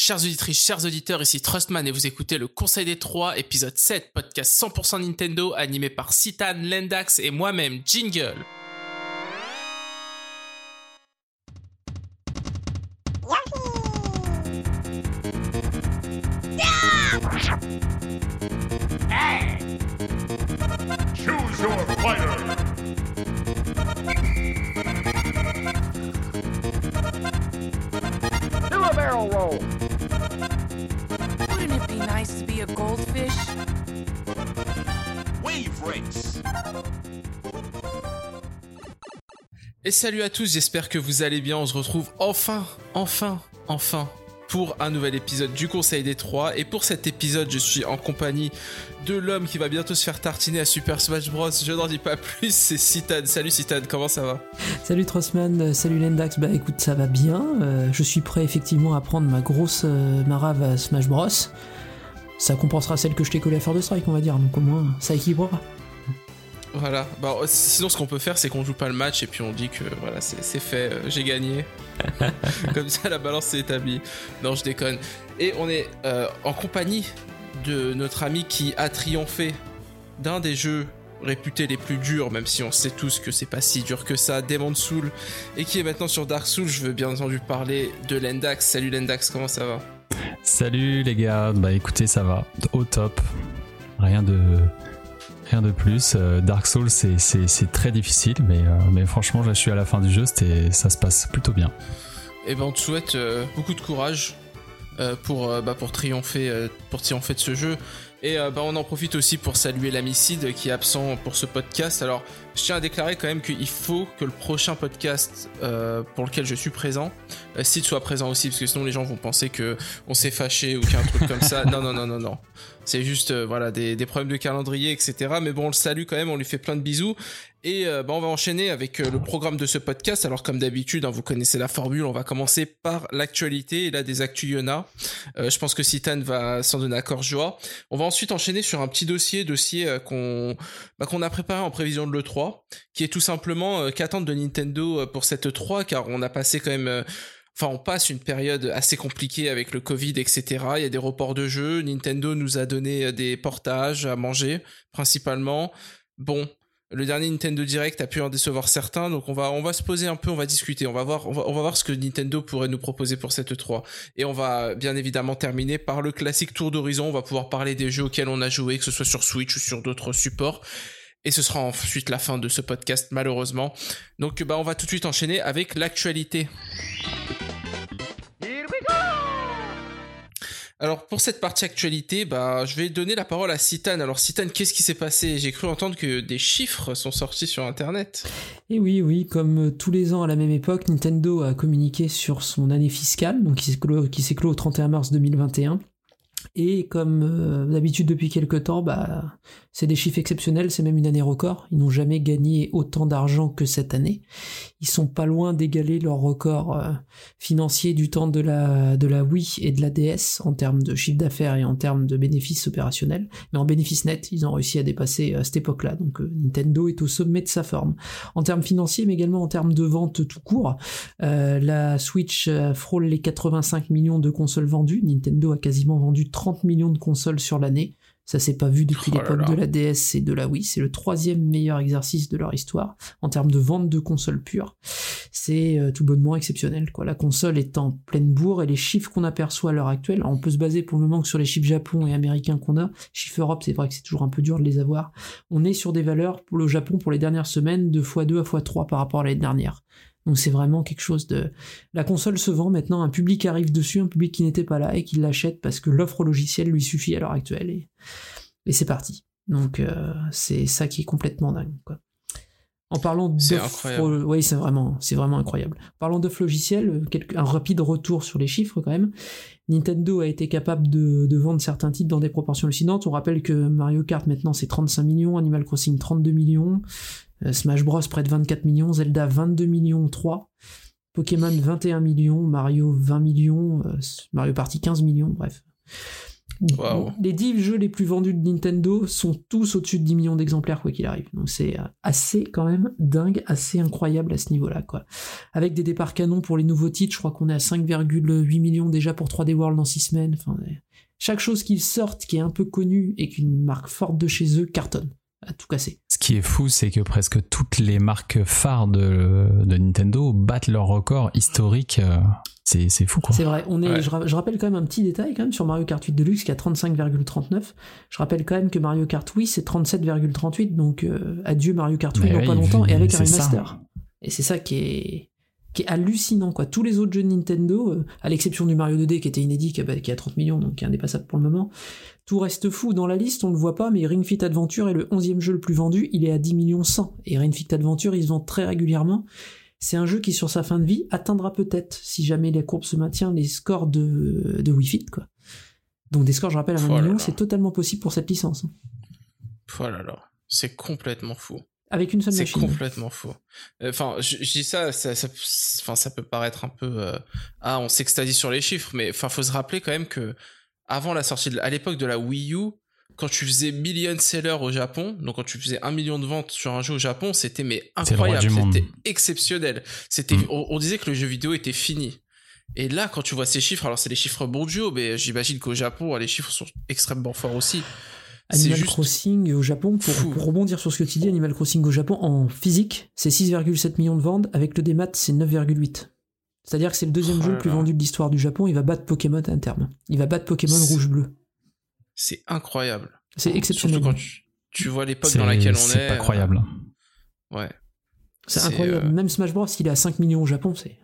Chers auditrices, chers auditeurs, ici Trustman et vous écoutez le Conseil des Trois, épisode 7, podcast 100% Nintendo, animé par Citan, Lendax et moi-même, Jingle. Salut à tous, j'espère que vous allez bien. On se retrouve enfin, enfin, enfin pour un nouvel épisode du Conseil des Trois. Et pour cet épisode, je suis en compagnie de l'homme qui va bientôt se faire tartiner à Super Smash Bros. Je n'en dis pas plus, c'est Citan. Salut Citan, comment ça va? Salut Trossman, euh, salut Lendax, bah écoute ça va bien, Euh, je suis prêt effectivement à prendre ma grosse euh, marave à Smash Bros. Ça compensera celle que je t'ai collée à faire de strike on va dire, donc au moins ça équilibrera. Voilà. Bah, sinon, ce qu'on peut faire, c'est qu'on joue pas le match et puis on dit que voilà, c'est c'est fait, euh, j'ai gagné. Comme ça, la balance s'est établie. Non, je déconne. Et on est euh, en compagnie de notre ami qui a triomphé d'un des jeux réputés les plus durs, même si on sait tous que c'est pas si dur que ça, Demon Soul, et qui est maintenant sur Dark Souls. Je veux bien entendu parler de Lendax. Salut Lendax, comment ça va? Salut les gars, bah écoutez ça va, au top, rien de rien de plus. Euh, Dark Souls c'est, très difficile, mais, euh, mais franchement je suis à la fin du jeu, ça se passe plutôt bien. Et ben on te souhaite euh, beaucoup de courage pour, bah, pour, triompher, pour triompher de ce jeu. Et bah, on en profite aussi pour saluer l'amicide qui est absent pour ce podcast. Alors je tiens à déclarer quand même qu'il faut que le prochain podcast euh, pour lequel je suis présent, euh, Sid soit présent aussi, parce que sinon les gens vont penser que on s'est fâché ou qu'il y a un truc comme ça. Non, non, non, non, non. C'est juste euh, voilà des, des problèmes de calendrier, etc. Mais bon, on le salue quand même, on lui fait plein de bisous. Et bah, on va enchaîner avec le programme de ce podcast. Alors comme d'habitude, hein, vous connaissez la formule, on va commencer par l'actualité. Et là, des actus Yona. Euh, je pense que Citan va s'en donner accord joie. On va ensuite enchaîner sur un petit dossier, dossier qu'on bah, qu'on a préparé en prévision de l'E3, qui est tout simplement euh, qu'attendre de Nintendo euh, pour cette E3, car on a passé quand même... euh, Enfin, on passe une période assez compliquée avec le Covid, etc. Il y a des reports de jeux. Nintendo nous a donné euh, des portages à manger, principalement. Bon, le dernier Nintendo Direct a pu en décevoir certains, donc on va se poser un peu, on va discuter, on va voir on va, voir ce que Nintendo pourrait nous proposer pour cette E3. Et on va bien évidemment terminer par le classique tour d'horizon. On va pouvoir parler des jeux auxquels on a joué, que ce soit sur Switch ou sur d'autres supports. Et ce sera ensuite la fin de ce podcast, malheureusement. Donc, bah, on va tout de suite enchaîner avec l'actualité. Alors pour cette partie actualité, bah je vais donner la parole à Citan. Alors Citan, qu'est-ce qui s'est passé? J'ai cru entendre que des chiffres sont sortis sur internet. Et oui, oui, comme euh, tous les ans à la même époque, Nintendo a communiqué sur son année fiscale, donc qui clos au 31 mars 2021. Et comme euh, d'habitude depuis quelques temps, bah, c'est des chiffres exceptionnels, c'est même une année record. Ils n'ont jamais gagné autant d'argent que cette année. Ils sont pas loin d'égaler leur record euh, financier du temps de la, de la Wii et de la DS en termes de chiffre d'affaires et en termes de bénéfices opérationnels. Mais en bénéfices nets, ils ont réussi à dépasser euh, cette époque-là. Donc euh, Nintendo est au sommet de sa forme. En termes financiers, mais également en termes de vente tout court, la Switch frôle les 85 millions de consoles vendues. Nintendo a quasiment vendu 30 millions de consoles sur l'année. Ça s'est pas vu depuis Oh l'époque de la DS et de la Wii. C'est le troisième meilleur exercice de leur histoire en termes de vente de consoles pures. C'est euh, tout bonnement exceptionnel. Quoi. La console est en pleine bourre et les chiffres qu'on aperçoit à l'heure actuelle, on peut se baser pour le moment que sur les chiffres Japon et américains qu'on a. Chiffres Europe, c'est vrai que c'est toujours un peu dur de les avoir. On est sur des valeurs pour le Japon pour les dernières semaines de x2 à x3 par rapport à l'année dernière. Donc c'est vraiment quelque chose de... La console se vend maintenant, un public arrive dessus, un public qui n'était pas là et qui l'achète parce que l'offre logicielle lui suffit à l'heure actuelle et, et c'est parti. Donc euh, c'est ça qui est complètement dingue. Quoi. En parlant d'offres, incroyable. oui c'est vraiment, c'est vraiment incroyable. En parlant d'offres logicielles, euh, un rapide retour sur les chiffres quand même. Nintendo a été capable de, de vendre certains titres dans des proportions hallucinantes. On rappelle que Mario Kart maintenant c'est 35 millions, Animal Crossing 32 millions, euh, Smash Bros près de 24 millions, Zelda 22 millions 3, Pokémon 21 millions, Mario 20 millions, euh, Mario Party 15 millions, bref. Les 10 jeux les plus vendus de Nintendo sont tous au-dessus de 10 millions d'exemplaires, quoi qu'il arrive. Donc c'est euh, assez, quand même, dingue, assez incroyable à ce niveau-là, quoi. Avec des départs canons pour les nouveaux titres, je crois qu'on est à 5,8 millions déjà pour 3D World dans 6 semaines. Enfin, euh, chaque chose qu'ils sortent qui est un peu connue et qu'une marque forte de chez eux cartonne. À tout casser. Qui est fou, c'est que presque toutes les marques phares de, de Nintendo battent leur record historique. euh, C'est fou, quoi. C'est vrai, on est, Ouais. je, ra- je rappelle quand même un petit détail quand même sur Mario Kart 8 Deluxe qui a 35,39. Je rappelle quand même que Mario Kart Wii c'est 37,38, donc euh, adieu Mario Kart Wii dans oui, pas longtemps et avec un remaster. Et c'est ça qui est, qui est hallucinant quoi. Tous les autres jeux de Nintendo, euh, à l'exception du Mario 2D qui était inédit, qui a, qui a 30 millions, donc qui est indépassable pour le moment, tout reste fou dans la liste, on le voit pas, mais Ring Fit Adventure est le 11e jeu le plus vendu, il est à 10 millions 100. Et Ring Fit Adventure, il se vend très régulièrement. C'est un jeu qui, sur sa fin de vie, atteindra peut-être, si jamais la courbe se maintient, les scores de, de Wii Fit, quoi. Donc des scores, je rappelle, à 1 Oh là million, là. c'est totalement possible pour cette licence. hein. Oh là là. C'est complètement fou. Avec une seule C'est machine. complètement faux. Euh, Enfin, je, je dis ça, ça, ça, enfin, ça peut paraître un peu, euh, ah, on s'extasie sur les chiffres, mais enfin, faut se rappeler quand même que avant la sortie, de, à l'époque de la Wii U, quand tu faisais million seller au Japon, donc quand tu faisais un million de ventes sur un jeu au Japon, c'était mais incroyable, c'était exceptionnel. C'était, Mm. on, on disait que le jeu vidéo était fini. Et là, quand tu vois ces chiffres, alors c'est des chiffres mondiaux, mais j'imagine qu'au Japon, les chiffres sont extrêmement forts aussi. Animal juste Crossing au Japon, pour, pour rebondir sur ce que tu dis, Animal Crossing au Japon, en physique, c'est 6,7 millions de ventes, avec le démat, c'est 9,8. C'est-à-dire que c'est le deuxième Oh jeu le plus vendu de l'histoire du Japon, il va battre Pokémon à un terme. Il va battre Pokémon C'est- rouge-bleu. C'est incroyable. C'est exceptionnel. Surtout quand tu, tu vois l'époque C'est dans laquelle on c'est est. pas croyable. euh, ouais. C'est C'est, incroyable. euh, Même Smash Bros, il est à 5 millions au Japon, c'est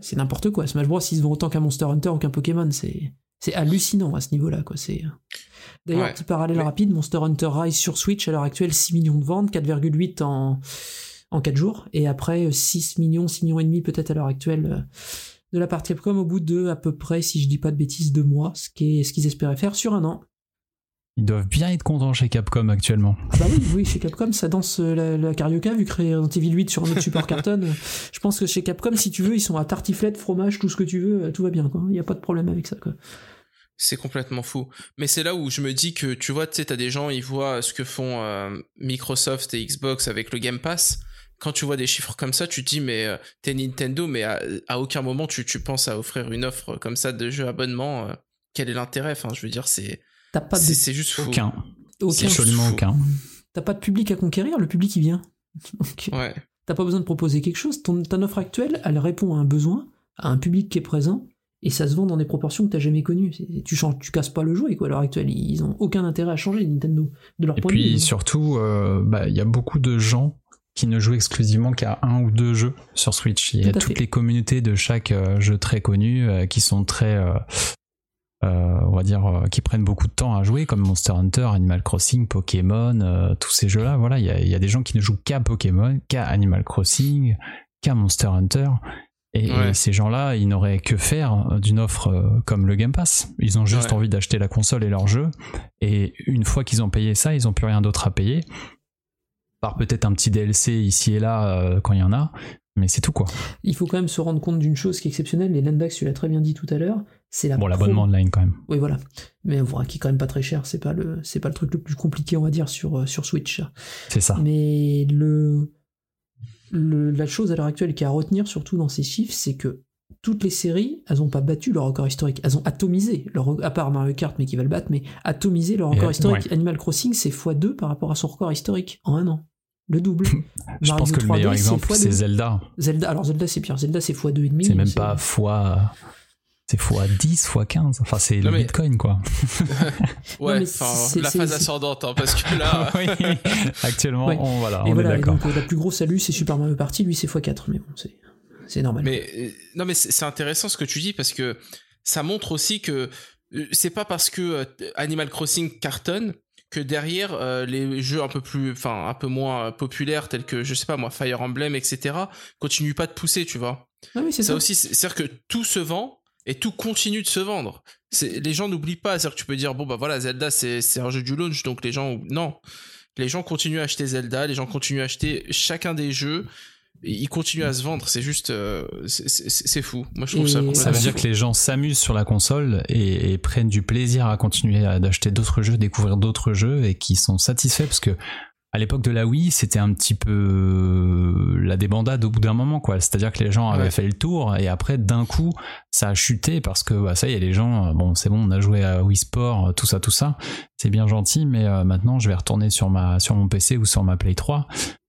c'est n'importe quoi. Smash Bros, il se vend autant qu'un Monster Hunter ou qu'un Pokémon. C'est c'est hallucinant à ce niveau-là, quoi. C'est d'ailleurs Ouais. petit parallèle Mais- rapide. Monster Hunter Rise sur Switch à l'heure actuelle 6 millions de ventes, 4,8 en en 4 jours, et après euh, 6 millions, 6 millions et demi peut-être à l'heure actuelle euh, de la partie Capcom au bout de à peu près, si je dis pas de bêtises, deux mois, ce qui est ce qu'ils espéraient faire sur un an. Ils doivent bien être contents chez Capcom actuellement. Ah bah oui, oui, chez Capcom, ça danse euh, la, la carioca, vu que Resident Evil 8 sur un autre support carton. euh, Je pense que chez Capcom, si tu veux, ils sont à tartiflette, fromage, tout ce que tu veux, euh, tout va bien, quoi. Il n'y a pas de problème avec ça, quoi. C'est complètement fou. Mais c'est là où je me dis que, tu vois, tu sais, t'as des gens, ils voient ce que font euh, Microsoft et Xbox avec le Game Pass. Quand tu vois des chiffres comme ça, tu te dis, mais euh, t'es Nintendo, mais à, à aucun moment tu, tu penses à offrir une offre comme ça de jeu abonnement. euh, quel est l'intérêt? Enfin, je veux dire, c'est T'as pas de, c'est juste fou. Aucun. aucun- Absolument aucun. t'as pas de public à conquérir, le public il vient. Donc, Ouais. t'as pas besoin de proposer quelque chose? Ton, ton offre actuelle, elle répond à un besoin, à un public qui est présent, et ça se vend dans des proportions que t'as jamais connues. C'est- Tu changes, tu casses pas le jouet, quoi, à l'heure actuelle. Ils ont aucun intérêt à changer, Nintendo, de leur Et point de vue. puis surtout, euh, bah, il y a beaucoup de gens qui ne jouent exclusivement qu'à un ou deux jeux sur Switch. Il y a Tout toutes fait. les communautés de chaque euh, jeu très connu euh, qui sont très, euh, euh, on va dire, euh, qui prennent beaucoup de temps à jouer, comme Monster Hunter, Animal Crossing, Pokémon, euh, tous ces jeux-là. Voilà, il y a, il y a des gens qui ne jouent qu'à Pokémon, qu'à Animal Crossing, qu'à Monster Hunter. Et, Ouais. et ces gens-là, ils n'auraient que faire d'une offre comme le Game Pass. Ils ont juste Ouais. envie d'acheter la console et leur jeu. Et une fois qu'ils ont payé ça, ils n'ont plus rien d'autre à payer. Par peut-être un petit DLC ici et là euh, quand il y en a. Mais c'est tout quoi. Il faut quand même se rendre compte d'une chose qui est exceptionnelle, et Landax, tu l'as très bien dit tout à l'heure, c'est la Bon, pro- l'abonnement online quand même. Oui, voilà. Mais voilà, qui est quand même pas très cher. C'est pas le, c'est pas le truc le plus compliqué, on va dire, sur, euh, sur Switch. C'est ça. Mais le, le, la chose à l'heure actuelle qui est à retenir, surtout dans ces chiffres, c'est que toutes les séries, elles ont pas battu leur record historique. Elles ont atomisé leur, à part Mario Kart, mais qui va le battre, mais atomisé leur record historique. ouais. Animal Crossing, c'est x2 par rapport à son record historique en un an. Le double. Je Mario pense que le 3D, meilleur c'est exemple, x2. c'est Zelda. Zelda, alors Zelda, c'est pire. Zelda, c'est x2 et demi. C'est même pas fois. C'est fois 10, fois 15. Enfin, c'est Non, le mais- Bitcoin quoi. Ouais, enfin, c'est- la c'est- phase c'est- ascendante, hein, parce que là. oui. Actuellement, Ouais. on, voilà, Et on voilà, est et d'accord. donc euh, la plus grosse salut, c'est Super Mario Party, lui c'est x4, mais bon, c'est, c'est normal. Mais euh, non, mais c'est c'est intéressant ce que tu dis parce que ça montre aussi que euh, c'est pas parce que euh, Animal Crossing cartonne que derrière euh, les jeux un peu plus, enfin un peu moins populaires tels que je sais pas moi Fire Emblem etc continuent pas de pousser, tu vois. Ah oui, c'est Ça ça. aussi, c'est- c'est-à-dire que tout se vend et tout continue de se vendre. C'est les gens n'oublient pas, c'est-à-dire que tu peux dire bon bah voilà Zelda c'est c'est un jeu du launch donc les gens non, les gens continuent à acheter Zelda, les gens continuent à acheter chacun des jeux. Il continue à se vendre. C'est juste, euh, c'est- fou. Moi, je trouve Et ça. ça veut dire fou. que les gens s'amusent sur la console et, et prennent du plaisir à continuer à- d'acheter d'autres jeux, découvrir d'autres jeux et qui sont satisfaits parce que à l'époque de la Wii, c'était un petit peu la débandade au bout d'un moment, quoi. C'est-à-dire que les gens avaient Ouais. fait le tour et après, d'un coup, ça a chuté parce que bah, ça y est, les gens, euh, bon, c'est bon, on a joué à Wii Sport, euh, tout ça, tout ça, c'est bien gentil, mais euh, maintenant, je vais retourner sur ma sur mon PC ou sur ma Play 3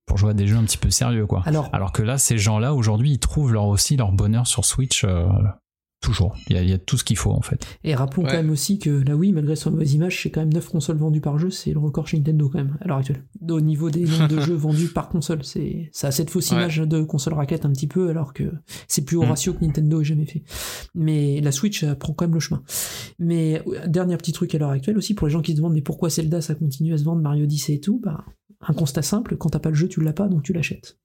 pour jouer à des jeux un petit peu sérieux, quoi. Alors, Alors que là, ces gens-là, aujourd'hui, ils trouvent leur aussi leur bonheur sur Switch. euh, toujours. Il y, a, il y a tout ce qu'il faut, en fait. et rappelons Ouais. quand même aussi que la Wii, malgré son mauvaise image, c'est quand même 9 consoles vendues par jeu, c'est le record chez Nintendo quand même, à l'heure actuelle. Au niveau des nombres de jeux vendus par console, c'est ça a cette fausse Ouais. image de console raquette un petit peu, alors que c'est plus au Mm. ratio que Nintendo ait jamais fait. Mais la Switch euh, prend quand même le chemin. Mais euh, dernier petit truc à l'heure actuelle aussi, pour les gens qui se demandent mais pourquoi Zelda ça continue à se vendre, Mario Odyssey et tout, bah, un constat simple, quand t'as pas le jeu, tu l'as pas, donc tu l'achètes.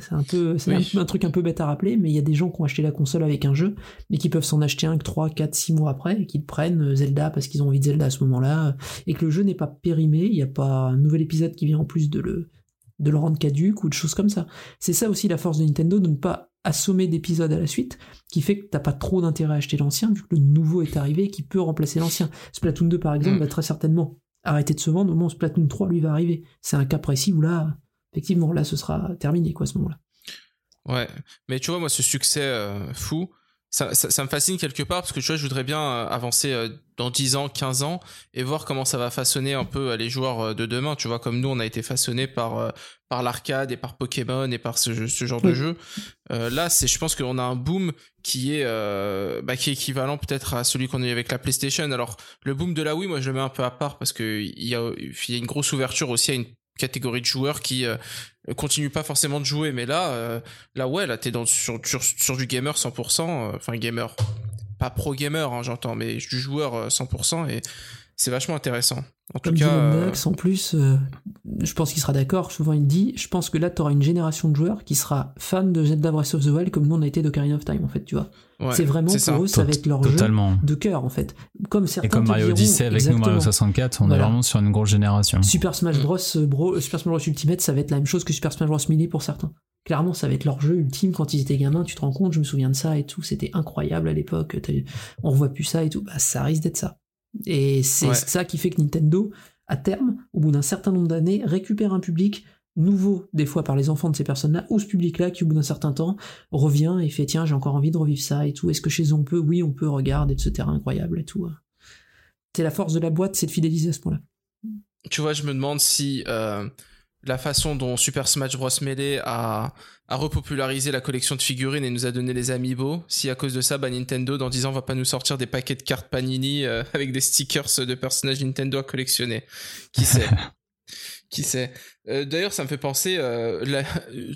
C'est un peu, c'est Oui. un, un truc un peu bête à rappeler, mais il y a des gens qui ont acheté la console avec un jeu, et qui peuvent s'en acheter un que 3, 4, 6 mois après, et qui prennent euh, Zelda parce qu'ils ont envie de Zelda à ce moment-là, euh, et que le jeu n'est pas périmé, il n'y a pas un nouvel épisode qui vient en plus de le, de le rendre caduque ou de choses comme ça. C'est ça aussi la force de Nintendo, de ne pas assommer d'épisodes à la suite, qui fait que t'as pas trop d'intérêt à acheter l'ancien, vu que le nouveau est arrivé et qui peut remplacer l'ancien. Splatoon 2 par exemple Mm. va très certainement arrêter de se vendre au moment où Splatoon 3 lui va arriver. C'est un cas précis où là, effectivement, là ce sera terminé quoi à ce moment-là. Ouais, mais tu vois, moi, ce succès euh, fou, ça, ça, ça me fascine quelque part parce que tu vois, je voudrais bien euh, avancer euh, dans 10 ans, 15 ans et voir comment ça va façonner un peu euh, les joueurs de demain. Tu vois, comme nous, on a été façonnés par, par l'arcade et par Pokémon et par ce, ce genre de jeu. Euh, là, c'est, je pense qu'on a un boom qui est, euh, bah, qui est équivalent peut-être à celui qu'on a eu avec la PlayStation. Alors, le boom de la Wii, moi, je le mets un peu à part parce que il y a, il y a une grosse ouverture aussi à une catégorie de joueurs qui euh, continuent pas forcément de jouer, mais là, euh, là ouais, là t'es dans sur, sur sur du gamer 100%, euh, enfin gamer, pas pro gamer, hein, j'entends, mais du joueur euh, 100% et c'est vachement intéressant. En tout Comme cas, euh, Max, en plus, euh, je pense qu'il sera d'accord, souvent il dit, je pense que là t'auras une génération de joueurs qui sera fan de Zelda Breath of the Wild comme nous on a été d'Ocarina of Time en fait, tu vois. Ouais, c'est vraiment pour ça. eux, ça va être leur Totalement. jeu de cœur en fait. Comme certains Et comme Mario diront- Odyssey avec nous. Mario 64, on Voilà. est vraiment sur une grosse génération. Super Smash Mm. Bros, euh, Bro, euh, Super Smash Bros Ultimate, ça va être la même chose que Super Smash Bros Melee pour certains. Clairement, ça va être leur jeu ultime quand ils étaient gamins, tu te rends compte, je me souviens de ça et tout, c'était incroyable à l'époque, on revoit plus ça et tout, bah ça risque d'être ça. Et c'est Ouais. ça qui fait que Nintendo, à terme, au bout d'un certain nombre d'années, récupère un public nouveau, des fois par les enfants de ces personnes-là, ou ce public-là qui, au bout d'un certain temps, revient et fait tiens, j'ai encore envie de revivre ça et tout. Est-ce que chez eux on peut? Oui, on peut, regarde, et de ce terrain incroyable et tout. C'est la force de la boîte, c'est de fidéliser à ce point-là. tu vois, je me demande si euh, la façon dont Super Smash Bros Melee a, a repopularisé la collection de figurines et nous a donné les amiibo, si à cause de ça, bah, Nintendo dans 10 ans va pas nous sortir des paquets de cartes Panini euh, avec des stickers de personnages Nintendo à collectionner. Qui sait? Qui sait Euh, D'ailleurs, ça me fait penser euh, la-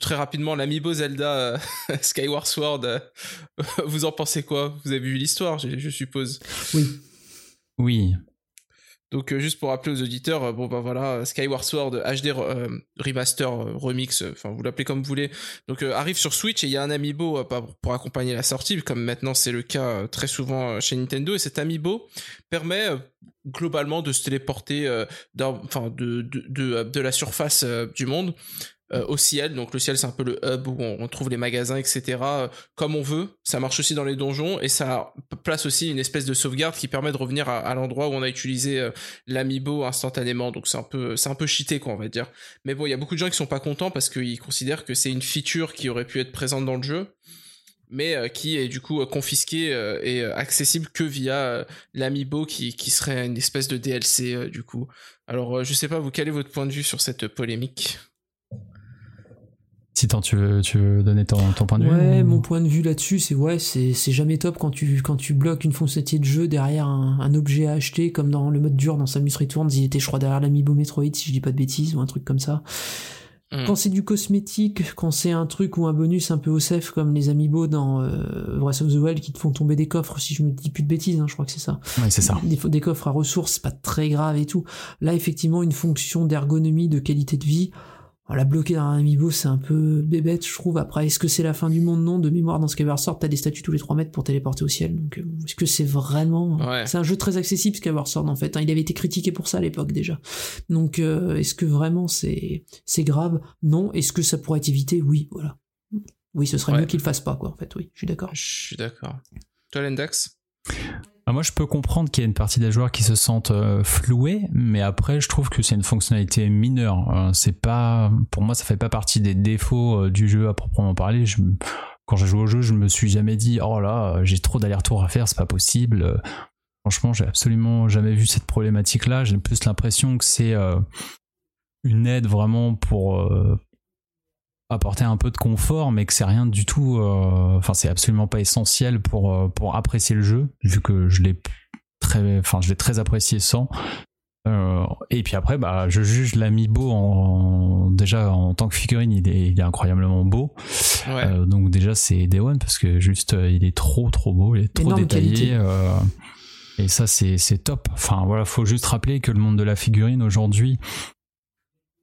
très rapidement l'amiibo Zelda euh, Skyward Sword. euh, vous en pensez quoi? Vous avez vu l'histoire, je, je suppose? Oui. Oui. Donc euh, juste pour rappeler aux auditeurs, euh, bon bah voilà, Skyward Sword HD euh, remaster remix, enfin vous l'appelez comme vous voulez. Donc arrive sur Switch et il y a un amiibo pour, accompagner la sortie, comme maintenant c'est le cas très souvent chez Nintendo. Et cet amiibo permet globalement de se téléporter de la surface du monde euh, au ciel. Donc le ciel c'est un peu le hub où on, trouve les magasins etc. euh, comme on veut. Ça marche aussi dans les donjons et ça place aussi une espèce de sauvegarde qui permet de revenir à, l'endroit où on a utilisé euh, l'amiibo instantanément. Donc c'est un peu c'est un peu cheaté quoi on va dire. Mais bon il y a beaucoup de gens qui sont pas contents parce qu'ils considèrent que c'est une feature qui aurait pu être présente dans le jeu mais qui est du coup confisquée euh, et accessible que via l'amiibo qui, qui serait une espèce de DLC du coup. Alors je sais pas vous quel est votre point de vue sur cette polémique? Titan, tu veux, tu veux donner ton, ton point de vue Ouais, ou- mon point de vue là-dessus, c'est ouais, c'est c'est jamais top quand tu quand tu bloques une fonctionnalité de jeu derrière un, un objet à acheter, comme dans le mode dur dans Samus Returns, il était je crois derrière l'amiibo Metroid si je dis pas de bêtises ou un truc comme ça. Hmm. Quand c'est du cosmétique, quand c'est un truc ou un bonus un peu au sef comme les amiibo dans euh, Breath of the Wild qui te font tomber des coffres, si je me dis plus de bêtises, hein, je crois que c'est ça. Ouais, c'est ça. Des, des coffres à ressources, pas très grave et tout. Là, effectivement, une fonction d'ergonomie, de qualité de vie, l'a bloqué dans un amiibo, c'est un peu bébête, je trouve. Après, est-ce que c'est la fin du monde? Non, de mémoire, dans Skyward Sword, t'as des statues tous les 3 mètres pour téléporter au ciel. Donc, euh, est-ce que c'est vraiment... Ouais. C'est un jeu très accessible, Skyward Sword, en fait. hein. Il avait été critiqué pour ça à l'époque, déjà. Donc, euh, est-ce que vraiment c'est c'est grave? Non. Est-ce que ça pourrait être évité? Oui, voilà. Oui, ce serait Ouais. mieux qu'il le fasse pas, quoi, en fait, oui, je suis d'accord. Je suis d'accord. Toi, Lendax? Ah, moi, je peux comprendre qu'il y a une partie des joueurs qui se sentent euh, floués, mais après, je trouve que c'est une fonctionnalité mineure. Euh, c'est pas, pour moi, ça fait pas partie des défauts euh, du jeu à proprement parler. Quand j'ai joué au jeu, je me suis jamais dit, oh là, j'ai trop d'allers-retours à faire, c'est pas possible. Franchement, j'ai absolument jamais vu cette problématique-là. J'ai plus l'impression que c'est une aide vraiment pour apporter un peu de confort, mais que c'est rien du tout. euh, Enfin, c'est absolument pas essentiel pour euh, pour apprécier le jeu, vu que je l'ai très, enfin, je l'ai très apprécié sans. Euh, et puis après, bah, je juge l'amiibo en, déjà en tant que figurine, il est, il est incroyablement beau. Ouais. Euh, donc déjà c'est Day One parce que juste euh, il est trop trop beau, il est trop Énorme détaillé. euh, et ça c'est c'est top. Enfin voilà, faut juste rappeler que le monde de la figurine aujourd'hui,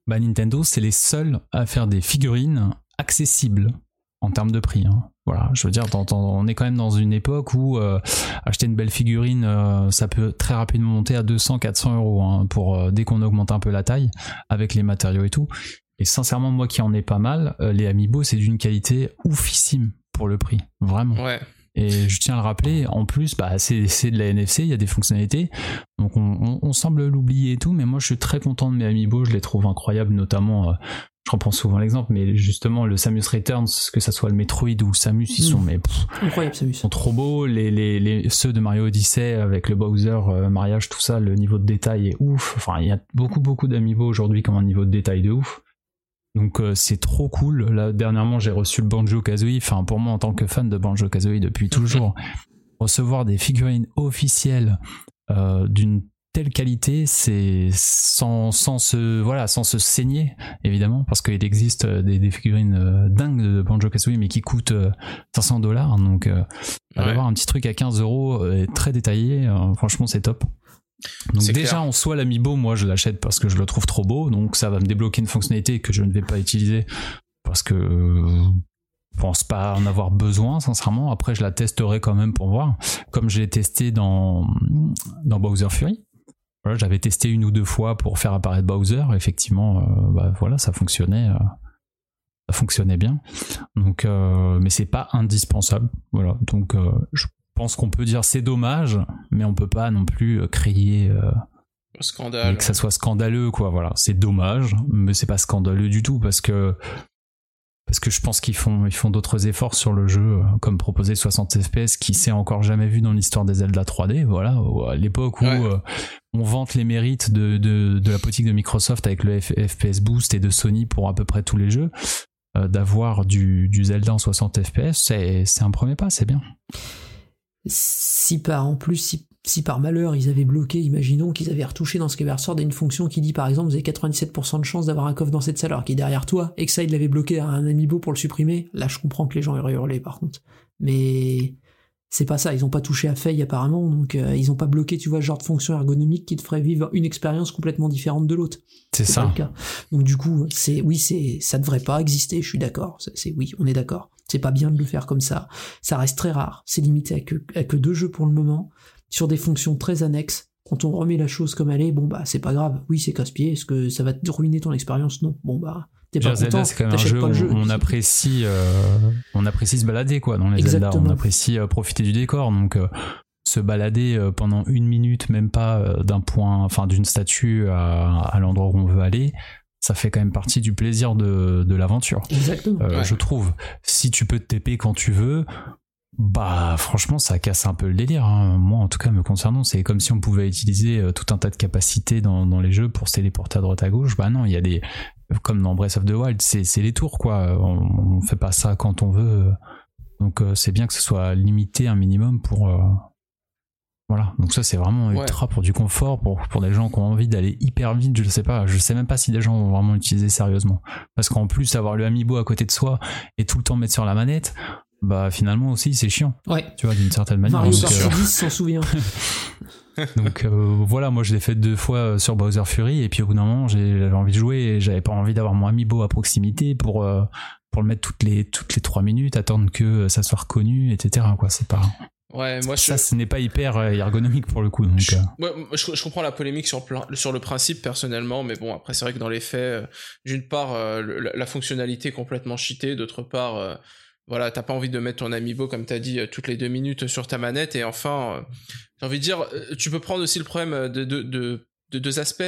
bah, Nintendo c'est les seuls à faire des figurines accessibles en termes de prix. hein. Voilà, je veux dire, on est quand même dans une époque où euh, acheter une belle figurine, euh, ça peut très rapidement monter à 200-400 euros hein, pour euh, dès qu'on augmente un peu la taille avec les matériaux et tout. Et sincèrement, moi qui en ai pas mal, les Amiibo, c'est d'une qualité oufissime pour le prix, vraiment. Ouais. Et je tiens à le rappeler, en plus, bah, c'est de la NFC, il y a des fonctionnalités, donc on, on- on semble l'oublier et tout, mais moi je suis très content de mes Amiibo, je les trouve incroyables, notamment, euh, je reprends souvent l'exemple, mais justement le Samus Returns, que ça soit le Metroid ou le Samus, ils sont mais pff, Incroyable, Samus. ils sont trop beaux. Les, les, les- ceux de Mario Odyssey avec le Bowser euh, mariage, tout ça, le niveau de détail est ouf. Enfin, il y a beaucoup beaucoup d'amiibo aujourd'hui qui ont un niveau de détail de ouf. Donc euh, c'est trop cool. Là dernièrement j'ai reçu le Banjo Kazooie. Enfin pour moi en tant que fan de Banjo Kazooie depuis toujours, recevoir des figurines officielles euh, d'une telle qualité, c'est sans, sans se voilà sans se saigner évidemment parce qu'il existe euh, des, des figurines euh, dingues de Banjo Kazooie mais qui coûtent euh, 500 dollars donc Ouais. d'avoir un petit truc à 15 euros très détaillé franchement c'est top donc déjà clair. en soi l'amiibo moi je l'achète parce que je le trouve trop beau. Donc ça va me débloquer une fonctionnalité que je ne vais pas utiliser parce que euh, je pense pas en avoir besoin sincèrement. Après je la testerai quand même pour voir. Comme j'ai testé dans dans Bowser Fury. Voilà, j'avais testé une ou deux fois pour faire apparaître Bowser. Effectivement euh, bah, voilà ça fonctionnait euh, ça fonctionnait bien. Donc euh, mais c'est pas indispensable. Voilà. Donc euh, je pense qu'on peut dire c'est dommage mais on peut pas non plus euh, crier euh, Scandale. et que ça soit scandaleux quoi voilà c'est dommage mais c'est pas scandaleux du tout parce que parce que je pense qu'ils font ils font d'autres efforts sur le jeu euh, comme proposer 60 fps qui s'est encore jamais vu dans l'histoire des Zelda 3D voilà à l'époque où Ouais. euh, on vante les mérites de, de, de la politique de Microsoft avec le F- FPS Boost et de Sony pour à peu près tous les jeux d'avoir du, du Zelda en 60 fps c'est un premier pas c'est bien Si par, en plus, si, si par malheur ils avaient bloqué, imaginons qu'ils avaient retouché dans Skyward Sword une fonction qui dit par exemple vous avez 97% de chance d'avoir un coffre dans cette salle alors qu'il est derrière toi, et que ça ils l'avaient bloqué à un amiibo pour le supprimer, là je comprends que les gens auraient hurlé par contre. Mais c'est pas ça, ils ont pas touché à Faye apparemment, donc euh, ils ont pas bloqué, tu vois, ce genre de fonction ergonomique qui te ferait vivre une expérience complètement différente de l'autre. c'est pas ça le cas. Donc du coup, c'est oui, c'est ça devrait pas exister. Je suis d'accord. C'est- oui, on est d'accord. C'est pas bien de le faire comme ça. Ça reste très rare. C'est limité à que, à que deux jeux pour le moment sur des fonctions très annexes. Quand on remet la chose comme elle est, bon bah c'est pas grave. Oui, c'est casse-pied. Est-ce que ça va te ruiner ton expérience? Non. Bon bah t'es pas Zelda, content. c'est quand même un jeu pas où le jeu. on apprécie, euh, on apprécie se balader quoi dans les Zelda. On apprécie euh, profiter du décor. Donc euh, se balader pendant une minute, même pas d'un point, enfin d'une statue à, à l'endroit où on veut aller, ça fait quand même partie du plaisir de, de l'aventure. Exactement. Euh, Ouais. Je trouve. Si tu peux te TP quand tu veux. Bah franchement ça casse un peu le délire. hein. Moi en tout cas me concernant c'est comme si on pouvait utiliser euh, tout un tas de capacités dans, dans les jeux pour se téléporter à droite à gauche. Bah non il y a des comme dans Breath of the Wild c'est c'est les tours quoi. On, on fait pas ça quand on veut. Donc euh, c'est bien que ce soit limité un minimum pour euh, voilà. Donc ça c'est vraiment Ouais. ultra pour du confort pour pour des gens qui ont envie d'aller hyper vite. Je sais pas. Je sais même pas si des gens vont vraiment l'utiliser sérieusement. Parce qu'en plus avoir le amiibo à côté de soi et tout le temps mettre sur la manette, bah finalement aussi c'est chiant. Ouais. Tu vois d'une certaine manière. Mario euh, 10 s'en souvient. donc euh, voilà, moi je l'ai fait deux fois euh, sur Bowser Fury et puis au bout d'un moment j'avais envie de jouer et j'avais pas envie d'avoir mon amiibo à proximité pour euh, pour le mettre toutes les toutes les trois minutes, attendre que ça soit reconnu, etc. Quoi, c'est pas. Ouais, moi je, Ça, ce n'est pas hyper euh, ergonomique pour le coup. Donc, je, euh, ouais, moi, je- je comprends la polémique sur, le plan- sur le principe personnellement, mais bon, après c'est vrai que dans les faits, euh, d'une part, euh, la, la fonctionnalité est complètement cheatée, d'autre part, euh, voilà, t'as pas envie de mettre ton amiibo, comme t'as dit, toutes les deux minutes sur ta manette, et enfin, euh, j'ai envie de dire, tu peux prendre aussi le problème de, de, de, de deux aspects.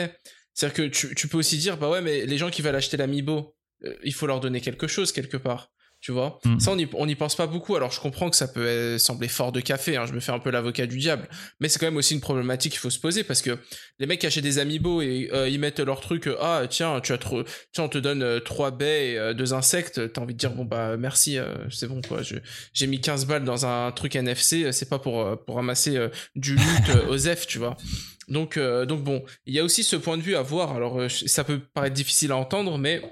C'est-à-dire que tu, tu peux aussi dire, bah ouais, mais les gens qui veulent acheter l'amiibo, il faut leur donner quelque chose quelque part. Tu vois Mm. Ça, on y, on n'y pense pas beaucoup. Alors, je comprends que ça peut euh, sembler fort de café. hein, je me fais un peu l'avocat du diable. Mais c'est quand même aussi une problématique qu'il faut se poser parce que les mecs achètent des amiibo et euh, ils mettent leur truc. euh, ah, tiens, tu as trop. Tiens, on te donne euh, trois baies et deux insectes. T'as envie de dire, bon, bah, merci, c'est bon, quoi. J'ai mis 15 balles dans un truc NFC. C'est pas pour, pour ramasser du loot aux F, tu vois. Donc, donc bon, il y a aussi ce point de vue à voir. Alors, ça peut paraître difficile à entendre, mais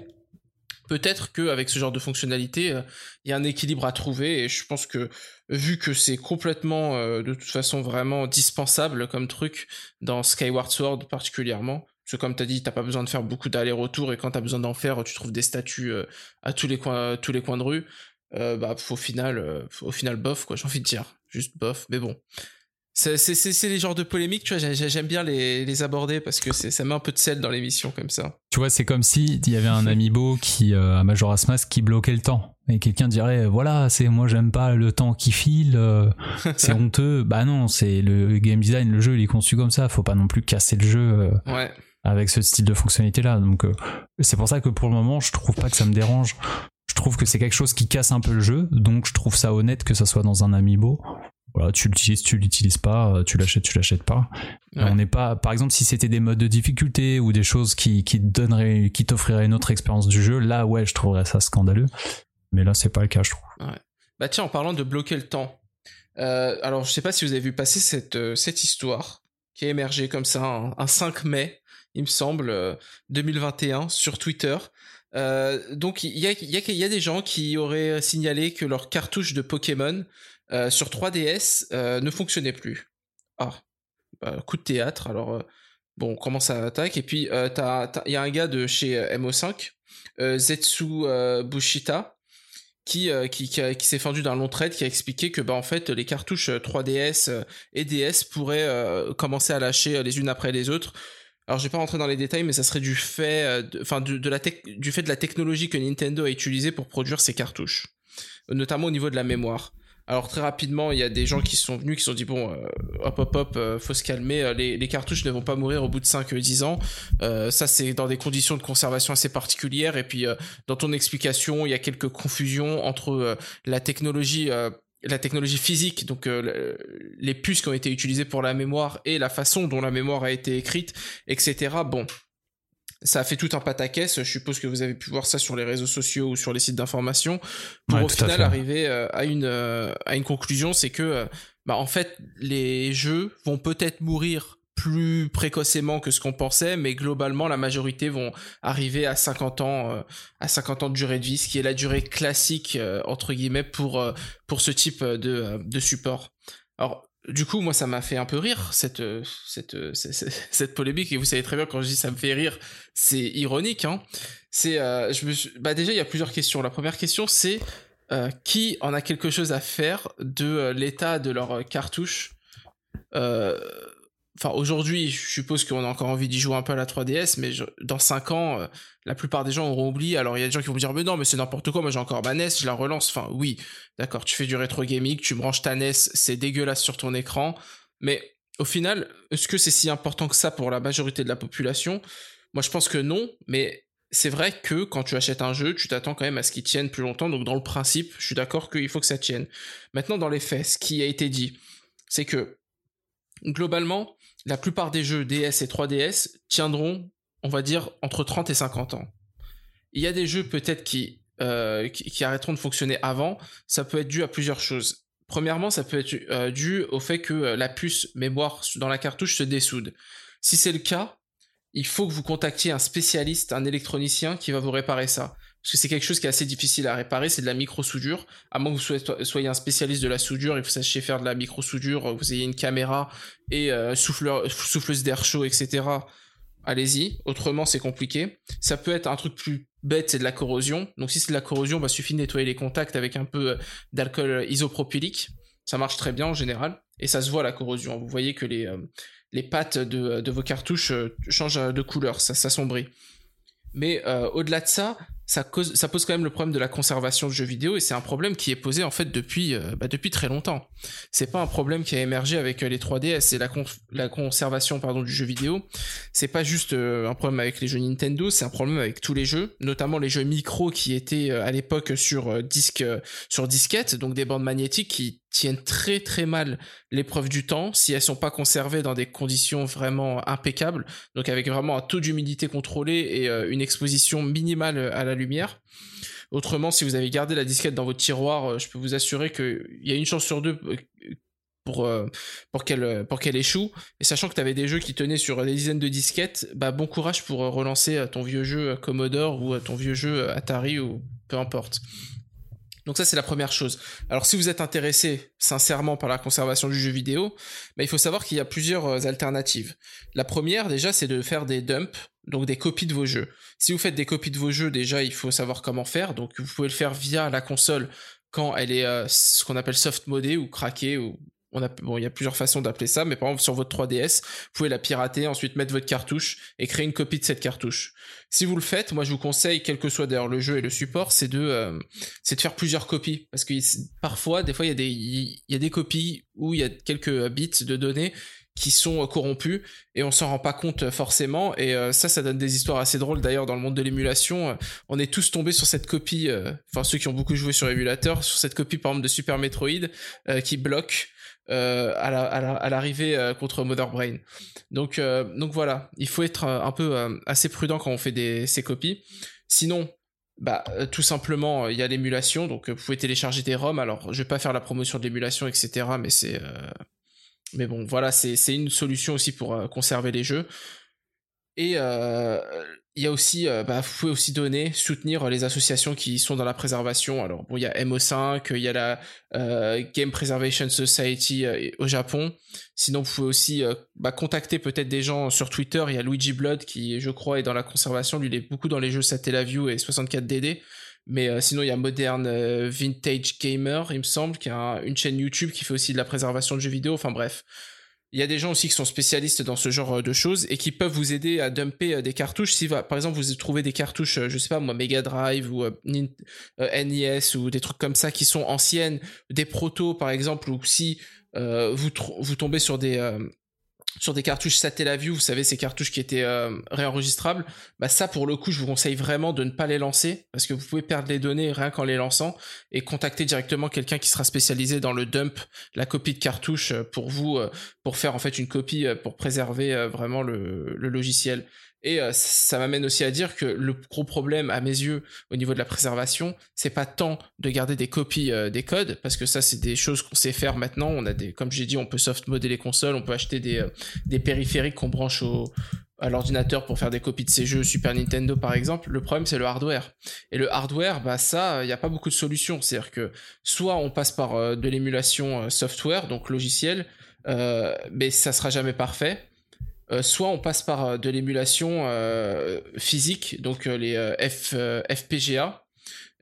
peut-être qu'avec ce genre de fonctionnalité, euh, il y a un équilibre à trouver. Et je pense que, vu que c'est complètement, euh, de toute façon, vraiment dispensable comme truc dans Skyward Sword particulièrement, parce que comme t'as dit, t'as pas besoin de faire beaucoup d'allers-retours et quand t'as besoin d'en faire, tu trouves des statues euh, à tous les coins, tous les coins de rue. Bah, au final, au final, bof, quoi. J'ai envie de dire, juste bof. Mais bon, c'est les genres de polémiques, tu vois. j'ai- j'ai- J'aime bien les, les aborder parce que ça met un peu de sel dans l'émission comme ça. tu vois, c'est comme si il y avait un amiibo qui, euh, à Majora's Mask qui bloquait le temps. Et quelqu'un dirait, voilà, c'est moi j'aime pas le temps qui file, euh, c'est honteux. Bah non, c'est le game design, le jeu il est conçu comme ça. Faut pas non plus casser le jeu euh, Ouais. avec ce style de fonctionnalité là. Donc euh, c'est pour ça que pour le moment, je trouve pas que ça me dérange. Je trouve que c'est quelque chose qui casse un peu le jeu, donc je trouve ça honnête que ça soit dans un amiibo. Voilà, tu l'utilises, tu l'utilises pas, euh, tu l'achètes, tu l'achètes pas. Ouais. On n'est pas, par exemple, si c'était des modes de difficulté ou des choses qui, qui donneraient, qui t'offriraient une autre expérience du jeu, là ouais, je trouverais ça scandaleux. Mais là, c'est pas le cas, je trouve. Bah tiens, en parlant de bloquer le temps, euh, alors je sais pas si vous avez vu passer cette, euh, cette histoire qui a émergé comme ça un, un 5 mai, il me semble, euh, 2021 sur Twitter. Euh, donc il y a, y a des gens qui auraient signalé que leur cartouche de Pokémon euh, sur 3DS euh, ne fonctionnait plus. Ah, bah, coup de théâtre. Alors euh, bon, comment ça attaque Et puis il y a un gars de chez euh, MO5, euh, Zetsu Bushita, qui, qui, qui, s'est fendu d'un long trade qui a expliqué que bah en fait les cartouches euh, 3DS euh, et DS pourraient commencer à lâcher les unes après les autres. Alors je vais pas rentrer dans les détails, mais ça serait du fait, de- enfin de, de la du fait de la technologie que Nintendo a utilisée pour produire ces cartouches, notamment au niveau de la mémoire. Alors très rapidement, il y a des gens qui sont venus, qui se sont dit bon, euh, hop hop hop, euh, faut se calmer, euh, les, les cartouches ne vont pas mourir au bout de 5-10 ans. Euh, ça c'est dans des conditions de conservation assez particulières. Et puis euh, dans ton explication, il y a quelques confusions entre euh, la technologie, euh, la technologie physique, donc euh, le- les puces qui ont été utilisées pour la mémoire et la façon dont la mémoire a été écrite, etc. Bon. Ça a fait tout un pataquès. Je suppose que vous avez pu voir ça sur les réseaux sociaux ou sur les sites d'information. Pour Ouais, au à final arriver euh, à une euh, à une conclusion, c'est que euh, bah en fait les jeux vont peut-être mourir plus précocement que ce qu'on pensait, mais globalement la majorité vont arriver à 50 ans à 50 ans de durée de vie, ce qui est la durée classique entre guillemets pour pour ce type de de support. Alors du coup, moi, ça m'a fait un peu rire cette euh, cette euh, cette, cette- polémique. Et vous savez très bien quand je dis ça me fait rire, c'est ironique. Hein. Euh, bah déjà il y a plusieurs questions. La première question c'est qui en a quelque chose à faire de l'état de leur cartouche. Enfin, aujourd'hui, je suppose qu'on a encore envie d'y jouer un peu à la 3DS, mais je- dans 5 ans, euh, la plupart des gens auront oublié. Alors, il y a des gens qui vont me dire, mais non, mais c'est n'importe quoi, moi j'ai encore ma NES, je la relance. Enfin, oui, d'accord, tu fais du rétro gaming, tu branches ta NES, c'est dégueulasse sur ton écran, mais au final, est-ce que c'est si important que ça pour la majorité de la population? Moi, je pense que non, mais c'est vrai que quand tu achètes un jeu, tu t'attends quand même à ce qu'il tienne plus longtemps. Donc, dans le principe, je suis d'accord qu'il faut que ça tienne. Maintenant, dans les faits, ce qui a été dit, c'est que globalement, la plupart des jeux DS et 3DS tiendront, on va dire, entre 30 et 50 ans. Il y a des jeux peut-être qui, euh, qui arrêteront de fonctionner avant. Ça peut être dû à plusieurs choses. Premièrement, ça peut être euh, dû au fait que euh, la puce mémoire dans la cartouche se dessoude. Si c'est le cas, il faut que vous contactiez un spécialiste, un électronicien qui va vous réparer ça. Parce que c'est quelque chose qui est assez difficile à réparer, c'est de la micro-soudure. À moins que vous soyez, un spécialiste de la soudure et que vous sachiez faire de la micro-soudure, vous ayez une caméra et euh, souffleur, souffleuse d'air chaud, etc. Allez-y. Autrement, c'est compliqué. Ça peut être un truc plus bête, c'est de la corrosion. Donc si c'est de la corrosion, bah suffit de nettoyer les contacts avec un peu euh, d'alcool isopropylique. ça marche très bien en général, et ça se voit la corrosion. Vous voyez que les, les pattes de, de vos cartouches changent de couleur, ça s'assombrit. Mais au-delà de ça, ça, cause, ça pose quand même le problème de la conservation de jeux vidéo et c'est un problème qui est posé en fait depuis, euh, bah, depuis très longtemps. C'est pas un problème qui a émergé avec euh, les 3DS c'est la, la conservation pardon du jeu vidéo. C'est pas juste euh, un problème avec les jeux Nintendo, c'est un problème avec tous les jeux, notamment les jeux micro qui étaient à l'époque sur disque sur disquette, donc des bandes magnétiques qui tiennent très très mal l'épreuve du temps si elles sont pas conservées dans des conditions vraiment impeccables, donc avec vraiment un taux d'humidité contrôlé et euh, une exposition minimale à la lumière. Autrement, si vous avez gardé la disquette dans votre tiroir, euh, je peux vous assurer qu'il y a une chance sur deux euh, pour, pour qu'elle pour qu'elle échoue. Et sachant que tu avais des jeux qui tenaient sur des dizaines de disquettes, bah bon courage pour relancer ton vieux jeu Commodore ou ton vieux jeu Atari ou peu importe. Donc ça c'est la première chose. Alors si vous êtes intéressé sincèrement par la conservation du jeu vidéo, bah, il faut savoir qu'il y a plusieurs euh, alternatives. La première déjà c'est de faire des dumps, donc des copies de vos jeux. Si vous faites des copies de vos jeux déjà il faut savoir comment faire, donc vous pouvez le faire via la console quand elle est euh, ce qu'on appelle soft modée ou craquée ou on a, bon, il y a plusieurs façons d'appeler ça, mais par exemple sur votre 3DS, vous pouvez la pirater, ensuite mettre votre cartouche et créer une copie de cette cartouche. Si vous le faites, moi je vous conseille, quel que soit d'ailleurs le jeu et le support, c'est de, euh, c'est de faire plusieurs copies, parce que parfois, des fois, il y a des, il y a des copies où il y a quelques bits de données qui sont corrompus et on s'en rend pas compte forcément. Et euh, ça ça donne des histoires assez drôles. D'ailleurs dans le monde de l'émulation on est tous tombés sur cette copie euh, enfin ceux qui ont beaucoup joué sur émulateur sur cette copie par exemple de Super Metroid qui bloque euh, à l'arrivée euh, contre Mother Brain. Donc, euh, donc voilà, il faut être un peu assez prudent quand on fait des, ces copies. Sinon, bah, tout simplement, il y a l'émulation, donc vous pouvez télécharger des ROM. Alors, je vais pas faire la promotion de l'émulation, etc. Mais c'est, mais bon, voilà, c'est une solution aussi pour conserver les jeux. Et il y a aussi, euh, bah, vous pouvez aussi donner, soutenir les associations qui sont dans la préservation. Alors bon, il y a MO5, il y a la euh, Game Preservation Society au Japon. Sinon, vous pouvez aussi bah, contacter peut-être des gens sur Twitter. Il y a Luigi Blood qui, je crois, est dans la conservation. Lui, il est beaucoup dans les jeux Satellaview et 64DD. Mais sinon, il y a Modern Vintage Gamer, il me semble, qui a une chaîne YouTube qui fait aussi de la préservation de jeux vidéo. Enfin bref. Il y a des gens aussi qui sont spécialistes dans ce genre de choses et qui peuvent vous aider à dumper euh, des cartouches. Si par exemple vous trouvez des cartouches, euh, je sais pas moi, Mega Drive ou NES euh, ou des trucs comme ça qui sont anciennes, des protos par exemple, ou si vous, vous tombez sur des sur des cartouches Satellaview, vous savez ces cartouches qui étaient euh, réenregistrables, bah ça pour le coup je vous conseille vraiment de ne pas les lancer parce que vous pouvez perdre les données rien qu'en les lançant et contacter directement quelqu'un qui sera spécialisé dans le dump, la copie de cartouche euh, pour vous euh, pour faire en fait une copie pour préserver vraiment le, le logiciel. Et euh, ça m'amène aussi à dire que le gros problème, à mes yeux, au niveau de la préservation, c'est pas tant de garder des copies euh, des codes, parce que ça, c'est des choses qu'on sait faire maintenant. On a des, comme j'ai dit, on peut soft modder les consoles, on peut acheter des, euh, périphériques qu'on branche à l'ordinateur pour faire des copies de ces jeux Super Nintendo par exemple. Le problème c'est le hardware. Et le hardware, bah ça, il n'y a pas beaucoup de solutions. C'est-à-dire que soit on passe par de l'émulation software, donc logiciel, mais ça sera jamais parfait. Euh, soit on passe par euh, de l'émulation euh, physique, donc les F, FPGA.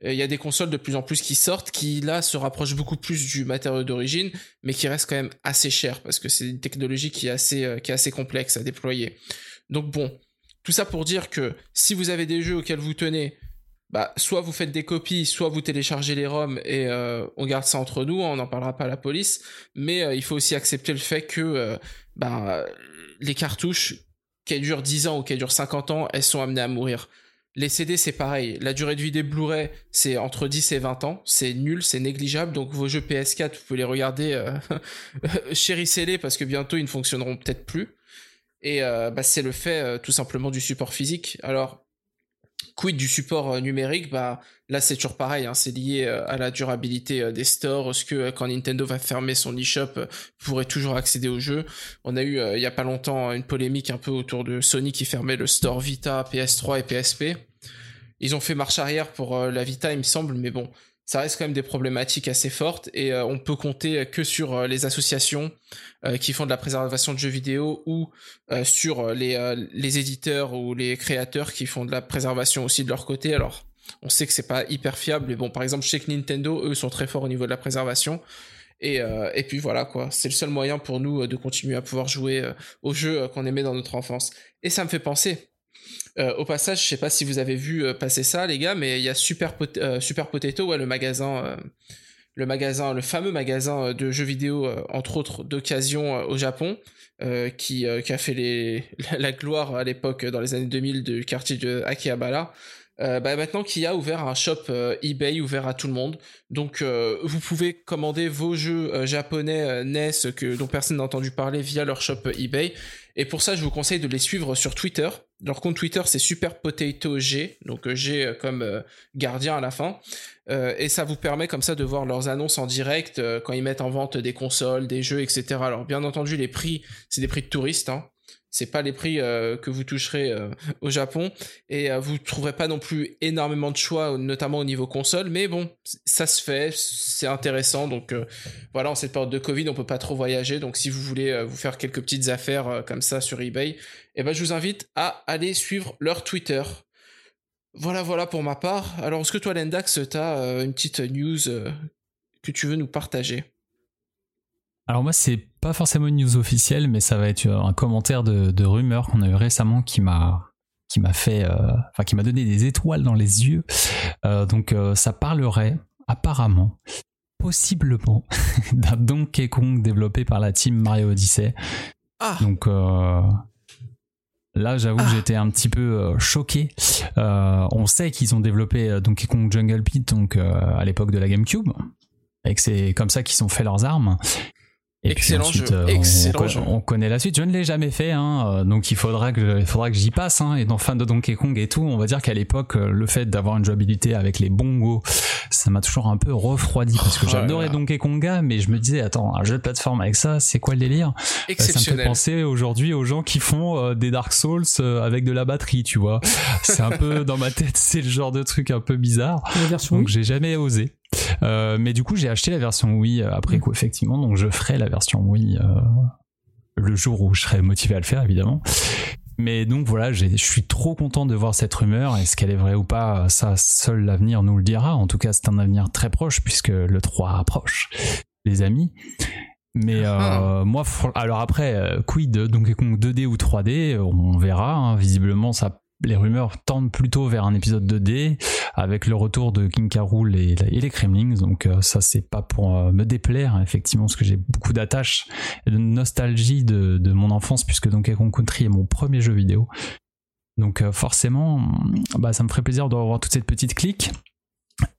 Il y a des consoles de plus en plus qui sortent, qui là se rapprochent beaucoup plus du matériau d'origine, mais qui restent quand même assez cher parce que c'est une technologie qui est assez, qui est assez complexe à déployer. Donc bon, tout ça pour dire que si vous avez des jeux auxquels vous tenez, bah, soit vous faites des copies, soit vous téléchargez les ROM et on garde ça entre nous, on n'en parlera pas à la police. Mais il faut aussi accepter le fait que bah, les cartouches, qu'elles durent 10 ans ou qu'elles durent 50 ans, elles sont amenées à mourir. Les CD, c'est pareil. La durée de vie des Blu-ray, c'est entre 10 et 20 ans. C'est nul, c'est négligeable. Donc vos jeux PS4, vous pouvez les regarder, euh, chérissez-les parce que bientôt ils ne fonctionneront peut-être plus. Et euh, bah, c'est le fait euh, tout simplement du support physique. Alors quid du support euh, numérique? Bah là c'est toujours pareil, hein, c'est lié euh, à la durabilité euh, des stores. Est-ce que quand Nintendo va fermer son eShop, vous pourrez toujours accéder au jeu On a eu il y a pas longtemps une polémique un peu autour de Sony qui fermait le store Vita, PS3 et PSP. Ils ont fait marche arrière pour la Vita, il me semble, mais bon, ça reste quand même des problématiques assez fortes et euh, on peut compter que sur euh, les associations euh, qui font de la préservation de jeux vidéo ou sur les, les éditeurs ou les créateurs qui font de la préservation aussi de leur côté. Alors, on sait que c'est pas hyper fiable, mais bon, par exemple, que Nintendo, eux, sont très forts au niveau de la préservation. Et, et puis voilà quoi, c'est le seul moyen pour nous de continuer à pouvoir jouer aux jeux qu'on aimait dans notre enfance. Et ça me fait penser. Euh, au passage, je sais pas si vous avez vu euh, passer ça, les gars, mais il y a Super, euh, Super Potato, ouais, le magasin, euh, le magasin, le fameux magasin de jeux vidéo, entre autres d'occasion au Japon, qui, qui a fait les, la gloire à l'époque dans les années 2000 du quartier de Akihabara. Euh, bah maintenant qui a ouvert un shop eBay ouvert à tout le monde. Donc euh, vous pouvez commander vos jeux japonais NES que, dont personne n'a entendu parler via leur shop eBay. Et pour ça, je vous conseille de les suivre sur Twitter. Leur compte Twitter, c'est Super Potato G, donc euh, G euh, comme euh, gardien à la fin. Et ça vous permet comme ça de voir leurs annonces en direct quand ils mettent en vente des consoles, des jeux, etc. Alors bien entendu, les prix, c'est des prix de touristes. Hein. C'est pas les prix euh, que vous toucherez euh, au Japon et euh, vous trouverez pas non plus énormément de choix, notamment au niveau console. Mais bon, ça se fait, c'est intéressant. Donc euh, voilà, en cette période de Covid, on peut pas trop voyager. Donc si vous voulez vous faire quelques petites affaires comme ça sur eBay, eh ben je vous invite à aller suivre leur Twitter. Voilà, voilà pour ma part. Alors, est-ce que toi, Lendax, t'as une petite news que tu veux nous partager? Alors moi, c'est pas forcément une news officielle, mais ça va être un commentaire de, de rumeur qu'on a eu récemment qui m'a qui m'a fait, euh, enfin qui m'a donné des étoiles dans les yeux. Euh, donc euh, ça parlerait apparemment, possiblement, d'un Donkey Kong développé par la team Mario Odyssey. Ah Donc euh, là, j'avoue que Ah. j'étais un petit peu euh, choqué. Euh, on sait qu'ils ont développé euh, Donkey Kong Jungle Beat donc euh, à l'époque de la GameCube, et que c'est comme ça qu'ils ont fait leurs armes. Et puis Excellent ensuite, jeu, euh, on- excellent on, jeu. on connaît la suite. Je ne l'ai jamais fait, hein, euh, donc il faudra que je- il faudra que j'y passe. Hein, et dans fan de Donkey Kong et tout, on va dire qu'à l'époque, euh, le fait d'avoir une jouabilité avec les bongos, ça m'a toujours un peu refroidi parce que Oh j'adorais. Donkey Konga, mais je me disais attends, un jeu de plateforme avec ça, c'est quoi le délire? Ça me fait penser aujourd'hui aux gens qui font des Dark Souls avec de la batterie, tu vois. C'est un peu dans ma tête, c'est le genre de truc un peu bizarre. La version Donc j'ai jamais osé. Euh, mais du coup j'ai acheté la version Wii euh, après coup effectivement, donc je ferai la version Wii euh, le jour où je serai motivé à le faire évidemment. Mais donc voilà, je suis trop content de voir cette rumeur. Est-ce qu'elle est vraie ou pas? Ça, seul l'avenir nous le dira. En tout cas, c'est un avenir très proche puisque le 3 approche, les amis. Mais euh, moi, alors après, quid de Donkey Kong 2D ou 3D, euh, on verra. hein. Visiblement, ça, les rumeurs tendent plutôt vers un épisode 2D avec le retour de King. Rool et, les Kremlings. Donc euh, ça, c'est pas pour euh, me déplaire, hein, effectivement, parce que j'ai beaucoup d'attache et de nostalgie de, mon enfance puisque Donkey Kong Country est mon premier jeu vidéo. Donc euh, forcément, bah, ça me ferait plaisir de revoir toute cette petite clique.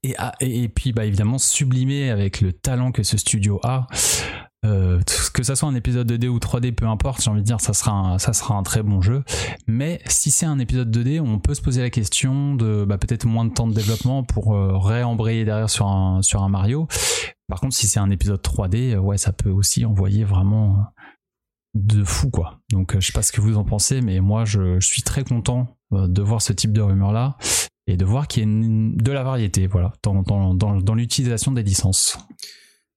Et, ah, et, puis bah, évidemment sublimer avec le talent que ce studio a. Euh, que ça soit un épisode 2D ou 3D, peu importe, j'ai envie de dire, ça sera un, ça sera un très bon jeu. Mais si c'est un épisode 2D, on peut se poser la question de bah, peut-être moins de temps de développement pour euh, réembrayer derrière sur un, sur un Mario. Par contre, si c'est un épisode 3D, euh, ouais, ça peut aussi envoyer vraiment de fou, quoi. Donc, je sais pas ce que vous en pensez, mais moi, je, suis très content de voir ce type de rumeur-là et de voir qu'il y a de la variété, voilà, dans l'utilisation des licences.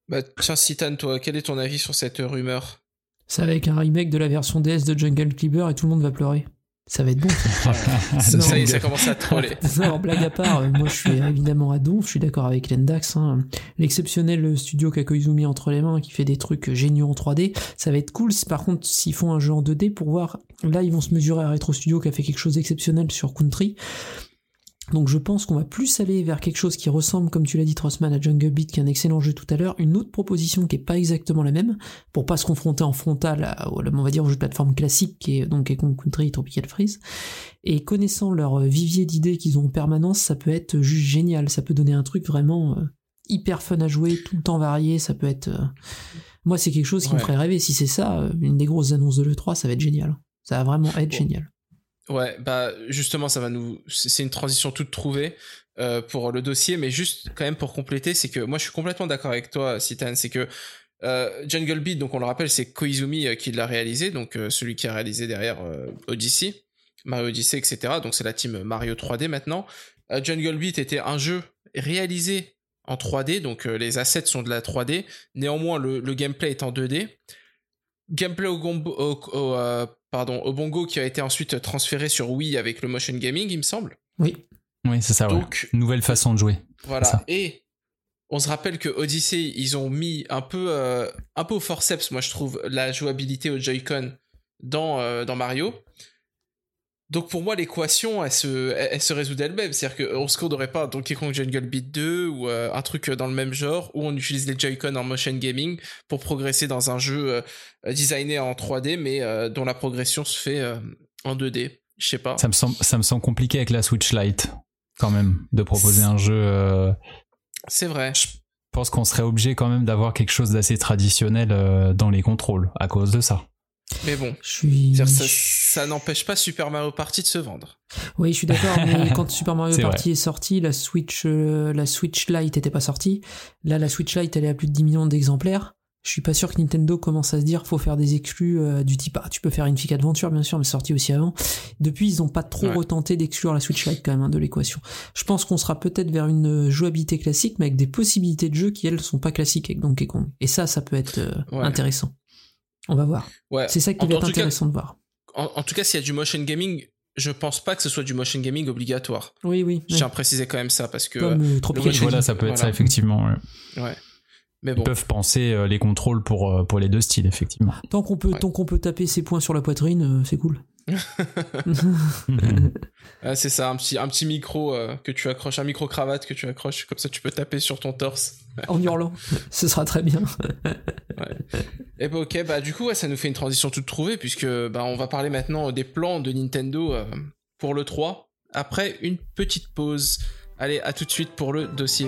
Bah, tiens, Citan, toi, quel est ton avis sur cette rumeur? Ça va avec un remake de la version DS de Jungle Cleaver et tout le monde va pleurer. Ça va être bon. ça. ça, Non. ça y est, ça commence à troller. Non, alors, blague à part, euh, moi je suis évidemment à don, je suis d'accord avec Lendax. Hein. L'exceptionnel studio qu'a Koizumi entre les mains qui fait des trucs géniaux en 3D, ça va être cool. Si, par contre, s'ils font un jeu en 2D pour voir, là ils vont se mesurer à Retro Studio qui a fait quelque chose d'exceptionnel sur Country. Donc je pense qu'on va plus aller vers quelque chose qui ressemble, comme tu l'as dit Trossman, à Jungle Beat, qui est un excellent jeu tout à l'heure. Une autre proposition qui est pas exactement la même, pour pas se confronter en frontal, à, au- on va dire, au jeu de plateforme classique, qui est donc Kong Country et Tropical Freeze. Et connaissant leur euh, vivier d'idées qu'ils ont en permanence, ça peut être juste génial. Ça peut donner un truc vraiment euh, hyper fun à jouer, tout le temps varié. Ça peut être. euh, Moi, c'est quelque chose qui me ferait rêver. Si c'est ça, une des grosses annonces de l'E3, ça va être génial. Ça va vraiment être Bon. génial. Ouais, bah justement, ça va nous. C'est une transition toute trouvée euh, pour le dossier, mais juste quand même pour compléter, c'est que moi je suis complètement d'accord avec toi, Citan, c'est que euh, Jungle Beat, donc on le rappelle, c'est Koizumi euh, qui l'a réalisé, donc celui qui a réalisé derrière Odyssey, Mario Odyssey, etc. Donc c'est la team Mario 3D maintenant. Jungle Beat était un jeu réalisé en 3D, donc les assets sont de la 3D. Néanmoins, le, le gameplay est en 2D. Gameplay au, gombo- au- au, euh, pardon, au bongo qui a été ensuite transféré sur Wii avec le motion gaming, il me semble. Oui. Oui, c'est ça, ouais. Donc Nouvelle façon de jouer. voilà. Et on se rappelle que Odyssey, ils ont mis un peu, euh, un peu au forceps, moi je trouve, la jouabilité au Joy-Con dans, euh, dans Mario. Donc pour moi, l'équation, elle se, elle, elle se résout d'elle-même. C'est-à-dire qu'on se n'aurait pas un Donkey Kong Jungle Beat 2 ou euh, un truc dans le même genre où on utilise les Joy-Con en motion gaming pour progresser dans un jeu euh, designé en 3D mais euh, dont la progression se fait euh, en 2D. Je sais pas. Ça me semble, ça me semble compliqué avec la Switch Lite, quand même, de proposer un jeu. euh, C'est vrai. je pense qu'on serait obligé quand même d'avoir quelque chose d'assez traditionnel euh, dans les contrôles à cause de ça. Mais bon. Je suis. Ça, ça n'empêche pas Super Mario Party de se vendre. Oui, je suis d'accord, mais quand Super Mario Party est sorti, la Switch, euh, la Switch Lite était pas sortie. Là, la Switch Lite, elle est à plus de 10 millions d'exemplaires. Je suis pas sûr que Nintendo commence à se dire faut faire des exclus euh, du type ah tu peux faire une Fic Adventure bien sûr mais sorti aussi avant. Depuis ils ont pas trop Ouais. retenté d'exclure la Switch Lite quand même hein, de l'équation. Je pense qu'on sera peut-être vers une euh, jouabilité classique mais avec des possibilités de jeu qui elles sont pas classiques avec Donkey Kong. Et ça ça peut être euh, Ouais. intéressant. On va voir. Ouais. C'est ça qui va être cas- intéressant de voir. En, en tout cas, s'il y a du motion gaming, je pense pas que ce soit du motion gaming obligatoire. Oui oui. Je tiens à préciser quand même ça parce que. Comme euh, le Tropical motion- Voilà, ça peut être ça, effectivement. ouais. euh, ouais. Mais Ils peuvent penser euh, les contrôles pour, euh, pour les deux styles, effectivement. Tant qu'on peut, Ouais. tant qu'on peut taper ses points sur la poitrine, euh, c'est cool. Ah, c'est ça, un petit, un petit micro euh, que tu accroches, un micro cravate que tu accroches, comme ça tu peux taper sur ton torse. en hurlant. Ce sera très bien. Et bah ok, bah du coup ouais, ça nous fait une transition toute trouvée puisque bah on va parler maintenant des plans de Nintendo euh, pour le 3 après une petite pause. Allez, à tout de suite pour le dossier.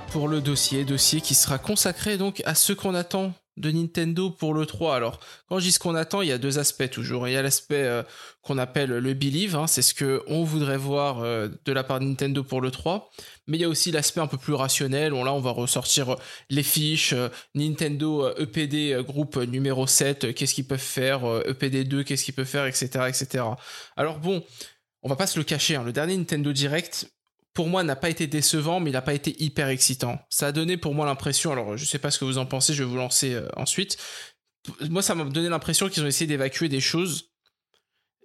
Pour le dossier, dossier qui sera consacré donc à ce qu'on attend de Nintendo pour le 3. Alors, quand je dis ce qu'on attend, il y a deux aspects toujours. Il y a l'aspect euh, qu'on appelle le believe, hein, c'est ce que on voudrait voir euh, de la part de Nintendo pour le 3. Mais il y a aussi l'aspect un peu plus rationnel, là on va ressortir euh, les fiches, Nintendo EPD euh, groupe numéro 7, euh, qu'est-ce qu'ils peuvent faire, EPD 2, qu'est-ce qu'ils peuvent faire, etc., etc. Alors bon, on va pas se le cacher, hein, le dernier Nintendo Direct, pour moi, n'a pas été décevant, mais il n'a pas été hyper excitant. Ça a donné pour moi l'impression, alors je sais pas ce que vous en pensez, je vais vous lancer euh, ensuite. Moi, ça m'a donné l'impression qu'ils ont essayé d'évacuer des choses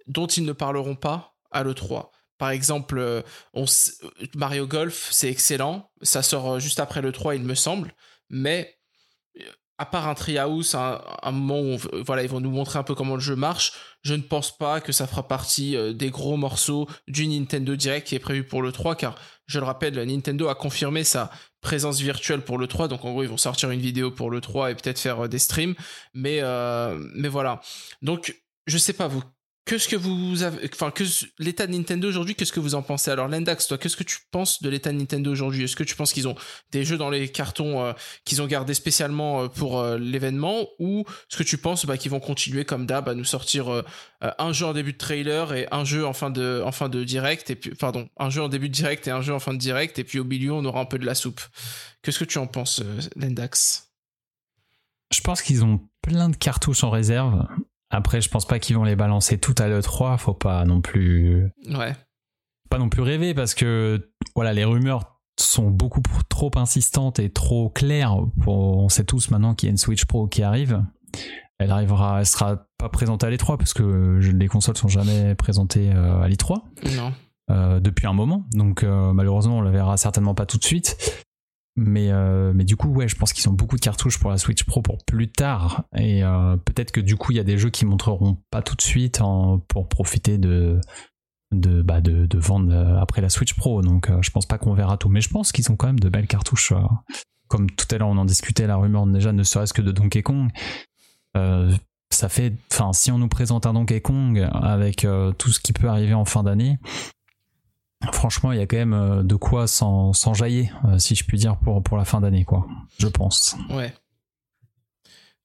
dont ils ne parleront pas à l'E3. Par exemple, euh, on s- Mario Golf, c'est excellent. Ça sort euh, juste après l'E3, il me semble. Mais euh, à part un Treehouse, un, un moment où voilà, ils vont nous montrer un peu comment le jeu marche, je ne pense pas que ça fera partie euh, des gros morceaux du Nintendo Direct qui est prévu pour le 3, car je le rappelle, Nintendo a confirmé sa présence virtuelle pour le 3, donc en gros ils vont sortir une vidéo pour le 3 et peut-être faire euh, des streams, mais, euh, mais voilà. Donc je sais pas vous, qu'est-ce que vous avez, enfin que l'état de Nintendo aujourd'hui, qu'est-ce que vous en pensez? Alors Lendax, toi, qu'est-ce que tu penses de l'état de Nintendo aujourd'hui? Est-ce que tu penses qu'ils ont des jeux dans les cartons euh, qu'ils ont gardés spécialement euh, pour euh, l'événement, ou est-ce que tu penses bah, qu'ils vont continuer comme d'hab à nous sortir un jeu en début de trailer et un jeu en fin de, en fin de direct, et puis pardon, un jeu en début de direct et un jeu en fin de direct, et puis au milieu on aura un peu de la soupe. Qu'est-ce que tu en penses, Lendax? Je pense qu'ils ont plein de cartouches en réserve. Après, je pense pas qu'ils vont les balancer toutes à l'E3. Faut pas non plus, Ouais. pas non plus rêver parce que voilà, les rumeurs sont beaucoup trop insistantes et trop claires. Pour- on sait tous maintenant qu'il y a une Switch Pro qui arrive. Elle arrivera, elle sera pas présentée à l'E3 parce que les consoles sont jamais présentées euh, à l'E3. Non. euh, depuis un moment. Donc euh, malheureusement, on la verra certainement pas tout de suite. Mais, euh, mais du coup, ouais, je pense qu'ils ont beaucoup de cartouches pour la Switch Pro pour plus tard. Et euh, peut-être que du coup, il y a des jeux qui montreront pas tout de suite pour profiter de, de, bah, vendre euh, après la Switch Pro. Donc euh, je pense pas qu'on verra tout. Mais je pense qu'ils ont quand même de belles cartouches. comme tout à l'heure, on en discutait, la rumeur déjà, ne serait-ce que de Donkey Kong. Ça fait, enfin, si on nous présente un Donkey Kong avec tout ce qui peut arriver en fin d'année, franchement, il y a quand même euh, de quoi s'en s'enjailler, euh, si je puis dire, pour, pour la fin d'année, quoi. Je pense. Ouais.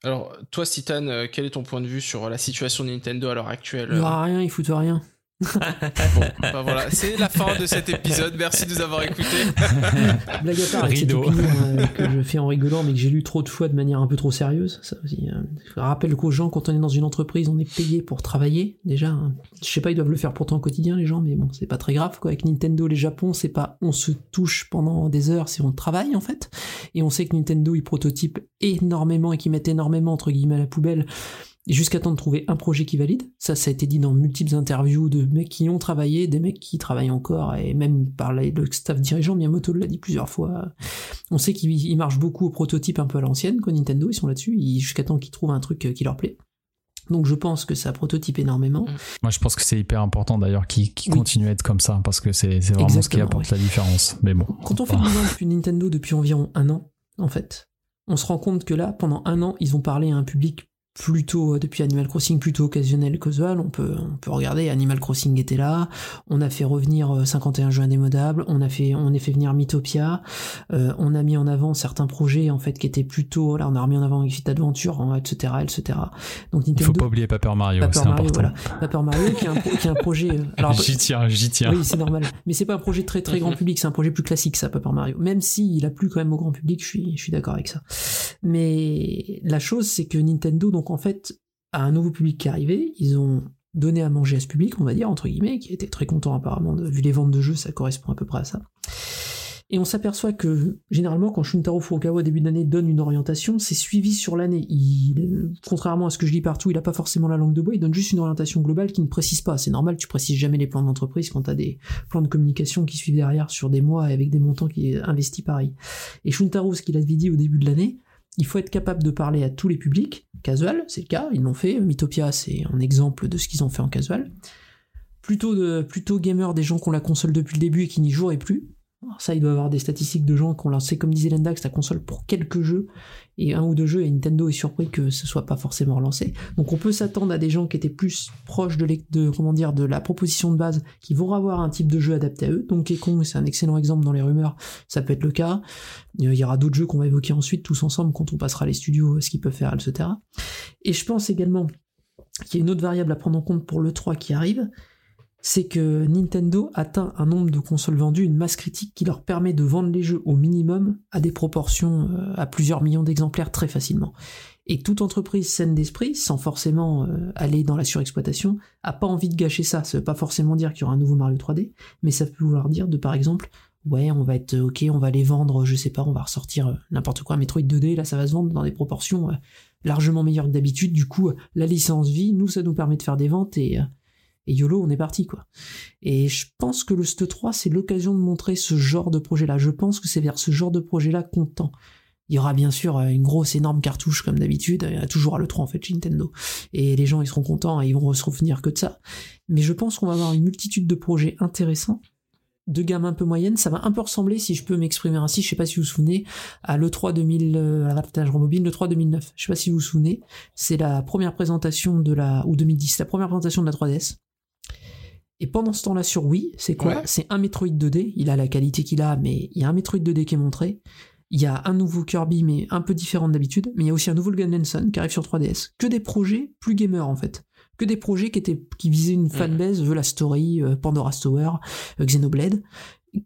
Alors, toi, Citan, euh, quel est ton point de vue sur la situation de Nintendo à l'heure actuelle Il y aura rien, ils foutent rien. Bah voilà, c'est la fin de cet épisode. Merci de nous avoir écoutés. Blague à part avec cette opinion euh, que je fais en rigolant, mais que j'ai lu trop de fois de manière un peu trop sérieuse. Ça aussi. euh, je rappelle qu'aux gens, quand on est dans une entreprise, on est payé pour travailler. Déjà, hein. je sais pas, ils doivent le faire pourtant au quotidien, les gens, mais bon, c'est pas très grave. Quoi. Avec Nintendo, les Japon, c'est pas on se touche pendant des heures, c'est on travaille en fait. Et on sait que Nintendo, ils prototypent énormément et qu'ils mettent énormément entre guillemets à la poubelle jusqu'à temps de trouver un projet qui valide. Ça, ça a été dit dans multiples interviews de mecs qui ont travaillé, des mecs qui travaillent encore, et même par le staff dirigeant, Miyamoto l'a dit plusieurs fois. On sait qu'ils ils marchent beaucoup au prototype un peu à l'ancienne, quoi, Nintendo, ils sont là-dessus, jusqu'à temps qu'ils trouvent un truc euh, qui leur plaît. Donc je pense que ça prototype énormément. Moi, je pense que c'est hyper important d'ailleurs qu'ils qu'ils Oui. continuent à être comme ça, parce que c'est vraiment ce qui apporte la différence. Mais bon. Quand on fait le bilan depuis Nintendo depuis environ un an, en fait, on se rend compte que là, pendant un an, ils ont parlé à un public plutôt, euh, depuis Animal Crossing, plutôt occasionnel casual. On peut, on peut regarder, Animal Crossing était là, on a fait revenir euh, 51 jeux indémodables, on a fait, on a fait venir Mythopia, euh, on a mis en avant certains projets, en fait, qui étaient plutôt, là, on a remis en avant Exit Adventure, hein, etc., etc. Donc Nintendo, faut pas oublier Paper Mario, Paper c'est Mario, important. voilà. Paper Mario, qui est un, qui est un projet, euh, alors, J'y tiens, j'y tiens. oui, c'est normal. Mais c'est pas un projet très très grand Mhm. public, c'est un projet plus classique, ça, Paper Mario. Même si il a plu quand même au grand public, je suis, je suis d'accord avec ça. Mais la chose, c'est que Nintendo, donc en fait, a un nouveau public qui est arrivé, ils ont donné à manger à ce public, on va dire, entre guillemets, qui était très content apparemment, de, vu les ventes de jeux, ça correspond à peu près à ça. Et on s'aperçoit que, généralement, quand Shuntaro Furukawa, au début d'année, donne une orientation, c'est suivi sur l'année. Contrairement à ce que je lis partout, il a pas forcément la langue de bois, il donne juste une orientation globale qui ne précise pas. C'est normal, tu précises jamais les plans d'entreprise quand t'as des plans de communication qui suivent derrière sur des mois et avec des montants qui est pareil. Et Shuntaro, ce qu'il avait dit au début de l'année, il faut être capable de parler à tous les publics. Casual, c'est le cas, ils l'ont fait. Mythopia, c'est un exemple de ce qu'ils ont fait en casual. Plutôt, de, plutôt gamer, des gens qui ont la console depuis le début et qui n'y joueraient plus. Alors ça, il doit avoir des statistiques de gens qui ont lancé, comme disait Lendax, la console pour quelques jeux, et un ou deux jeux, et Nintendo est surpris que ce soit pas forcément relancé. Donc on peut s'attendre à des gens qui étaient plus proches de, la proposition de base, qui vont avoir un type de jeu adapté à eux. Donkey Kong, c'est un excellent exemple dans les rumeurs, ça peut être le cas. Euh, Il y aura d'autres jeux qu'on va évoquer ensuite, tous ensemble, quand on passera les studios, ce qu'ils peuvent faire, etc. Et je pense également qu'il y a une autre variable à prendre en compte pour le 3 qui arrive, c'est que Nintendo atteint un nombre de consoles vendues, une masse critique qui leur permet de vendre les jeux au minimum à des proportions euh, à plusieurs millions d'exemplaires très facilement. Et toute entreprise saine d'esprit, sans forcément euh, aller dans la surexploitation, a pas envie de gâcher ça. Ça veut pas forcément dire qu'il y aura un nouveau Mario 3D, mais ça peut vouloir dire de par exemple, ouais, on va être euh, ok, on va les vendre, je sais pas, on va ressortir n'importe quoi, Metroid 2D, là ça va se vendre dans des proportions largement meilleures que d'habitude. Du coup, la licence vie, nous ça nous permet de faire des ventes et et YOLO, on est parti, quoi. Et je pense que le STE 3, c'est l'occasion de montrer ce genre de projet-là. Je pense que c'est vers ce genre de projet-là qu'on tend. Il y aura bien sûr euh, une grosse, énorme cartouche, comme d'habitude. Il y a toujours à l'E3, en fait, chez Nintendo. Et les gens, ils seront contents et ils vont se souvenir que de ça. Mais je pense qu'on va avoir une multitude de projets intéressants de gamme un peu moyenne, ça va un peu ressembler, si je peux m'exprimer ainsi, je sais pas si vous vous souvenez, à l'E3 2000, euh, à la je remobile, l'E3 2009. Je sais pas si vous vous souvenez, c'est la première présentation de la, ou 2010, la première présentation de la 3DS. Et pendant ce temps-là sur Wii, c'est quoi Ouais. C'est un Metroid 2D. Il a la qualité qu'il a, mais il y a un Metroid 2D qui est montré. Il y a un nouveau Kirby, mais un peu différent d'habitude. Mais il y a aussi un nouveau Gun Sun qui arrive sur 3DS. Que des projets plus gamers en fait. Que des projets qui étaient qui visaient une fanbase, The La Story, euh, Pandora's Tower, euh, Xenoblade.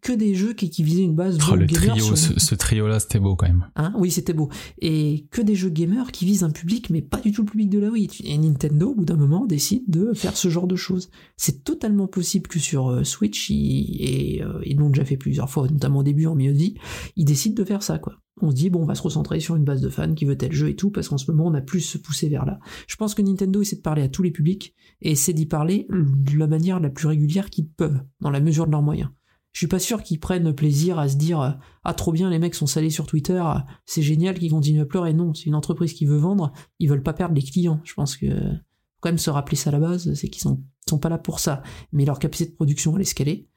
Que des jeux qui, qui visaient une base Oh, de le trio, sur- ce, ce trio-là, c'était beau quand même. Hein? Oui, c'était beau. Et que des jeux gamers qui visent un public, mais pas du tout le public de la Wii. Et Nintendo, au bout d'un moment, décide de faire ce genre de choses. C'est totalement possible que sur euh, Switch, ils, et euh, ils l'ont déjà fait plusieurs fois, notamment au début en milieu de vie, ils décident de faire ça, quoi. On se dit, bon, on va se recentrer sur une base de fans qui veut tel jeu et tout, parce qu'en ce moment, on a plus se pousser vers là. Je pense que Nintendo essaie de parler à tous les publics, et essaie d'y parler de la manière la plus régulière qu'ils peuvent, dans la mesure de leurs moyens. Je suis pas sûr qu'ils prennent plaisir à se dire, ah trop bien les mecs sont salés sur Twitter, c'est génial qu'ils continuent à pleurer. Non, c'est une entreprise qui veut vendre, ils veulent pas perdre les clients. Je pense que faut quand même se rappeler ça à la base, c'est qu'ils sont, sont pas là pour ça. Mais leur capacité de production elle est escalée.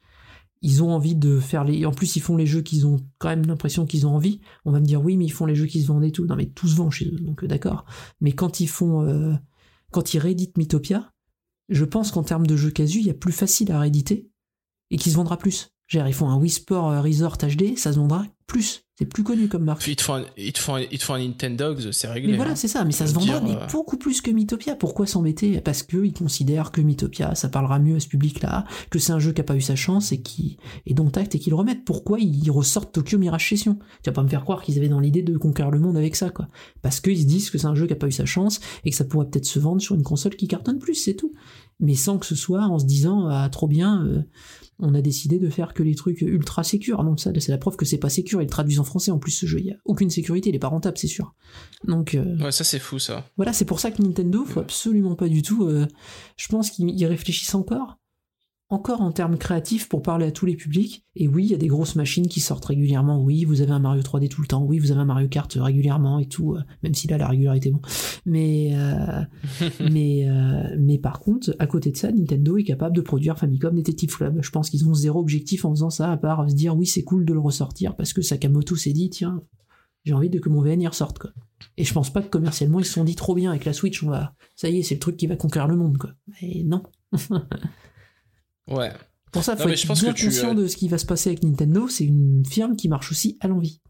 Ils ont envie de faire les. En plus, ils font les jeux qu'ils ont quand même l'impression qu'ils ont envie. On va me dire oui, mais ils font les jeux qui se vendent et tout. Non, mais tout se vend chez eux, donc euh, d'accord. Mais quand ils font, euh, quand ils rééditent Mythopia, je pense qu'en termes de jeux casu, il y a plus facile à rééditer et qui se vendra plus. Genre, ils font un Wii Sport euh, Resort HD, ça se vendra plus. C'est plus connu comme marque. Puis ils te font un, ils te font un, ils te font un Nintendogs, c'est réglé. Mais voilà, hein. c'est ça, mais ça se vendra mais euh, beaucoup plus que Mythopia. Pourquoi s'embêter? Parce qu'ils considèrent que Mythopia, ça parlera mieux à ce public-là, que c'est un jeu qui a pas eu sa chance et qui et dont acte et qu'ils le remettent. Pourquoi ils ressortent Tokyo Mirage Session? Tu vas pas me faire croire qu'ils avaient dans l'idée de conquérir le monde avec ça, quoi. Parce qu'ils se disent que c'est un jeu qui a pas eu sa chance et que ça pourrait peut-être se vendre sur une console qui cartonne plus, c'est tout. Mais sans que ce soit en se disant, ah, trop bien, euh, on a décidé de faire que les trucs ultra sécures. Non, ça, c'est la preuve que c'est pas sécure. Ils le traduisent en français en plus ce jeu. Il y a aucune sécurité, il est pas rentable, c'est sûr. Donc, euh, Ouais, ça c'est fou ça. voilà, c'est pour ça que Nintendo, faut absolument pas du tout. euh, je pense qu'ils réfléchissent encore, encore en termes créatifs pour parler à tous les publics. Et oui, il y a des grosses machines qui sortent régulièrement. Oui, vous avez un Mario 3D tout le temps. Oui, vous avez un Mario Kart régulièrement et tout. euh, même si là la régularité bon. Mais euh, mais euh, mais par contre, à côté de ça, Nintendo est capable de produire Famicom Detective Club. Je pense qu'ils ont zéro objectif en faisant ça, à part se dire oui, c'est cool de le ressortir parce que Sakamoto s'est dit tiens, j'ai envie de que mon VN y ressorte quoi. Et je pense pas que commercialement ils se sont dit trop bien avec la Switch, on va, ça y est, c'est le truc qui va conquérir le monde quoi. Et non. Ouais. Pour ça, Non, faut mais être bien que conscient euh, de ce qui va se passer avec Nintendo. C'est une firme qui marche aussi à l'envie.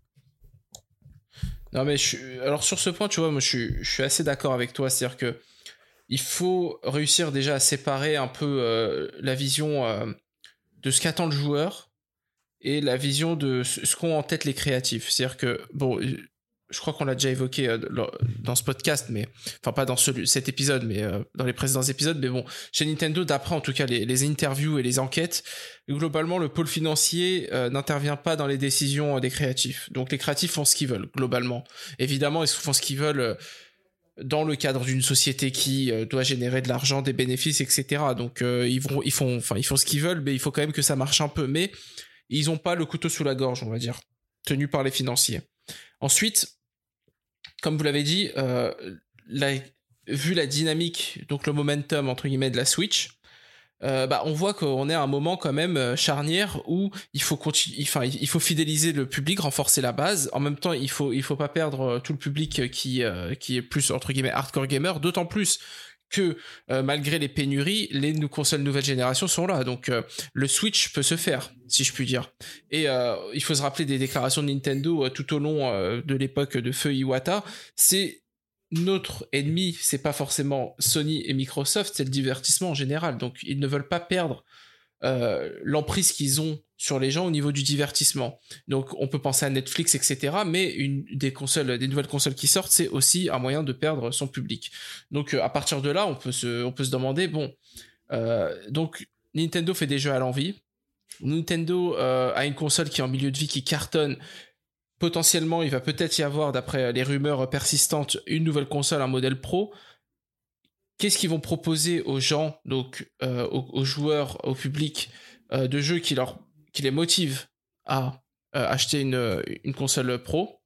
Non mais je suis... alors sur ce point, tu vois, moi je suis, je suis assez d'accord avec toi, c'est-à-dire que il faut réussir déjà à séparer un peu euh, la vision euh, de ce qu'attend le joueur et la vision de ce qu'ont en tête les créatifs. C'est-à-dire que bon, je crois qu'on l'a déjà évoqué euh, dans- ce podcast, mais enfin pas dans cet épisode, mais euh, dans les précédents épisodes. Mais bon, chez Nintendo, d'après en tout cas les, interviews et les enquêtes, globalement le pôle financier euh, n'intervient pas dans les décisions des créatifs. Donc les créatifs font ce qu'ils veulent globalement. Évidemment, ils font ce qu'ils veulent. dans le cadre d'une société qui doit générer de l'argent, des bénéfices, etc. Donc ils ils font, enfin ils font ce qu'ils veulent, mais il faut quand même que ça marche un peu. Mais ils ont pas le couteau sous la gorge, on va dire, tenu par les financiers. Ensuite, comme vous l'avez dit, euh, vu la dynamique, donc le momentum entre guillemets de la Switch, euh, bah, on voit qu'on est à un moment quand même euh, charnière où il faut fidéliser le public, renforcer la base. En même temps, il faut il faut pas perdre tout le public qui est plus hardcore gamer. D'autant plus euh, malgré les pénuries, les consoles nouvelle génération sont là. Donc euh, le Switch peut se faire, si je puis dire. Et euh, il faut se rappeler des déclarations de Nintendo tout au long de l'époque de Feu Iwata. C'est notre ennemi, c'est pas forcément Sony et Microsoft, c'est le divertissement en général. Donc ils ne veulent pas perdre l'emprise qu'ils ont sur les gens au niveau du divertissement. Donc on peut penser à Netflix, etc. Mais une des consoles, des nouvelles consoles qui sortent, c'est aussi un moyen de perdre son public. Donc euh, à partir de là, on peut se, on peut se demander bon, euh, donc Nintendo fait des jeux à l'envie. Nintendo euh, a une console qui est en milieu de vie qui cartonne. Potentiellement, il va peut-être y avoir, d'après les rumeurs persistantes, une nouvelle console, un modèle pro. Qu'est-ce qu'ils vont proposer aux gens, donc aux, joueurs, au public, de jeux qui, leur, qui les motivent à euh, acheter une, une console pro,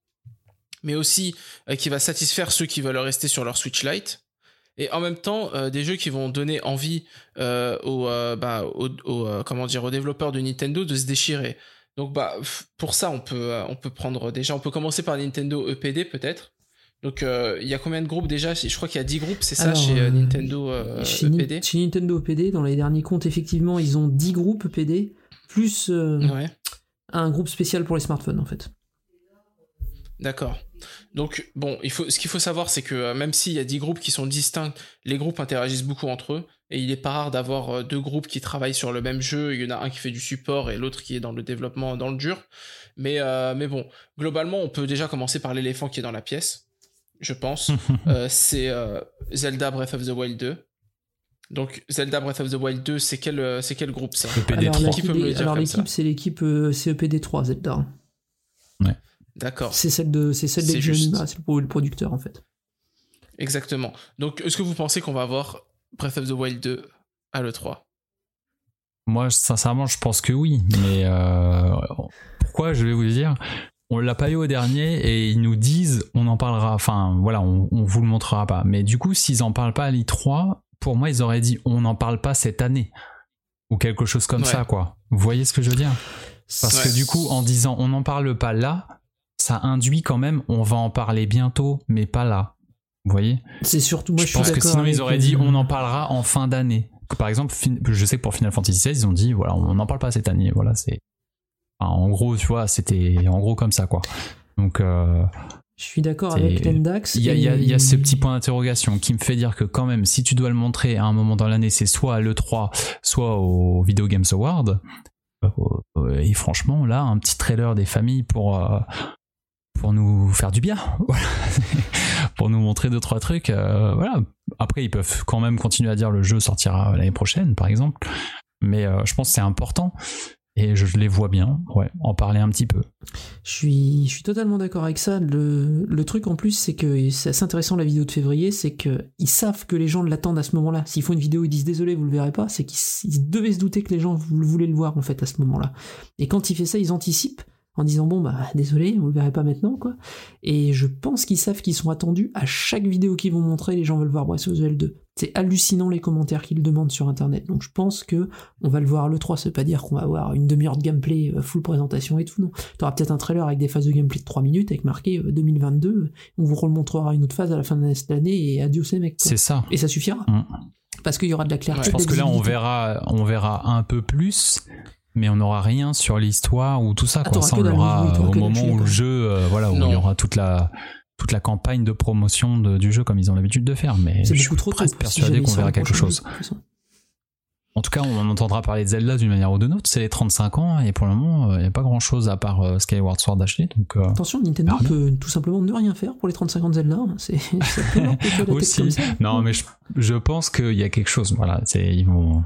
mais aussi euh, qui va satisfaire ceux qui veulent rester sur leur Switch Lite, et en même temps euh, des jeux qui vont donner envie euh, aux, euh, bah, aux, aux, euh, comment dire, aux développeurs de Nintendo de se déchirer. Donc bah pour ça on peut euh, on peut prendre déjà on peut commencer par Nintendo EPD peut-être. Donc euh, il y a combien de groupes déjà? Je crois qu'il y a 10 groupes, c'est ça Alors, chez euh, euh, Nintendo euh, chez, EPD. chez Nintendo EPD, dans les derniers comptes, effectivement, ils ont 10 groupes EPD, plus euh, Ouais, un groupe spécial pour les smartphones, en fait. d'accord. Donc bon, il faut, ce qu'il faut savoir, c'est que euh, même s'il y a 10 groupes qui sont distincts, les groupes interagissent beaucoup entre eux, et il est pas rare d'avoir euh, deux groupes qui travaillent sur le même jeu. Il y en a un qui fait du support et l'autre qui est dans le développement dans le dur. Mais euh, mais bon, globalement, on peut déjà commencer par l'éléphant qui est dans la pièce. Je pense, Euh, c'est euh, Zelda Breath of the Wild 2. Donc Zelda Breath of the Wild 2, c'est quel euh, c'est quel groupe ça Alors, 3. Qui peut me l'équipe- c'est l'équipe euh, CEPD 3 Zelda. D'accord. C'est celle de, c'est celle C'est des juste. Jonima, c'est le, pro- le producteur en fait. Exactement. Donc, est-ce que vous pensez qu'on va avoir Breath of the Wild 2 à l'E3 Moi, sincèrement, je pense que oui. Mais euh, pourquoi Je vais vous le dire? On l'a pas eu au dernier et ils nous disent on en parlera. Enfin, voilà, on, on vous le montrera pas. Mais du coup, s'ils en parlent pas à l'I3, pour moi, ils auraient dit on n'en parle pas cette année ou quelque chose comme Ouais. ça, quoi. Vous voyez ce que je veux dire? Parce Ouais. que du coup, en disant on n'en parle pas là, ça induit quand même on va en parler bientôt, mais pas là. Vous voyez? C'est surtout, moi je, je pense suis que sinon ils auraient euh, dit on en parlera en fin d'année. Par exemple, je sais que pour Final Fantasy XVI, ils ont dit voilà, on n'en parle pas cette année. Voilà, c'est enfin, en gros, tu vois, c'était en gros comme ça quoi. Donc euh, Je suis d'accord avec Tendax. il y a, y y ce petit point d'interrogation qui me fait dire que quand même, si tu dois le montrer à un moment dans l'année, c'est soit à l'E3, soit au Video Games Award. Euh, Et franchement, là, un petit trailer des familles pour euh, pour nous faire du bien, Voilà. pour nous montrer deux trois trucs. euh, voilà. Après, ils peuvent quand même continuer à dire le jeu sortira l'année prochaine, par exemple. Mais euh, je pense que c'est important et je les vois bien. Ouais, en parler un petit peu. Je suis, totalement d'accord avec ça. Le, le truc en plus, c'est que c'est assez intéressant la vidéo de février, c'est que ils savent que les gens l'attendent à ce moment-là. S'ils font une vidéo, ils disent désolé, vous le verrez pas, c'est qu'ils ils devaient se douter que les gens vou- voulaient le voir en fait à ce moment-là. Et quand il fait ça, ils anticipent en disant bon bah désolé, vous le verrez pas maintenant quoi. Et je pense qu'ils savent qu'ils sont attendus à chaque vidéo qu'ils vont montrer, les gens veulent voir Breath of the Wild 2. C'est hallucinant les commentaires qu'ils demandent sur internet. Donc je pense que on va le voir à l'E3, ça veut pas dire qu'on va avoir une demi-heure de gameplay, euh, full présentation et tout, non. T'auras peut-être un trailer avec des phases de gameplay de 3 minutes avec marqué euh, 2022, on vous remontrera une autre phase à la fin de cette année et adieu ces mecs. C'est ça. Et ça suffira. Mm. Parce qu'il y aura de la clarté. Je pense que là, on verra, on verra un peu plus, mais on n'aura rien sur l'histoire ou tout ça. Ah, Quoi. Ça, on l'aura t'auras au moment où le jeu, euh, voilà, où il y aura toute la toute la campagne de promotion de- du jeu comme ils ont l'habitude de faire. Mais je suis trop presque persuadé qu'on verra quelque chose. façon. En tout cas, on entendra parler de Zelda d'une manière ou d'une autre. C'est les 35 ans et pour le moment, euh, il n'y a pas grand chose à part euh, Skyward Sword HD. Donc, euh, Attention, Nintendo peut tout simplement ne rien faire pour les 35 ans de Zelda. hein. C'est, Aussi. comme ça. Non, mais je, je pense qu'il y a quelque chose. Voilà, ils vont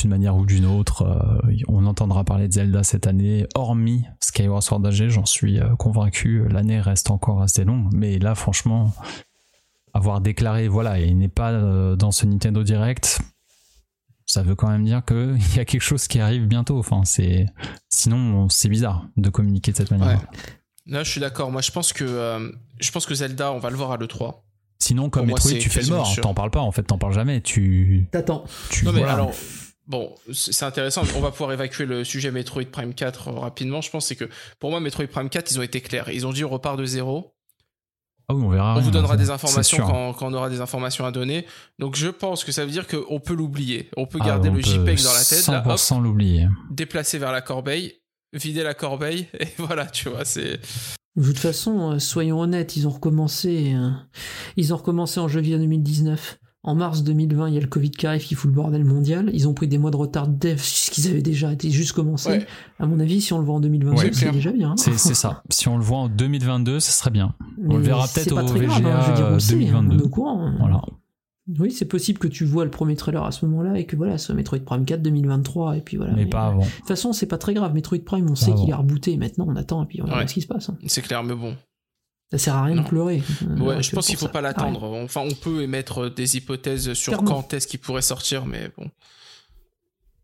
d'une manière ou d'une autre, euh, on entendra parler de Zelda cette année, hormis Skyward Sword HD, j'en suis euh, convaincu. L'année reste encore assez longue, mais là, franchement, avoir déclaré, voilà, et il n'est pas euh, dans ce Nintendo Direct, ça veut quand même dire qu'il y a quelque chose qui arrive bientôt. Enfin, c'est sinon c'est bizarre de communiquer de cette manière. Ouais. Là, je suis d'accord. Moi, je pense que euh, je pense que Zelda, on va le voir à l'E3. Sinon, comme Metroid, tu fais le mort. sûr. T'en parles pas, en fait, t'en parles jamais. Tu, T'attends. tu Non, mais voilà. alors, bon, c'est intéressant. On va pouvoir évacuer le sujet Metroid Prime 4 rapidement. Je pense c'est que pour moi, Metroid Prime 4, ils ont été clairs. Ils ont dit on repart de zéro. Ah oui, on verra. on rien, vous donnera des informations quand, quand on aura des informations à donner. Donc, je pense que ça veut dire qu'on peut l'oublier. On peut Ah, garder on le peut JPEG dans la tête, là, hop, 100% l'oublier. déplacer vers la corbeille, vider la corbeille, et voilà, tu vois, c'est. De toute façon, euh, soyons honnêtes, ils ont recommencé. euh, ils ont recommencé en janvier 2019. En mars 2020, il y a le Covid qui arrive qui fout le bordel mondial. Ils ont pris des mois de retard de dev, ce qu'ils avaient déjà été juste commencé. Ouais. À mon avis, si on le voit en 2022, Ouais, c'est déjà bien. hein. C'est ça. Si on le voit en 2022, ce serait bien. Mais on le verra peut-être au très grave, VGA hein, je veux dire, on le sait, hein, 2022. on est au courant. Voilà. Oui, c'est possible que tu vois le premier trailer à ce moment-là et que voilà, ce Metroid Prime 4 2023 et puis voilà. Mais pas avant. De toute façon, c'est pas très grave. Metroid Prime, on sait qu'il est rebooté. Maintenant, on attend et puis on verra Ouais. ce qui se passe. hein. C'est clair, mais bon. Ça sert à rien Non. de pleurer. Euh, Ouais, je pense qu'il faut ça. pas Ah, l'attendre. Enfin, on peut émettre des hypothèses sur Clairement. quand est-ce qu'il pourrait sortir, mais bon.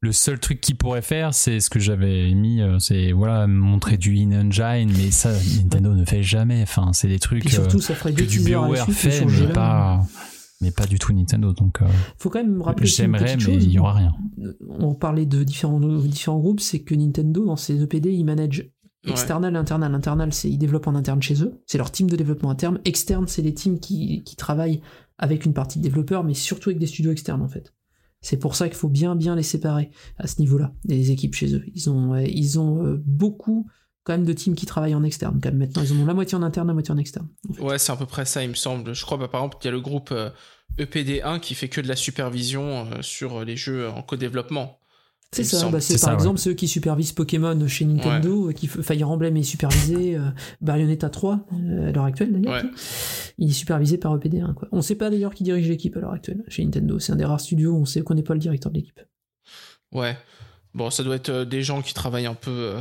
Le seul truc qu'il pourrait faire, c'est ce que j'avais mis, euh, c'est voilà montrer du in-engine, mais ça, Nintendo ne fait jamais. Enfin, c'est des trucs surtout, euh, ça ferait que du BioWare fait, mais pas, mais pas du tout Nintendo. Donc, euh, Faut quand même rappeler aussi une j'aimerais, mais il y aura rien. On parlait de différents, différents groupes, c'est que Nintendo, dans ses EPD, ils managent Ouais. External internal. Internal, c'est ils développent en interne chez eux. C'est leur team de développement interne. Externe, c'est les teams qui, qui travaillent avec une partie de développeurs, mais surtout avec des studios externes, en fait. C'est pour ça qu'il faut bien, bien les séparer à ce niveau-là, les équipes chez eux. Ils ont, ils ont euh, beaucoup quand même de teams qui travaillent en externe. Quand même, maintenant, ils en ont la moitié en interne, la moitié en externe. en fait. Ouais, c'est à peu près ça, il me semble. Je crois, bah, par exemple, il y a le groupe euh, EPD1 qui fait que de la supervision euh, sur les jeux en co-développement. C'est ça, bah, c'est par ça, ouais. exemple ceux qui supervisent Pokémon chez Nintendo, euh, qui Fire Emblem est supervisé, euh, Bayonetta 3 euh, à l'heure actuelle d'ailleurs, Ouais. il est supervisé par EPD1. Quoi. On sait pas d'ailleurs qui dirige l'équipe à l'heure actuelle chez Nintendo, c'est un des rares studios où on sait qu'on n'est pas le directeur de l'équipe. Ouais. Bon, ça doit être euh, des gens qui travaillent un peu.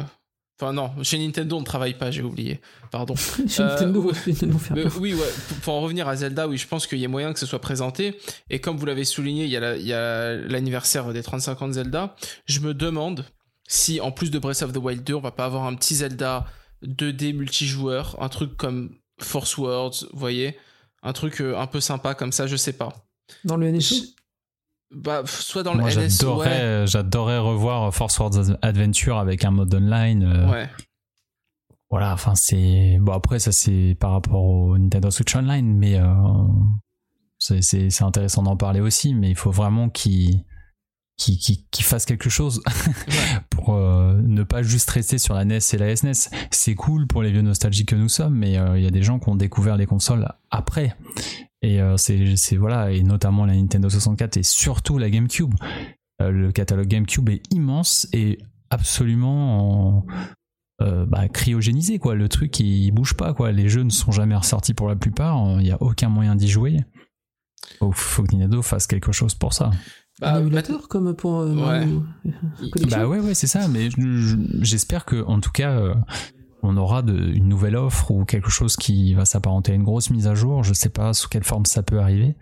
Euh, Enfin, non, chez Nintendo, on ne travaille pas, j'ai oublié. Pardon. chez Euh, Nintendo, chez Nintendo, faire Mais peur. oui, ouais, pour, pour en revenir à Zelda, oui, je pense qu'il y a moyen que ce soit présenté. Et comme vous l'avez souligné, il y a la- l'anniversaire des 35 ans de Zelda. Je me demande si, en plus de Breath of the Wild 2, on va pas avoir un petit Zelda 2D multijoueur, un truc comme Force Words, vous voyez Un truc euh, un peu sympa comme ça, je sais pas. Dans le NSO Bah, soit dans Moi, le NS, ouais. euh, j'adorerais revoir Force Words Adventure avec un mode online. euh, Ouais. Voilà, enfin, c'est. Bon, après, ça, c'est par rapport au Nintendo Switch Online, mais euh, c'est- c'est c'est intéressant d'en parler aussi, mais il faut vraiment qu'il qu'il qu'il- qu'il fasse quelque chose pour euh, ne pas juste rester sur la NES et la SNES. C'est cool pour les vieux nostalgiques que nous sommes, mais euh, il y a des gens qui ont découvert les consoles après. Et euh, c'est c'est- voilà, et notamment la Nintendo 64 et surtout la GameCube. Euh, le catalogue GameCube est immense et absolument en- euh, bah, cryogénisé quoi. Le truc il bouge pas quoi. Les jeux ne sont jamais ressortis pour la plupart. Il n'y a aucun moyen d'y jouer. Faut, faut que Nintendo fasse quelque chose pour ça. Bah, un émulateur comme pour euh, Bah ouais ouais c'est ça. Mais je- je- j'espère que en tout cas euh, on aura de, une nouvelle offre ou quelque chose qui va s'apparenter à une grosse mise à jour. Je sais pas sous quelle forme ça peut arriver,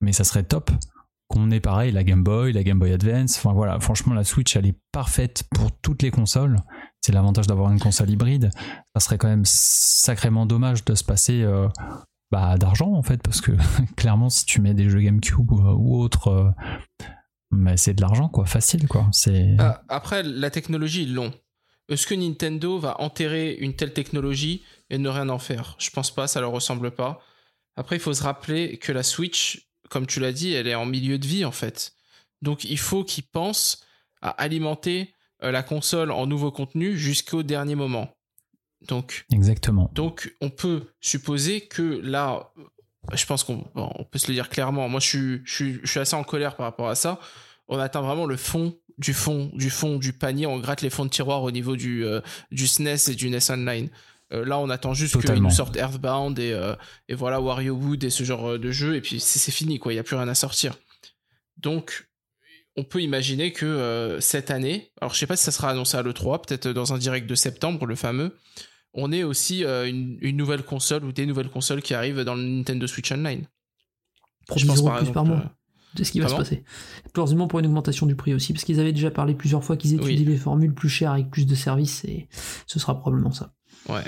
mais ça serait top qu'on ait pareil la Game Boy, la Game Boy Advance. Enfin voilà, franchement la Switch elle est parfaite pour toutes les consoles. C'est l'avantage d'avoir une console hybride. Ça serait quand même sacrément dommage de se passer euh, bah, d'argent en fait, parce que clairement si tu mets des jeux GameCube ou, ou autre, euh, c'est de l'argent quoi, facile quoi. C'est Ah, après, la technologie, ils l'ont. Est-ce que Nintendo va enterrer une telle technologie et ne rien en faire? Je pense pas, ça leur ressemble pas. Après, il faut se rappeler que la Switch, comme tu l'as dit, elle est en milieu de vie en fait. Donc il faut qu'ils pensent à alimenter euh, la console en nouveau contenu jusqu'au dernier moment. Donc, exactement. donc on peut supposer que là, je pense qu'on on peut se le dire clairement. Moi, je suis, je, suis, je suis assez en colère par rapport à ça. On atteint vraiment le fond du fond du fond du panier. On gratte les fonds de tiroir au niveau du, euh, du SNES et du NES Online. Euh, là, on attend juste qu'ils nous sortent Earthbound et, euh, et voilà WarioWood et ce genre de jeu. Et puis c'est c'est fini, quoi. Il n'y a plus rien à sortir. Donc, on peut imaginer que euh, cette année, alors je sais pas si ça sera annoncé à l'E3, peut-être dans un direct de septembre, le fameux, on ait aussi euh, une, une nouvelle console ou des nouvelles consoles qui arrivent dans le Nintendo Switch Online. 10 euros plus par mois. C'est ce qui va Comment se passer. Plausible pour une augmentation du prix aussi, parce qu'ils avaient déjà parlé plusieurs fois qu'ils étudiaient Oui. les formules plus chères avec plus de services, et ce sera probablement ça. ouais.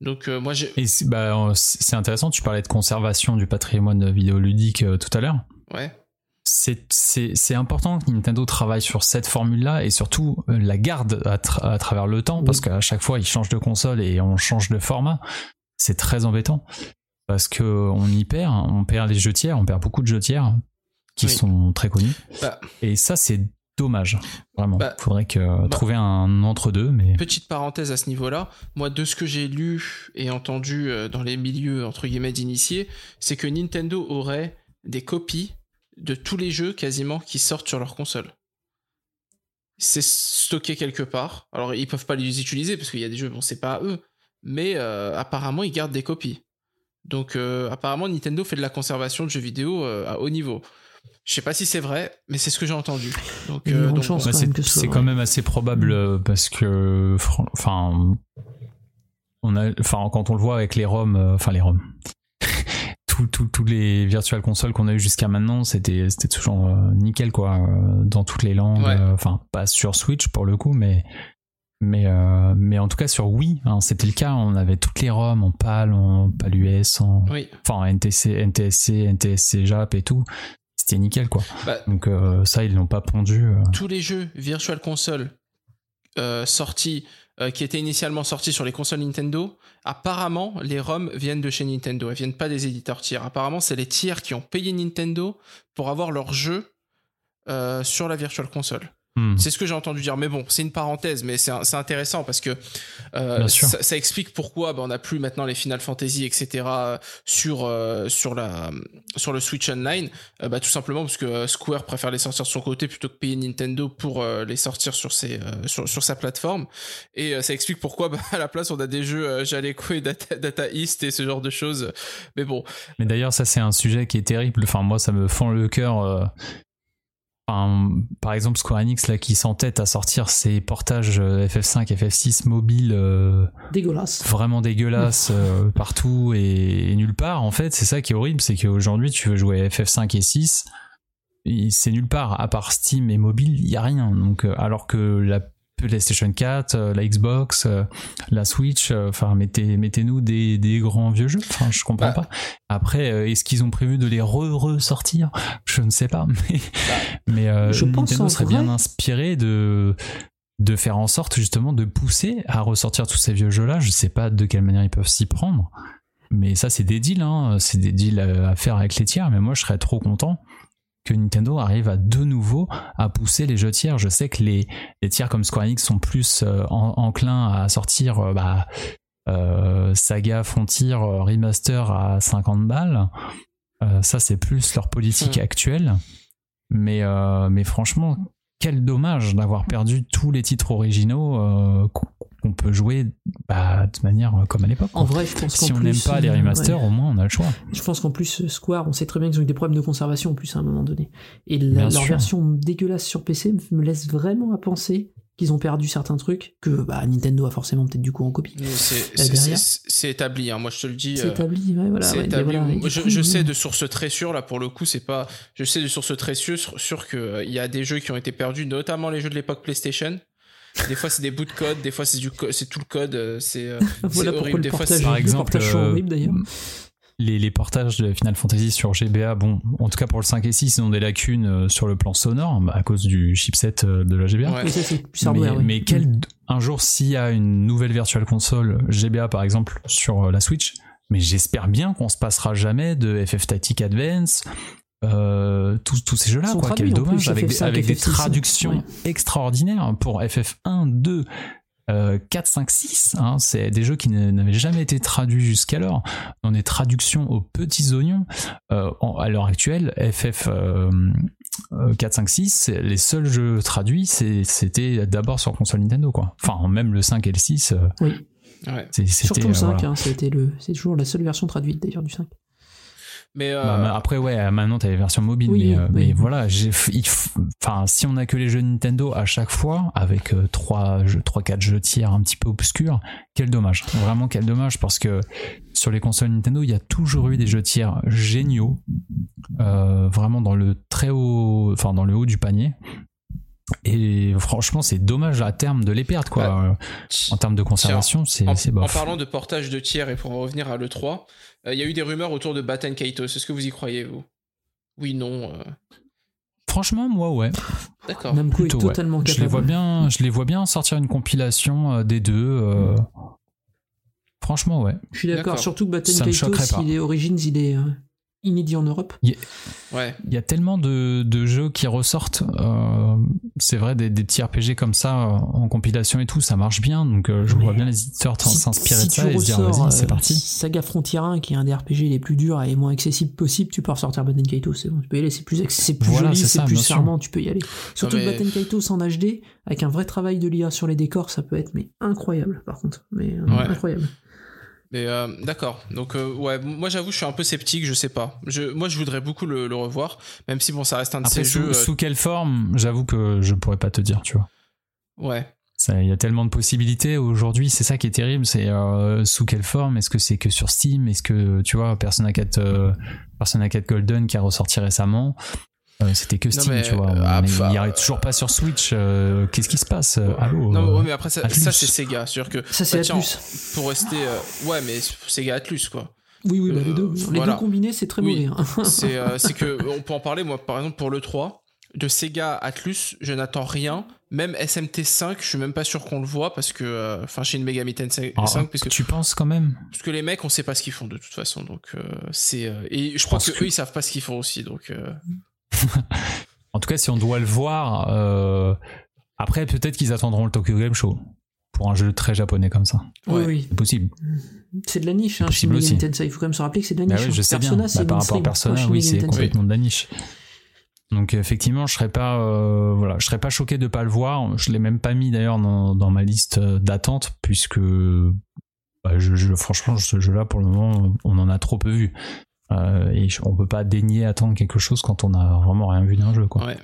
Donc euh, moi j'ai Et c'est bah, euh, c'est intéressant, tu parlais de conservation du patrimoine vidéoludique euh, tout à l'heure. ouais C'est- C'est c'est important que Nintendo travaille sur cette formule-là et surtout euh, la garde à, tra- à travers le temps parce qu'à chaque fois ils changent de console et on change de format. C'est très embêtant parce que on y perd, on perd les jeux tiers, on perd beaucoup de jeux tiers qui Oui. sont très connus. Bah. Et ça c'est dommage, vraiment. Bah. Faudrait que trouver un entre-deux, mais Petite parenthèse à ce niveau-là, moi de ce que j'ai lu et entendu euh, dans les milieux entre guillemets d'initiés, c'est que Nintendo aurait des copies de tous les jeux quasiment qui sortent sur leur console. C'est stocké quelque part. Alors ils peuvent pas les utiliser parce qu'il y a des jeux, bon c'est pas à eux, mais euh, apparemment ils gardent des copies. Donc euh, apparemment Nintendo fait de la conservation de jeux vidéo euh, à haut niveau. Je sais pas si c'est vrai, mais c'est ce que j'ai entendu. Donc, euh, une donc, chance. Bah, c'est quand même assez probable euh, parce que enfin on a enfin quand on le voit avec les ROM euh, enfin les ROM tous tous- tous les virtual consoles qu'on a eu jusqu'à maintenant c'était c'était toujours nickel quoi dans toutes les langues Ouais. enfin pas sur Switch pour le coup mais mais euh, mais en tout cas sur Wii hein, c'était le cas on avait toutes les ROM en PAL en PAL US en oui. enfin en NTC NTSC NTSC JAP et tout c'était nickel quoi Bah, donc euh, ça ils l'ont pas pondu euh. tous les jeux Virtual Console euh, sortis, qui étaient initialement sortis sur les consoles Nintendo, apparemment, les ROM viennent de chez Nintendo. Elles viennent pas des éditeurs tiers. Apparemment, c'est les tiers qui ont payé Nintendo pour avoir leurs jeux sur la Virtual Console. Hmm. C'est ce que j'ai entendu dire. Mais bon, c'est une parenthèse, mais c'est intéressant parce que euh, ça, ça explique pourquoi bah, on n'a plus maintenant les Final Fantasy, etc. sur euh, sur la sur le Switch Online. Euh, bah, tout simplement parce que euh, Square préfère les sortir de son côté plutôt que payer Nintendo pour euh, les sortir sur ses euh, sur sur sa plateforme. Et ça explique pourquoi bah, à la place on a des jeux Jaleco et Data, Data East et ce genre de choses. Mais bon, Mais d'ailleurs, ça c'est un sujet qui est terrible. Enfin, moi, ça me fend le cœur. Euh. Enfin, par exemple, Square Enix là qui s'entête à sortir ses portages euh, FF5, FF6 mobile euh, Dégueulasse. vraiment dégueulasses euh, partout et, et nulle part. En fait, c'est ça qui est horrible, c'est qu'aujourd'hui, tu veux jouer à FF5 et 6, et c'est nulle part. À part Steam et mobile, il y a rien. Donc, euh, alors que la PlayStation 4, euh, la Xbox, euh, la Switch, euh, enfin mettez mettez-nous des, des grands vieux jeux. Enfin, je comprends Bah. pas. Après, est-ce qu'ils ont prévu de les re-ressortir? Je ne sais pas, mais mais Je pense Nintendo en serait vrai- bien inspiré de de faire en sorte justement de pousser à ressortir tous ces vieux jeux-là. Je sais pas de quelle manière ils peuvent s'y prendre, mais ça c'est des deals, hein. c'est des deals à faire avec les tiers. Mais moi je serais trop content que Nintendo arrive à de nouveau à pousser les jeux tiers. Je sais que les, les tiers comme Square Enix sont plus euh, en- enclins à sortir euh, bah, euh, Saga Frontier Remaster à 50 balles. Ça c'est plus leur politique Hmm. actuelle. Mais, mais franchement, quel dommage d'avoir perdu tous les titres originaux qu'on peut jouer bah, de manière euh, comme à l'époque. En vrai, je pense qu'en si on plus, n'aime pas les euh, remasters, ouais. au moins on a le choix. Je pense qu'en plus, euh, Square, on sait très bien qu'ils ont eu des problèmes de conservation en plus à un moment donné. Et la- leur sûr. version dégueulasse sur PC me laisse vraiment à penser qu'ils ont perdu certains trucs que bah, Nintendo a forcément peut-être du coup en copie. c'est établi. hein. Moi je te le dis. C'est euh, établi, ouais, voilà. ouais, établi. je, coup, je sais de sources très sûres là pour le coup c'est pas je sais de sources très sûres sur, sur que euh, il y a des jeux qui ont été perdus notamment les jeux de l'époque PlayStation des fois c'est des bouts de code des fois c'est du co- c'est tout le code euh, c'est euh, Voilà horrible le des fois c'est Par les exemple, euh, horribles d'ailleurs. les, les portages de Final Fantasy sur GBA, bon, en tout cas pour le 5 et 6, ils ont des lacunes sur le plan sonore bah, à cause du chipset de la GBA. Ouais. Oui, ça, c'est plus mais, oui. mais quel, un jour, s'il y a une nouvelle Virtual Console GBA par exemple sur la Switch, mais j'espère bien qu'on se passera jamais de FF Tactic Advance, euh, tous, tous ces jeux-là, quoi. Quel dommage, avec, des- FF5, avec des FF6, traductions ouais. extraordinaires pour FF1, 2. euh, 4, 5, 6, hein, c'est des jeux qui n'avaient jamais été traduits jusqu'alors, dans des traductions aux petits oignons. Euh, en- à l'heure actuelle, FF euh, euh, 4, 5, 6, c'est- les seuls jeux traduits, c'était d'abord sur console Nintendo, quoi. Enfin, même le 5 et le 6, euh, Oui, ouais. c'était. surtout le 5, euh, voilà. hein, été le... c'est toujours la seule version traduite d'ailleurs du 5. Mais euh, Bah, bah, après, ouais, maintenant t'as les versions mobiles, Oui, mais, euh, oui. mais voilà, enfin, si on a que les jeux Nintendo à chaque fois, avec 3, 4 jeux tiers un petit peu obscurs, quel dommage. Vraiment, quel dommage, parce que sur les consoles Nintendo, il y a toujours eu des jeux tiers géniaux, euh, vraiment dans le très haut, enfin, dans le haut du panier. Et franchement, c'est dommage à terme de les perdre, quoi. Euh, en termes de conservation, c'est, en, c'est en bof. parlant de portage de tiers et pour en revenir à l'E3, euh, il y a eu des rumeurs autour de Batten Kaitos. Est-ce que vous y croyez, vous? Oui, non. euh, Franchement, moi, ouais. D'accord. Namco Plutôt, est ouais. totalement capable. Je les vois bien, je les vois bien sortir une compilation euh, des deux. euh, Franchement, ouais. Je suis d'accord, surtout que Batten Ça me choquerait Kaitos, pas. il est Origins, il est euh, inédit en Europe. Ouais. Il y a tellement de, de jeux qui ressortent. euh, c'est vrai, des, des petits RPG comme ça euh, en compilation et tout, ça marche bien. Donc, euh, je Mais vois bien les éditeurs Si- s'inspirer si de ça et se dire, vas-y, c'est parti. Saga Frontier 1, qui est un des RPG les plus durs et les moins accessibles possible, tu peux ressortir Batten Kaitos, c'est bon, tu peux y aller, c'est plus, c'est plus Voilà, joli, c'est c'est ça, plus charmant, tu peux y aller. Surtout mais- Batten Kaitos en HD, avec un vrai travail de l'IA sur les décors, ça peut être mais incroyable par contre, mais euh, Ouais. incroyable. Mais euh, d'accord. Donc euh, ouais, moi j'avoue, je suis un peu sceptique. Je sais pas. Je, moi, je voudrais beaucoup le, le revoir, même si bon, ça reste un de Après, ces sous, jeux. euh, sous quelle forme J'avoue que je pourrais pas te dire, tu vois. Ouais. Il y a tellement de possibilités aujourd'hui, c'est ça qui est terrible, c'est euh, sous quelle forme Est-ce que c'est que sur Steam Est-ce que, tu vois, Persona 4, euh, Persona 4 Golden qui a ressorti récemment, c'était que Steam, mais, tu vois. euh, ah, il enfin, n'y arrive toujours pas sur Switch. euh, Qu'est-ce qui se passe euh, Allô Non, euh, mais après ça, c'est Sega. C'est-à-dire que Ça c'est bah, pour rester, euh, ouais, mais Sega Atlus quoi. Oui, oui, bah, les deux. Les voilà. deux combinés, c'est très Oui. mauvais. hein. C'est, euh, que on peut en parler. Moi, par exemple, pour le 3 de Sega Atlus, je n'attends rien. Même SMT 5, je suis même pas sûr qu'on le voit parce que, euh, enfin, chez une Megami Tensei ah, 5, puisque Tu penses quand même parce que les mecs, on sait pas ce qu'ils font de toute façon. Donc euh, c'est euh, et je crois que, que- eux, ils savent pas ce qu'ils font aussi. Donc euh, En tout cas, si on doit le voir, euh, après peut-être qu'ils attendront le Tokyo Game Show pour un jeu très japonais comme ça. Oui, Ouais. oui. C'est possible. C'est de la niche, hein, Possible aussi. Tensei. Il faut quand même se rappeler que c'est de la Bah niche. oui, je hein. sais bien. Persona, Bah, c'est par rapport à. Persona, oui, c'est complètement de la niche. Donc effectivement, je serais pas, euh, voilà, je serais pas choqué de pas le voir. Je l'ai même pas mis d'ailleurs dans, dans ma liste d'attente puisque, bah, je, je- franchement, ce jeu-là pour le moment, on en a trop peu vu. Euh, et on peut pas daigner attendre quelque chose quand on a vraiment rien vu d'un jeu, quoi. Ouais.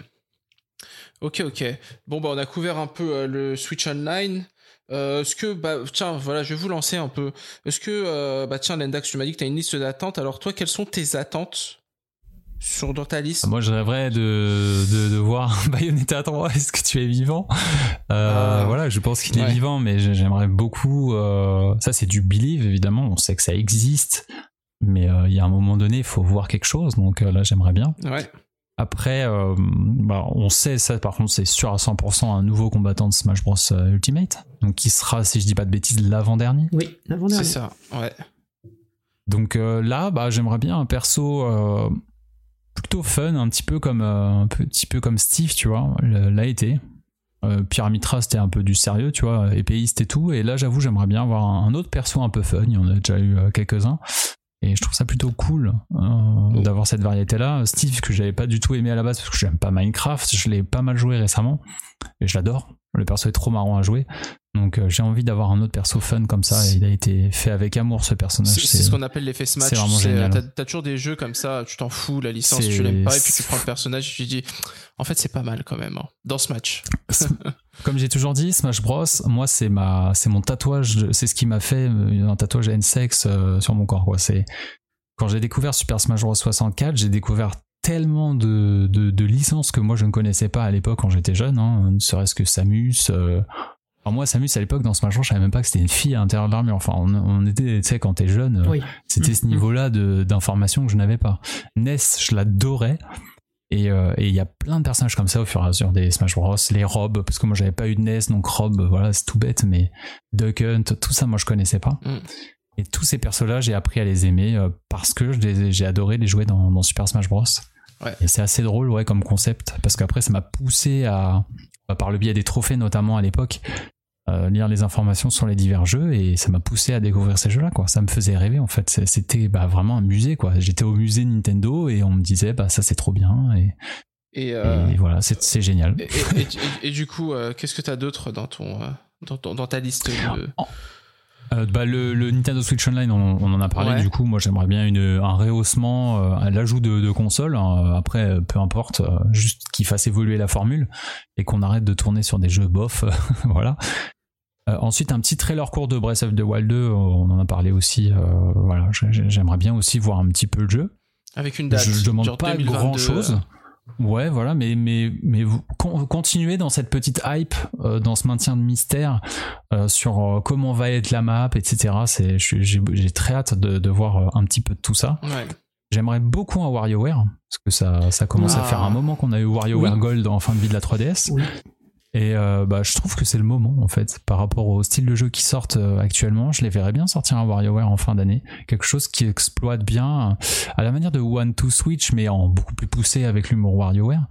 Ok, ok. Bon, bah, on a couvert un peu euh, le Switch Online. Euh, Est-ce que, bah, tiens, voilà, je vais vous lancer un peu. Est-ce que, euh, bah, tiens, Lendax, tu m'as dit que tu as une liste d'attente. Alors, toi, quelles sont tes attentes sur, dans ta liste? Moi, je rêverais de, de, de voir Bayonetta 3. Est-ce que tu es vivant? Euh, Ah. Voilà, je pense qu'il est vivant, mais j'ai- j'aimerais beaucoup. euh, ça, c'est du believe, évidemment. On sait que ça existe, mais euh, il y a un moment donné, il faut voir quelque chose. Donc euh, là, j'aimerais bien. Ouais. Après, euh, bah, on sait ça. Par contre, c'est sûr à 100% un nouveau combattant de Smash Bros Ultimate, donc qui sera, si je dis pas de bêtises, l'avant-dernier. Oui, l'avant-dernier. C'est ça. Ouais. Donc euh, là, bah, j'aimerais bien un perso euh, plutôt fun, un petit peu comme euh, un petit peu comme Steve, tu vois, l'a été. Euh, Pyramitra c'était un peu du sérieux, tu vois, épéiste et tout. Et là, j'avoue, j'aimerais bien avoir un, autre perso un peu fun. Il y en a déjà eu quelques-uns. Et je trouve ça plutôt cool euh, d'avoir cette variété-là. Steve, que j'avais pas du tout aimé à la base parce que j'aime pas Minecraft, je l'ai pas mal joué récemment. Et je l'adore. Le perso est trop marrant à jouer. Donc euh, j'ai envie d'avoir un autre perso fun comme ça. Et il a été fait avec amour ce personnage. C'est ce qu'on appelle l'effet Smash. c'est vraiment euh, génial. T'as toujours des jeux comme ça, tu t'en fous, la licence, tu l'aimes pas, et puis tu prends le personnage et tu dis, en fait, c'est pas mal quand même, hein, dans ce match. Comme j'ai toujours dit, Smash Bros, moi c'est ma, c'est mon tatouage, c'est ce qui m'a fait euh, un tatouage N-sex euh, sur mon corps. Quoi. C'est quand j'ai découvert Super Smash Bros 64, j'ai découvert tellement de, de, de licences que moi je ne connaissais pas à l'époque quand j'étais jeune, hein, ne serait-ce que Samus. euh, Alors moi Samus à l'époque dans Smash Bros, je savais même pas que c'était une fille à l'intérieur de l'armure. Enfin, on, on était, tu sais, quand t'es jeune, Oui. c'était ce Mhm. niveau-là de- d'information que je n'avais pas. Ness, je l'adorais. Et euh, et il y a plein de personnages comme ça au fur et à mesure des Smash Bros. Les robes, parce que moi j'avais pas eu de NES, donc robe, voilà, c'est tout bête, mais Duck Hunt, tout ça, moi je connaissais pas. Mm. Et tous ces persos-là, j'ai appris à les aimer euh, parce que j'ai adoré les jouer dans, dans Super Smash Bros. Ouais. Et c'est assez drôle, ouais, comme concept, parce qu'après ça m'a poussé à, bah, par le biais des trophées notamment à l'époque, euh, lire les informations sur les divers jeux et ça m'a poussé à découvrir ces jeux-là, quoi. Ça me faisait rêver en fait. C'était bah, vraiment un musée, quoi. J'étais au musée Nintendo et on me disait, bah ça c'est trop bien et, Et, euh, et voilà, c'est génial. et, du coup, euh, qu'est-ce que t'as d'autre dans ton, dans, ton- dans ta liste de... Euh, bah, le, le Nintendo Switch Online, on, on en a parlé. Ouais. Du coup, moi, j'aimerais bien une, un rehaussement, euh, l'ajout de, de consoles. hein. Après, peu importe, juste qu'il fasse évoluer la formule et qu'on arrête de tourner sur des jeux bof. voilà. Euh, ensuite, un petit trailer court de Breath of the Wild 2. euh, On en a parlé aussi. euh, voilà, j'ai- j'aimerais bien aussi voir un petit peu le jeu. Avec une date. Je, je demande pas 2022, grand chose. Ouais, voilà, mais mais mais vous continuez dans cette petite hype, euh, dans ce maintien de mystère euh, sur euh, comment va être la map, etc. C'est, j'ai très hâte de, de voir un petit peu de tout ça. Ouais. J'aimerais beaucoup un WarioWare parce que ça ça commence à Ah. faire un moment qu'on a eu WarioWare Oui. Gold en fin de vie de la 3DS. Oui. Et euh, bah, je trouve que c'est le moment en fait par rapport au style de jeu qui sortent euh, actuellement. Je les verrais bien sortir un WarioWare en fin d'année, quelque chose qui exploite bien à la manière de One to Switch, mais en beaucoup plus poussé avec l'humour WarioWare.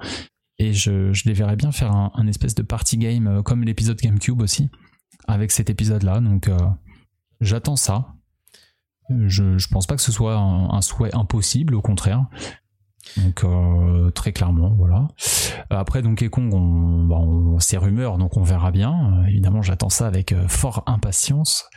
Et je, je les verrais bien faire un, espèce de party game euh, comme l'épisode GameCube aussi, avec cet épisode-là. Donc euh, j'attends ça. Je, je pense pas que ce soit un souhait impossible, au contraire. Donc euh, très clairement, voilà. Euh, Après Donkey Kong, on, bah, on- c'est rumeur, donc on verra bien. Euh, évidemment, j'attends ça avec euh, fort impatience.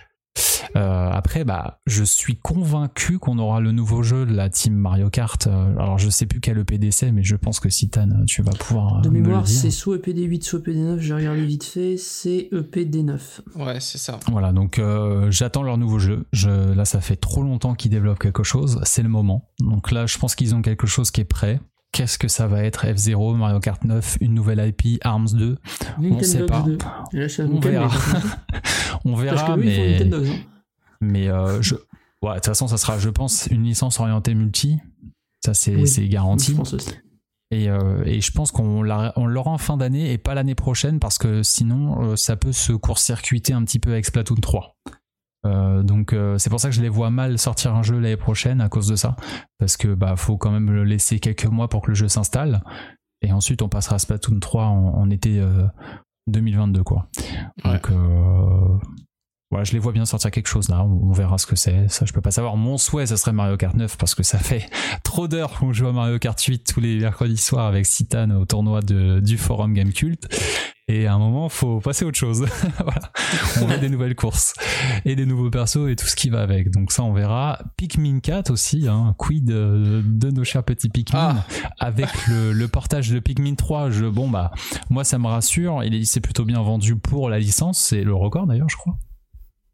Euh, après, bah, je suis convaincu qu'on aura le nouveau jeu de la team Mario Kart. Euh, alors, je sais plus quel EPD c'est, mais je pense que Citan, tu vas pouvoir euh, De me mémoire, c'est soit E EPD8, soit EPD9. J'ai regardé vite fait. C'est E EPD9. Ouais, c'est ça. Voilà, donc euh, j'attends leur nouveau jeu. Je, là, ça fait trop longtemps qu'ils développent quelque chose. C'est le moment. Donc là, je pense qu'ils ont quelque chose qui est prêt. Qu'est-ce que ça va être? F0, Mario Kart 9, une nouvelle IP, Arms 2 Nintendo sait pas. 2. Et là, je suis à On verra. par contre. On Parce verra, que eux, ils font mais, Nintendo. hein. mais euh, je... ouais, de toute façon, ça sera, je pense, une licence orientée multi. Ça, c'est Oui, garanti. Je pense aussi. Et, euh, et je pense qu'on l'a- on l'aura en fin d'année et pas l'année prochaine parce que sinon euh, ça peut se court-circuiter un petit peu avec Splatoon 3. Euh, donc c'est pour ça que je les vois mal sortir un jeu l'année prochaine à cause de ça parce que bah faut quand même le laisser quelques mois pour que le jeu s'installe Et ensuite, on passera à Splatoon 3 en, en été 2022, quoi. Ouais. Donc, euh, voilà, je les vois bien sortir quelque chose là. On, verra ce que c'est. Ça, je peux pas savoir. Mon souhait, ça serait Mario Kart 9 parce que ça fait trop d'heures qu'on joue à Mario Kart 8 tous les mercredis soirs avec Citan au tournoi de, du forum Game Cult. Et à un moment, faut passer à autre chose. voilà. On veut des nouvelles courses et des nouveaux persos et tout ce qui va avec. Donc ça, on verra. Pikmin 4 aussi, hein. quid de, de nos chers petits Pikmin. Ah. Avec le, le portage de Pikmin 3, je, bon bah, moi ça me rassure. Il est- il s'est plutôt bien vendu pour la licence. C'est le record d'ailleurs, je crois.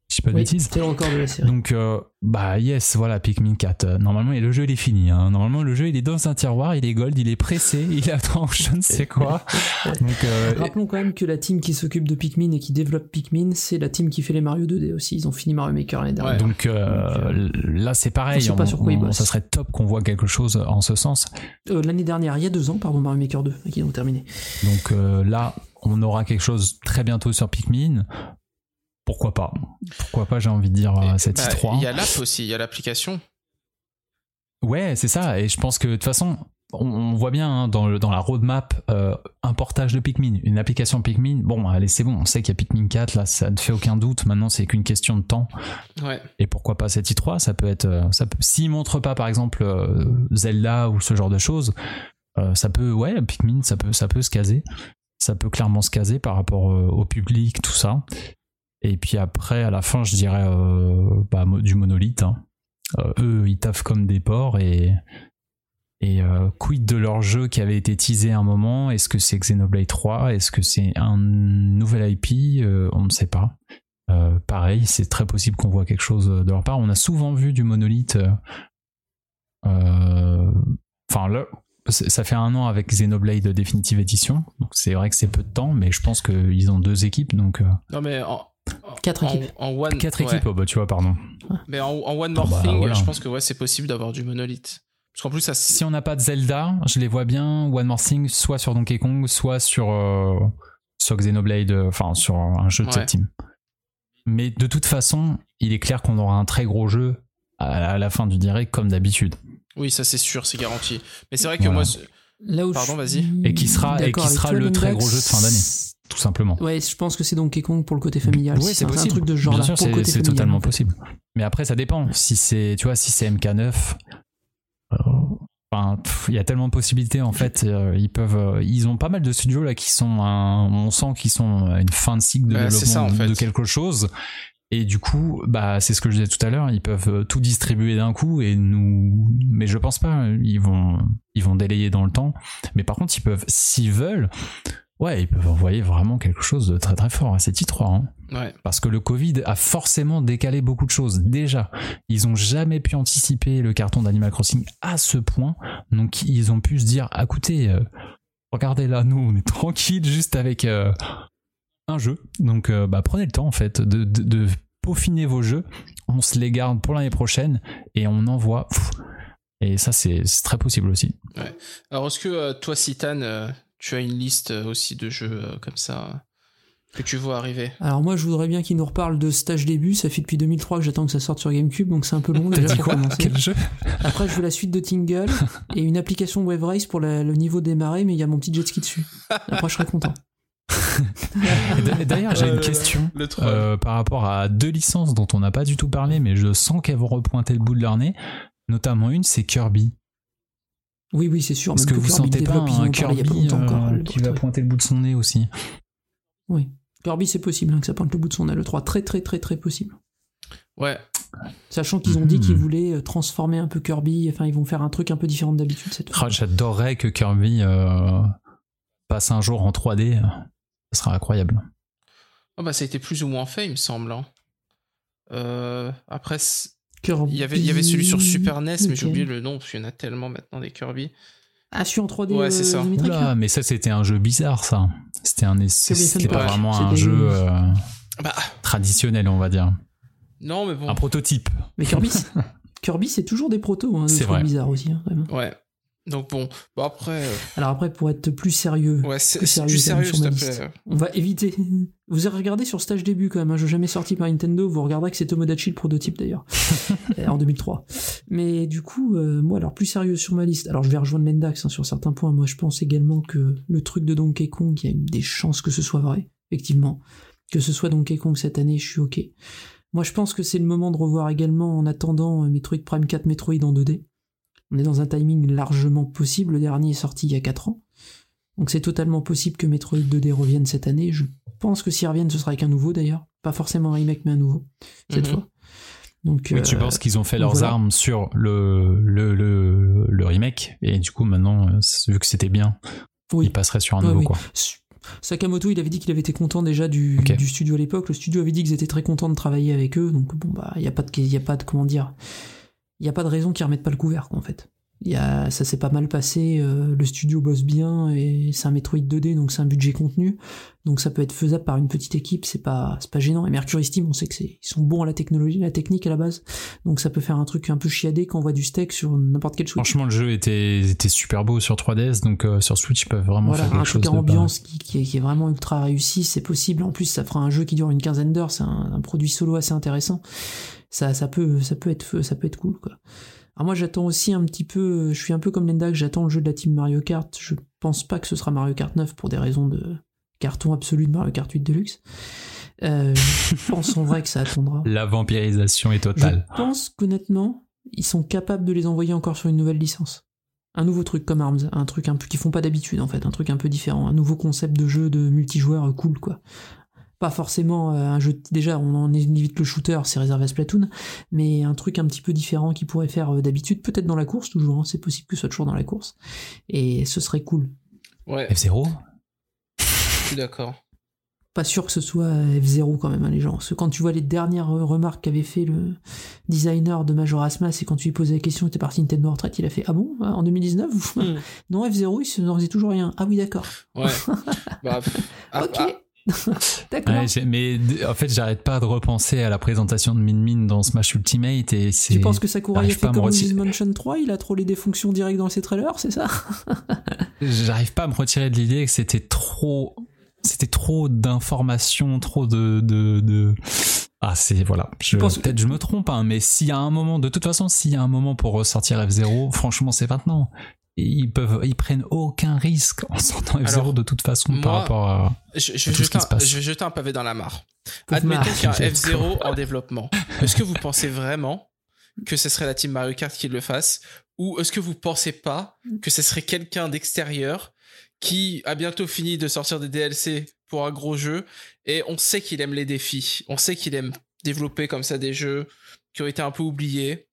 Je dis pas de Oui, bêtises. le record de la série. Donc, euh, bah yes, voilà, Pikmin 4. Euh, Normalement, et le jeu, il est fini. hein. Normalement, le jeu, il est dans un tiroir, il est gold, il est pressé, il attend je ne sais quoi. Donc, euh, Rappelons quand même que la team qui s'occupe de Pikmin et qui développe Pikmin, c'est la team qui fait les Mario 2D aussi. Ils ont fini Mario Maker l'année dernière. Ouais. donc euh, là, c'est pareil. on sait pas sur quoi ça serait top qu'on voit quelque chose en ce sens. Euh, l'année dernière, il y a deux ans, pardon, Mario Maker 2, qui ont terminé. Donc euh, là, on aura quelque chose très bientôt sur Pikmin. Pourquoi pas? Pourquoi pas, j'ai envie de dire, euh, Et, cette bah, i3. Il y a l'app aussi, il y a l'application. Ouais, c'est ça. Et je pense que de toute façon, on, on voit bien hein, dans, le- dans la roadmap euh, un portage de Pikmin, une application Pikmin. Bon, allez, c'est bon. On sait qu'il y a Pikmin 4, là, ça ne fait aucun doute. Maintenant, c'est qu'une question de temps. Ouais. Et pourquoi pas cette i3 Ça peut être. euh, Ça peut, s'ils montrent pas, par exemple, euh, Zelda ou ce genre de choses, euh, ça peut. Ouais, Pikmin, ça peut, ça peut se caser. Ça peut clairement se caser par rapport au public, tout ça. Et puis après, à la fin, je dirais euh, bah, du monolithe. hein. Euh, eux, ils taffent comme des porcs et. Et euh, quid de leur jeu qui avait été teasé à un moment? Est-ce que c'est Xenoblade 3 Est-ce que c'est un nouvel IP On ne sait pas. Pareil, c'est très possible qu'on voit quelque chose de leur part. On a souvent vu du monolithe. Enfin, là, ça fait un an avec Xenoblade Definitive Edition. Donc c'est vrai que c'est peu de temps, mais je pense qu'ils ont deux équipes. Donc Non, mais. Quatre en- équipes. En, one, quatre ouais. équipes, oh, bah, tu vois, pardon. Mais en, en One More Ah bah, Thing, voilà. je pense que ouais, c'est possible d'avoir du monolithe. Parce qu'en plus, ça. Si on n'a pas de Zelda, je les vois bien One More Thing soit sur Donkey Kong, soit sur euh, sur Xenoblade, euh, enfin sur un jeu de Ouais. cette team. Mais de toute façon, il est clair qu'on aura un très gros jeu à, à la fin du direct comme d'habitude. Oui, ça c'est sûr, c'est garanti. Mais c'est vrai que Voilà. moi, Là où Pardon, je vas-y. Et qui sera- et qui sera le très gros jeu de fin d'année. Tout simplement. Ouais, je pense que c'est Donkey Kong pour le côté familial. Oui, Si c'est un- un possible. truc de ce genre Bien là sûr, pour le c'est côté c'est familial, totalement en fait. possible. Mais après, ça dépend. Si c'est, tu vois, si c'est MK9, euh, enfin, il y a tellement de possibilités en fait. euh, ils peuvent, euh, ils ont pas mal de studios là qui sont, un- on sent qu'ils sont à une fin de cycle de Bah, développement ça, en de, de fait. quelque chose. Et du coup, bah, c'est ce que je disais tout à l'heure. Ils peuvent tout distribuer d'un coup et nous, mais je pense pas. Ils vont, ils vont délayer dans le temps. Mais par contre, ils peuvent, s'ils veulent, ouais, ils peuvent envoyer vraiment quelque chose de très très fort à cette i3. Hein. ouais. Parce que le Covid a forcément décalé beaucoup de choses. Déjà, ils ont jamais pu anticiper le carton d'Animal Crossing à ce point. Donc, ils ont pu se dire, Ah, écoutez, euh, regardez là, nous, on est tranquille juste avec euh, un jeu. Donc, euh, bah, prenez le temps, en fait, de, de- de peaufiner vos jeux. On se les garde pour l'année prochaine et on envoie. Pff. Et ça, c'est très possible aussi. Alors, est-ce que toi, Citan, euh, tu as une liste euh, aussi de jeux euh, comme ça euh, que tu vois arriver Alors moi, je voudrais bien qu'il nous reparle de stage début. Ça fait depuis 2003 que j'attends que ça sorte sur GameCube, donc c'est un peu long déjà dit pour quoi commencer. Quel jeu Après, je veux la suite de Tingle et une application Wave Race pour la- le niveau des marées, mais il y a mon petit jet ski dessus. Après, je serai content. D'ailleurs, j'ai une question. Euh, par rapport à deux licences dont on n'a pas du tout parlé, mais je sens qu'elles vont repointer le bout de leur nez. Notamment une, c'est Kirby. Oui, oui, c'est sûr. Même que vous Kirby sentez pas développe, un ont parlé il y a Kirby encore, euh, qui va pointer le bout de son nez aussi Oui. Kirby, c'est possible hein, que ça pointe le bout de son nez, le 3. Très, très, très, très possible. Ouais. Sachant qu'ils ont dit Mhm. qu'ils voulaient euh, transformer un peu Kirby, enfin, ils vont faire un truc un peu différent d'habitude cette fois. Ah, J'adorerais que Kirby euh, passe un jour en 3D. Ça sera incroyable. Oh, bah, ça a été plus ou moins fait, il me semble. hein. Euh, après, Kirby. il y avait, il y avait celui sur Super NES, mais j'ai oublié le nom parce qu'il y en a tellement maintenant des Kirby. Ah, celui en 3D. Ouais, c'est euh, ça. Oula, mais ça c'était un jeu bizarre ça. C'était un c'était pas vraiment C'est un des- jeu euh, Bah, traditionnel on va dire. non, mais bon. Un prototype. Mais Kirby, c'est- Kirby, c'est toujours des protos, hein, des C'est trucs vrai. bizarres aussi. hein, vraiment. Ouais. Donc bon, bon après, euh, Alors après, pour être plus sérieux, ouais, c'est sérieux, sur ma te liste. on va éviter Vous avez regardé sur stage début quand même, un jeu jamais sorti par Nintendo, vous regarderez que c'est Tomodachi le prototype d'ailleurs, euh, en 2003. Mais du coup, euh, moi alors plus sérieux sur ma liste, alors je vais rejoindre Lendax hein, sur certains points, moi je pense également que le truc de Donkey Kong, il y a des chances que ce soit vrai, effectivement. Que ce soit Donkey Kong cette année, je suis ok. Moi je pense que c'est le moment de revoir également en attendant Metroid Prime 4 Metroid en 2D. On est dans un timing largement possible, le dernier est sorti il y a 4 ans. Donc c'est totalement possible que Metroid 2D revienne cette année. Je pense que s'ils reviennent, ce sera avec un nouveau d'ailleurs. Pas forcément un remake, mais un nouveau, cette Mhm. fois. Donc, Mais tu euh, penses qu'ils ont fait leurs voilà. armes sur le, le, le, le remake et du coup maintenant, vu que c'était bien, oui. ils passeraient sur un Ouais, nouveau oui. quoi. Sakamoto, il avait dit qu'il avait été content déjà du, studio à l'époque. Le studio avait dit qu'ils étaient très contents de travailler avec eux. Donc bon bah, il y a pas de, il y a pas de comment dire, il y a pas de raison qu'ils remettent pas le couvert quoi, en fait. Y a, ça s'est pas mal passé. euh, le studio bosse bien et c'est un Metroid 2D donc c'est un budget contenu. Donc ça peut être faisable par une petite équipe. C'est pas, c'est pas gênant. Et Mercury Steam, on sait que c'est, ils sont bons à la technologie, la technique à la base. Donc ça peut faire un truc un peu chiadé quand on voit du steak sur n'importe quel Switch. Franchement, le jeu était, était super beau sur 3DS, donc euh, sur Switch, ils peuvent vraiment Voilà, faire quelque un chose ambiance qui, qui, est, qui est vraiment ultra réussi, c'est possible. En plus, ça fera un jeu qui dure une quinzaine d'heures, c'est un, un produit solo assez intéressant. Ça, ça peut, ça peut être, ça peut être cool, quoi. Alors moi, j'attends aussi un petit peu, je suis un peu comme Lenda, que j'attends le jeu de la team Mario Kart. Je pense pas que ce sera Mario Kart 9 pour des raisons de carton absolu de Mario Kart 8 Deluxe. Euh, je pense en vrai que ça attendra. La vampirisation est Je totale. pense qu'honnêtement, ils sont capables de les envoyer encore sur une nouvelle licence. Un nouveau truc comme Arms, un truc un peu qu'ils font pas d'habitude en fait, un truc un peu différent, un nouveau concept de jeu de multijoueur cool quoi. Pas forcément euh, un jeu déjà on en évite le shooter, c'est réservé à Splatoon, mais un truc un petit peu différent qu'ils pourraient faire euh, d'habitude, peut-être dans la course toujours, hein, c'est possible que ce soit toujours dans la course, et ce serait cool. Ouais, F0 je suis d'accord. Pas sûr que ce soit F0 quand même, hein, les gens. Parce que quand tu vois les dernières euh, remarques qu'avait fait le designer de Majora's Mask et quand tu lui posais la question, t'es parti Nintendo en retraite, il a fait Ah bon En 2019 vous- Hmm. Non, F0, il se n'en faisait toujours rien. Ah oui, d'accord. Ouais. bah, ah, ok. ah, d'accord. Ouais, mais en fait, j'arrête pas de repenser à la présentation de Min Min dans Smash Ultimate et c'est. tu penses que Sakurai a fait comme. Luigi's Mansion 3 Il a trollé des fonctions directes dans ses trailers, c'est ça? J'arrive pas à me retirer de l'idée que c'était trop. C'était trop d'informations, trop de, de, de... Ah, c'est, voilà. Je, penses- peut-être je me trompe, hein, mais s'il y a un moment, de toute façon, s'il y a un moment pour ressortir F0, franchement, c'est maintenant. Ils peuvent, ils prennent aucun risque en sortant F0 Alors, de toute façon par rapport à. je, je vais tout ce jeter qui se un, passe. je vais jeter un pavé dans la mare. Pauvre Admettons qu'il y a un F0 en développement. Est-ce que vous pensez vraiment que ce serait la team Mario Kart qui le fasse? Ou est-ce que vous pensez pas que ce serait quelqu'un d'extérieur qui a bientôt fini de sortir des DLC pour un gros jeu et on sait qu'il aime les défis, on sait qu'il aime développer comme ça des jeux qui ont été un peu oubliés,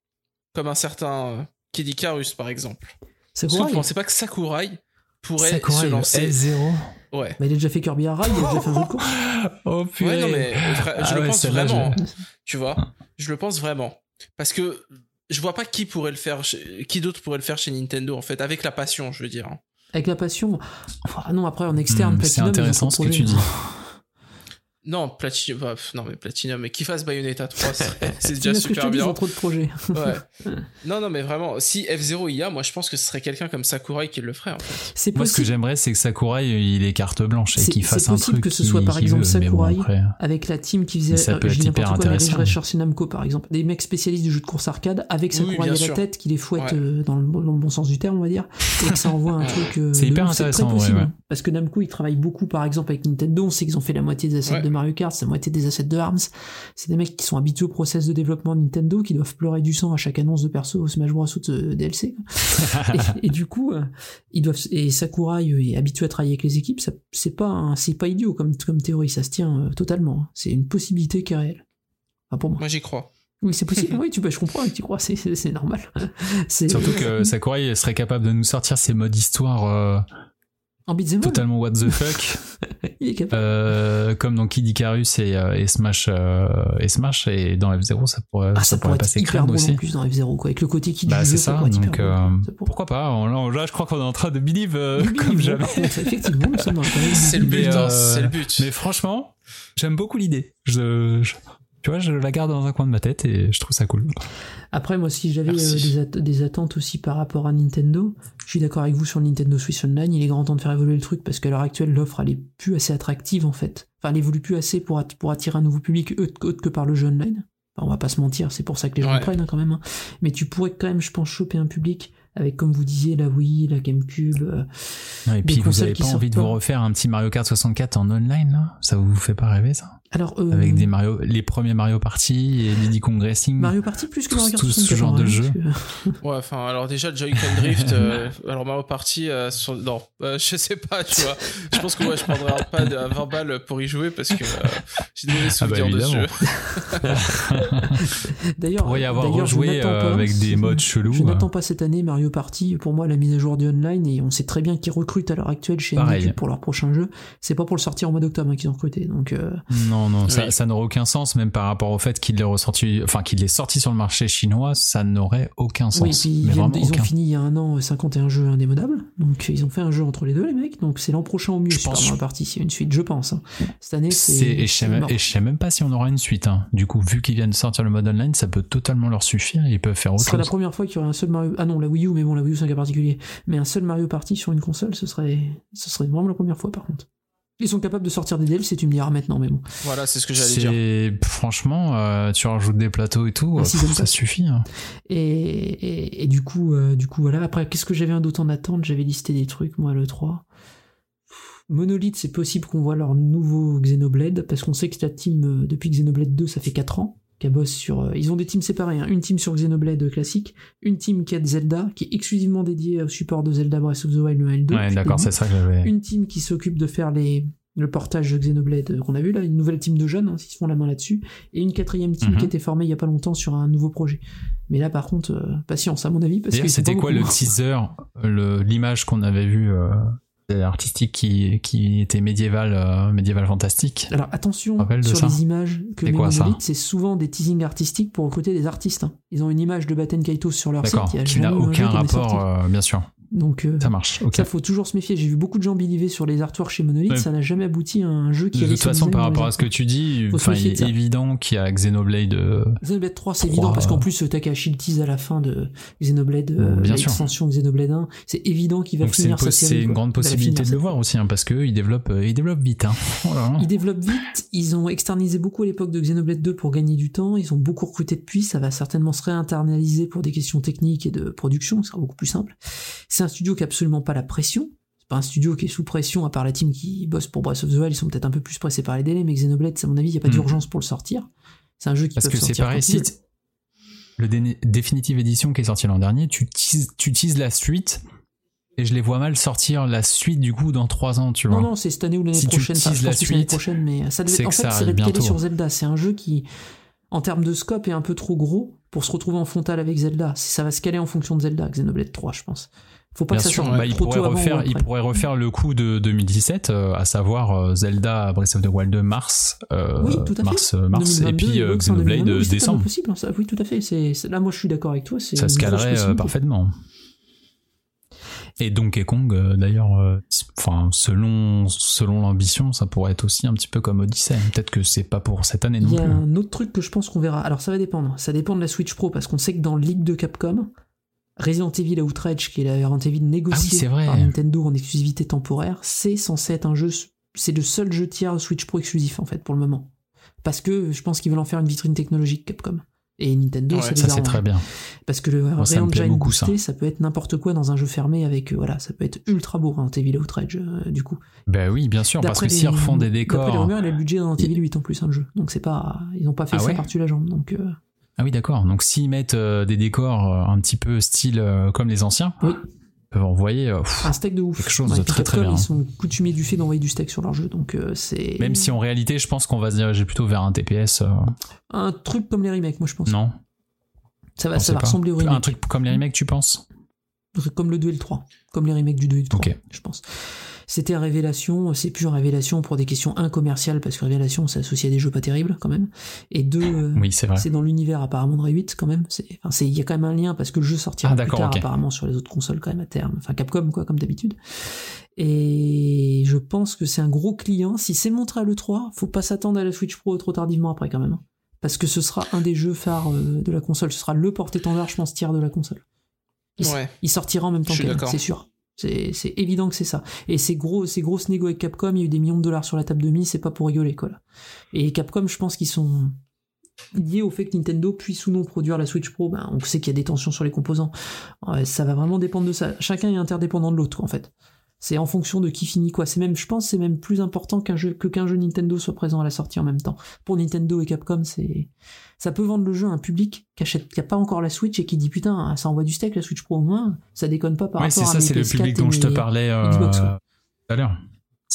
comme un certain euh, Kid Icarus par exemple. Sakurai vous pensez pas que Sakurai pourrait Sakurai, se lancer F0. Ouais. Mais il a déjà fait Kirby Air Ride, il a déjà fait un jeu de course. Oh putain. Ouais, non, mais vra- je Ah le ouais, pense vraiment. je- Tu vois, je le pense vraiment. Parce que je vois pas qui pourrait le faire, chez- qui d'autre pourrait le faire chez Nintendo, en fait, avec la passion, je veux dire. Avec la passion. Enfin, non, après en externe, Hmm, c'est intéressant ce que tu dis. Non, Platinum, bah, non, mais Platinum, mais qui fasse Bayonetta 3, c'est c'est C'est déjà super ils bien. ont trop de projets. Ouais. Non, non, mais vraiment, si F0 y a, moi je pense que ce serait quelqu'un comme Sakurai qui le ferait, en fait. C'est Moi, ce que possible. j'aimerais, c'est que Sakurai, il ait carte blanche et C'est- qu'il fasse c'est un possible truc que ce soit, par exemple, bon, Sakurai. après- avec la team qui faisait Mais ça peut euh, être hyper quoi, mais intéressant. Namco par exemple des mecs spécialistes du jeu de course arcade avec Oui, Sakurai bien à la sûr. tête qui les fouette Ouais. euh, dans, le, dans le bon sens du terme on va dire et que ça envoie un truc euh, C'est hyper intéressant, possible parce que Namco ils travaillent beaucoup par exemple avec Nintendo on sait qu'ils ont fait la moitié des assets de Mario Kart c'est la moitié des assets de Arms c'est des mecs qui sont habitués au process de développement Nintendo qui doivent pleurer du sang à chaque annonce de perso au Smash Bros ou de DLC et, et du coup euh, ils doivent et Sakurai euh, est habitué à travailler avec les équipes c'est pas c'est pas idiot comme comme théorie ça se tient euh, totalement hein. c'est une possibilité qui est réelle Enfin, pour moi Moi j'y crois. oui, c'est possible. Oui, tu, bah, je comprends, tu crois, c'est, normal. C'est, Surtout que Sakurai serait capable de nous sortir ces modes histoire euh, En beat'em totalement what the fuck, il est capable. euh, comme dans Kid Icarus et, euh, et Smash euh, et Smash et dans F0 ça pourrait, ah, ça pourrait être passer hyper aussi. en plus dans F0, quoi. Avec le côté qui Bah c'est ça, hyper donc euh, Ça pourquoi pas On- Là, je crois qu'on est en train de believe euh, Oui, comme bon, jamais. contre, effectivement, C'est le but, Mais, hein, euh, c'est le but. Mais franchement, j'aime beaucoup l'idée. Je, je- tu vois, je la garde dans un coin de ma tête et je trouve ça cool. Après, moi, si j'avais euh, des, at- des attentes aussi par rapport à Nintendo, je suis d'accord avec vous sur le Nintendo Switch Online. Il est grand temps de faire évoluer le truc parce qu'à l'heure actuelle, l'offre, elle est plus assez attractive, en fait. enfin, elle évolue plus assez pour, att- pour attirer un nouveau public autre, que par le jeu online. Enfin, on va pas se mentir, c'est pour ça que les gens Ouais. le prennent hein, quand même. hein. Mais tu pourrais quand même, je pense, choper un public avec, comme vous disiez, la Wii, la GameCube. euh, Ouais, et puis vous avez pas envie de vous refaire un petit Mario Kart 64 en online là? Ça vous fait pas rêver ça? Alors, euh, Avec des Mario, les premiers Mario Party et Diddy Kong Racing. Mario Party plus que Tout- Mario Kart tout ce 64, genre de hein, jeu. que- Ouais, enfin, alors déjà, le Joy-Con Drift, euh, alors Mario Party, euh, sur- non, euh, je sais pas, tu vois. Je pense que ouais, je prendrais un pad à 20 balles pour y jouer parce que euh, j'ai de mauvais Ah bah, souvenirs de ce jeu. D'ailleurs, Pour y avoir rejoué euh, pas- avec des modes chelous. Je n'attends pas cette année Mario Party. Pour moi, la mise à jour du online, et on sait très bien qu'ils recrutent à l'heure actuelle chez Pareil. NBQ pour leur prochain jeu. C'est pas pour le sortir en mois d'octobre hein, qu'ils ont recruté. Donc, euh, Non, non, ça, Oui. ça n'aurait aucun sens, même par rapport au fait qu'il est ressorti, enfin qu'il est sorti sur le marché chinois, ça n'aurait aucun sens. oui, ils, mais ils aucun. ont fini il y a un an euh, 51 jeux indémodables. Donc, ils ont fait un jeu entre les deux, les mecs. Donc, c'est l'an prochain au mieux, Je Super pense- Mario Party. C'est une suite, je pense. hein. Cette année, C'est- et, je sais même, pas si on aura une suite. hein. Du coup, vu qu'ils viennent de sortir le mode online, ça peut totalement leur suffire. Ils peuvent faire Ce autre serait la chose. première fois qu'il y aurait un seul Mario. Ah non, la Wii U, mais bon, la Wii U c'est un cas particulier. Mais un seul Mario Party sur une console, ce serait, ce serait vraiment la première fois par contre. Ils sont capables de sortir des DLC, tu me diras maintenant, mais bon. Voilà, c'est ce que j'allais dire. C'est franchement, euh, tu rajoutes des plateaux et tout, euh, pff, ça suffit. hein. Et, et, et du coup, euh, du coup, voilà. Après, qu'est-ce que j'avais un d'autre en attente? J'avais listé des trucs, moi, le 3. Monolith, c'est possible qu'on voit leur nouveau Xenoblade, parce qu'on sait que la team, depuis Xenoblade 2, ça fait 4 ans, bosse sur... euh, ils ont des teams séparés, hein. une team sur Xenoblade classique, une team qui aide Zelda, qui est exclusivement dédiée au support de Zelda Breath of the Wild le L2. Ouais, depuis le d'accord, début. c'est ça que j'avais. Une team qui s'occupe de faire les, le portage de Xenoblade euh, qu'on a vu là, une nouvelle team de jeunes, hein, qui se font la main là-dessus, et une quatrième team Mhm. qui a été formée il y a pas longtemps sur un nouveau projet. Mais là, par contre, euh, patience à mon avis, parce que c'était quoi le teaser, l'image qu'on avait vue euh, artistique qui, qui était médiéval, euh, médiéval fantastique Alors attention sur ça. les images que C'est met souvent des teasings artistiques pour recruter des artistes. hein. Ils ont une image de Batten Kaitos sur leur site, qui n'a aucun rapport, euh, bien sûr. Donc euh, Ça marche, ok. ça faut toujours se méfier. J'ai vu beaucoup de gens biliver sur les artworks chez Monolith, Ouais. ça n'a jamais abouti à un jeu qui De toute façon, par rapport à ce que tu dis, il est évident qu'il y a Xenoblade. euh, Xenoblade 3, c'est évident parce qu'en euh, plus Takahashi le tease à la fin de Xenoblade, euh, l'extension Xenoblade 1, c'est évident qu'il va donc finir sa pos- série. c'est une grande possibilité de le voir aussi, hein, parce qu'ils développent, euh, ils développent vite. Hein. Oh là là. Ils développent vite, ils ont externalisé beaucoup à l'époque de Xenoblade 2 pour gagner du temps, ils ont beaucoup recruté depuis, ça va certainement se réinternaliser pour des questions techniques et de production, ce sera beaucoup plus simple. C'est un studio qui a absolument pas la pression, c'est pas un studio qui est sous pression, à part la team qui bosse pour Breath of the Wild, ils sont peut-être un peu plus pressés par les délais, mais Xenoblade, à mon avis, il n'y a pas Hmm. d'urgence pour le sortir. C'est un jeu qui Parce que c'est pareil, si le Dé- Definitive Edition qui est sorti l'an dernier, tu teases, tu teases la suite, et je les vois mal sortir la suite du coup dans 3 ans, tu vois. Non, non, c'est cette année ou l'année Si prochaine. Enfin, je la pense que c'est l'année suite, prochaine, mais ça devait, c'est en fait, ça c'est sur Zelda. C'est un jeu qui, en termes de scope, est un peu trop gros pour se retrouver en frontal avec Zelda. Ça va se caler en fonction de Zelda, Xenoblade 3, je pense. Faut pas Bien que ça sûr, bah, il, pourrait refaire, il après. pourrait refaire le coup de 2017, euh, à savoir euh, Zelda Breath of the Wild 2 mars, euh, Oui, tout à fait. mars, mars et 2022, puis euh, Xenoblade 2022. Oui, c'est décembre. possible. hein, ça. Oui, tout à fait. C'est, là, moi, je suis d'accord avec toi. Ça se calerait parfaitement. Et Donkey Kong, d'ailleurs, enfin, selon, selon l'ambition, ça pourrait être aussi un petit peu comme Odyssey. Peut-être que c'est pas pour cette année non Il y a plus. un autre truc que je pense qu'on verra. Alors ça va dépendre. Ça dépend de la Switch Pro parce qu'on sait que dans le leak de Capcom, Resident Evil Outrage, qui est la Resident Evil Ah oui, négociée vrai. par Nintendo en exclusivité temporaire, c'est censé être un jeu. C'est le seul jeu tiers Switch Pro exclusif en fait pour le moment. Parce que je pense qu'ils veulent en faire une vitrine technologique Capcom. Et Nintendo, Ouais, ça, Ça, c'est très bien. Parce que le Moi, ça beaucoup, boosté, ça. peut être n'importe quoi dans un jeu fermé avec, euh, voilà, ça peut être ultra beau, Resident Evil Outrage, euh, du coup. Ben oui, bien sûr, parce que s'ils refont des D'après les décors. rumeurs, il a le budget d'un Resident Evil 8 en plus, un jeu. Donc c'est pas, ils ont pas fait Ah ça ouais par-dessus la jambe. Donc, euh, Ah oui, d'accord. Donc s'ils mettent euh, des décors euh, un petit peu style euh, comme les anciens, Oui. ils peuvent envoyer. euh, pff, un steak de ouf. Quelque chose de très, très bien. Ils sont coutumiers du fait d'envoyer du steak sur leur jeu, donc c'est. même si en réalité, je pense qu'on va se diriger plutôt vers un TPS. Un truc comme les remakes, moi je pense. non Ça va, ça va ressembler aux remakes. Un truc comme les remakes, tu penses? Comme le 2 et le 3. Comme les remakes du 2 et du 3, Ok. je pense. C'était Révélation, c'est plus Révélation pour des questions incommerciales, parce que Révélation, c'est associé à des jeux pas terribles, quand même. Et deux, euh, Oui, c'est dans l'univers apparemment de Ray 8, quand même. C'est, enfin, c'est, il y a quand même un lien, parce que le jeu sortira Ah, plus tard, apparemment, sur les autres consoles, quand même, à terme. Enfin, Capcom, quoi, comme d'habitude. Et je pense que c'est un gros client. Si c'est montré à l'E3, faut pas s'attendre à la Switch Pro trop tardivement après, quand même. Parce que ce sera un des jeux phares euh, de la console. Ce sera le porte-étendard, je pense, tiers de la console. Il, Ouais. il sortira en même temps qu'elle, d'accord. c'est sûr. C'est évident que c'est ça. Et ces gros, ces grosses négo avec Capcom, il y a eu des millions de dollars sur la table de mise, c'est pas pour rigoler quoi. Là. Et Capcom, je pense qu'ils sont liés au fait que Nintendo puisse ou non produire la Switch Pro. Ben, on sait qu'il y a des tensions sur les composants. Ça va vraiment dépendre de ça. Chacun est interdépendant de l'autre en fait. C'est en fonction de qui finit quoi. C'est même, je pense, c'est même plus important qu'un jeu que qu'un jeu Nintendo soit présent à la sortie en même temps. Pour Nintendo et Capcom, c'est ça peut vendre le jeu à un public qui achète, qui a pas encore la Switch et qui dit putain, ça envoie du steak la Switch Pro au moins. Ça déconne pas par Ouais, rapport c'est à ça, mes c'est le PS4 public et dont je te parlais euh, Xbox, ouais. tout à l'heure.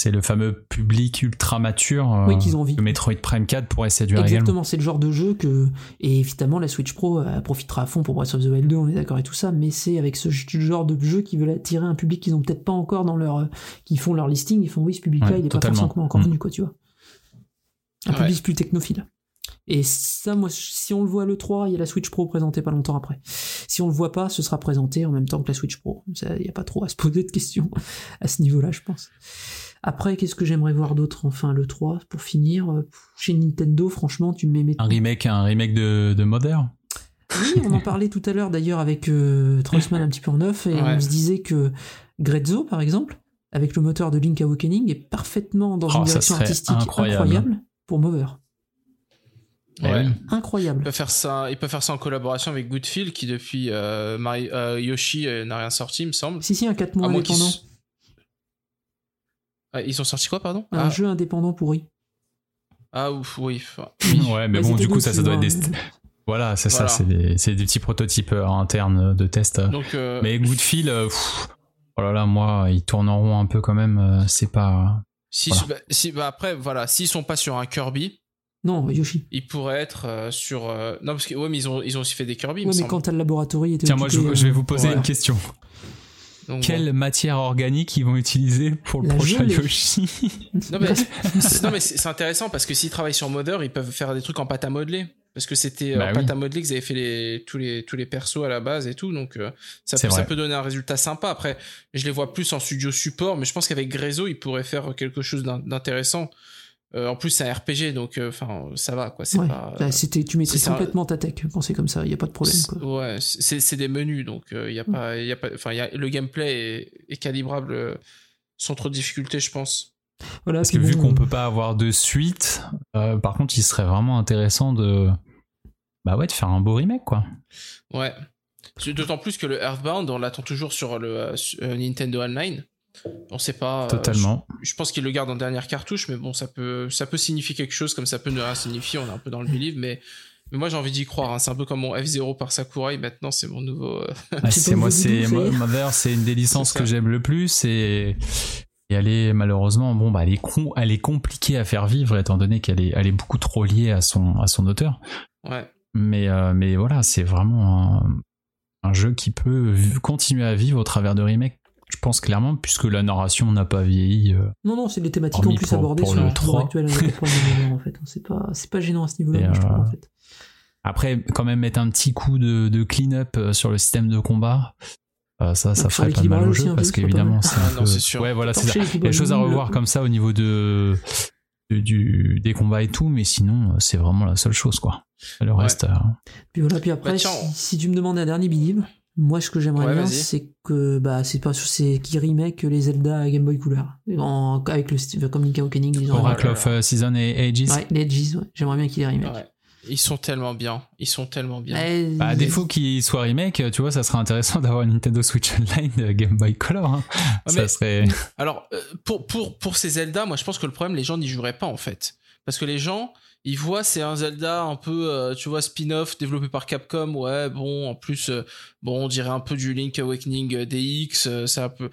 C'est le fameux public ultra mature euh, Oui, qu'ils ont envie. que Metroid Prime 4 pourrait séduire. Exactement, c'est le genre de jeu que et évidemment la Switch Pro elle profitera à fond pour Breath of the Wild 2, on est d'accord et tout ça, mais c'est avec ce genre de jeu qui veulent attirer un public qu'ils ont peut-être pas encore dans leur euh, qui font leur listing, ils font oui ce public-là Ouais, il est pas totalement. forcément encore Mm. venu quoi, tu vois. Un Ouais. public plus technophile. Et ça, moi, si on le voit à l'E3, il y a la Switch Pro présentée pas longtemps après. Si on le voit pas, ce sera présenté en même temps que la Switch Pro. Il n'y a pas trop à se poser de questions à ce niveau-là, je pense. Après, qu'est-ce que j'aimerais voir d'autre Enfin, l'E3, pour finir, euh, chez Nintendo, franchement, tu me mets Un remake, un remake de, de Mother. oui, on en parlait tout à l'heure d'ailleurs avec euh, un petit peu en neuf, et Ouais. on se disait que Grezzo, par exemple, avec le moteur de Link Awakening, est parfaitement dans Oh, une ça direction artistique incroyable. incroyable pour Mover. Ouais. oui. Il Incroyable. peut faire ça, il peut faire ça en collaboration avec Goodfield qui depuis euh, euh, Yoshi euh, n'a rien sorti, il me semble. Si, si, un 4 mois À moins qu'ils indépendant. Ah, ils ont sorti quoi, pardon Un ah, jeu indépendant pourri. ah, ouf, oui. Ouais, mais bon, du coup, ça, ça doit être des. Voilà, c'est Voilà. ça, c'est des, c'est des petits prototypes euh, internes de test. Donc, euh, Mais Goodfield, euh, pff, oh là là, moi, ils tournent en rond un peu quand même. euh, C'est pas. si, voilà. bah, si- bah, après, voilà, s'ils sont pas sur un Kirby, Non, Yoshi. ils pourraient être euh, sur. euh, Non, parce que ouais, mais ils ont, ils ont aussi fait des Kirby, Ouais, mais semble. quand t'as le laboratoire était Tiens, moi, je, vais vous poser une question. Donc, Quelle matière organique ils vont utiliser pour le La prochain gelée. Yoshi? Non mais, c'est- non, mais c'est c'est intéressant parce que s'ils travaillent sur Mother, ils peuvent faire des trucs en pâte à modeler. Parce que c'était euh, Bah en oui. pâte à modeler qu'ils avaient fait les, tous, les, tous les persos à la base et tout. Donc euh, ça, peut, ça peut donner un résultat sympa. Après, je les vois plus en studio support, mais je pense qu'avec Grezzo, ils pourraient faire quelque chose d'in- d'intéressant. Euh, en plus, c'est un RPG, donc euh, enfin ça va quoi. C'est ouais. pas. Bah, c'était, tu maîtrises un- complètement ta tech c'est comme ça, il n'y a pas de problème. Quoi. Ouais, c'est c'est des menus, donc il y a pas, y a pas, enfin, y a, le gameplay est, est calibrable euh, sans trop de difficultés, je pense. Voilà, Parce que vu qu'on euh, peut pas avoir de suite, euh, par contre, il serait vraiment intéressant de. Bah ouais, de faire un beau remake, quoi. Ouais. C'est D'autant plus que le Earthbound, on l'attend toujours sur le euh, euh, Nintendo Online. On sait pas. euh, Totalement. je, je pense qu'il le garde en dernière cartouche, mais bon, ça peut, ça peut signifier quelque chose, comme ça peut ne rien signifier. On est un peu dans le believe, mais, mais moi j'ai envie d'y croire. hein. C'est un peu comme mon F0 par Sakurai. Maintenant, c'est mon nouveau. euh, Ah, C'est moi, c'est. Mother, c'est une des licences que j'aime le plus et et elle est malheureusement bon bah elle est con- elle est compliquée à faire vivre étant donné qu'elle est elle est beaucoup trop liée à son à son auteur. Ouais. Mais euh, mais voilà, c'est vraiment un, un jeu qui peut continuer à vivre au travers de remakes. Je pense clairement puisque la narration n'a pas vieilli. euh, Non, non, c'est des thématiques en plus pour- abordées pour sur le le 3. actuel. en fait. C'est pas, c'est pas gênant à ce niveau-là, je trouve, euh, en fait. Après, quand même mettre un petit coup de, de clean-up euh, sur le système de combat, euh, ça, ça ferait pas de mal au jeu parce qu'évidemment, c'est un peu. sûr. Ouais, voilà, c'est Il y a des choses à revoir comme ça au niveau de, de- du, des combats et tout, mais sinon, euh, c'est vraiment la seule chose, quoi. Le Ouais. reste, euh, Puis voilà, puis après, Bah, tiens, si, si tu me demandais un dernier believe, moi, ce que j'aimerais Ouais, bien, c'est que, bah, c'est pas, c'est qu'ils remake les Zelda à Game Boy Color. En, avec le, comme ils ont Oracle of euh, Season et Ages. Ouais, les Edges, ouais. J'aimerais bien qu'ils les remake. Ouais. Ils sont tellement bien. Ils sont tellement bien. Bah, à défaut qu'il soit remake, tu vois, ça serait intéressant d'avoir une Nintendo Switch Online de Game Boy Color. hein. Ah, ça mais- serait. Alors, euh, pour, pour, pour ces Zelda, moi je pense que le problème, les gens n'y joueraient pas en fait. Parce que les gens, ils voient c'est un Zelda un peu, euh, tu vois, spin-off développé par Capcom. Ouais, bon, en plus, euh, bon, on dirait un peu du Link Awakening euh, DX. euh, c'est un peu.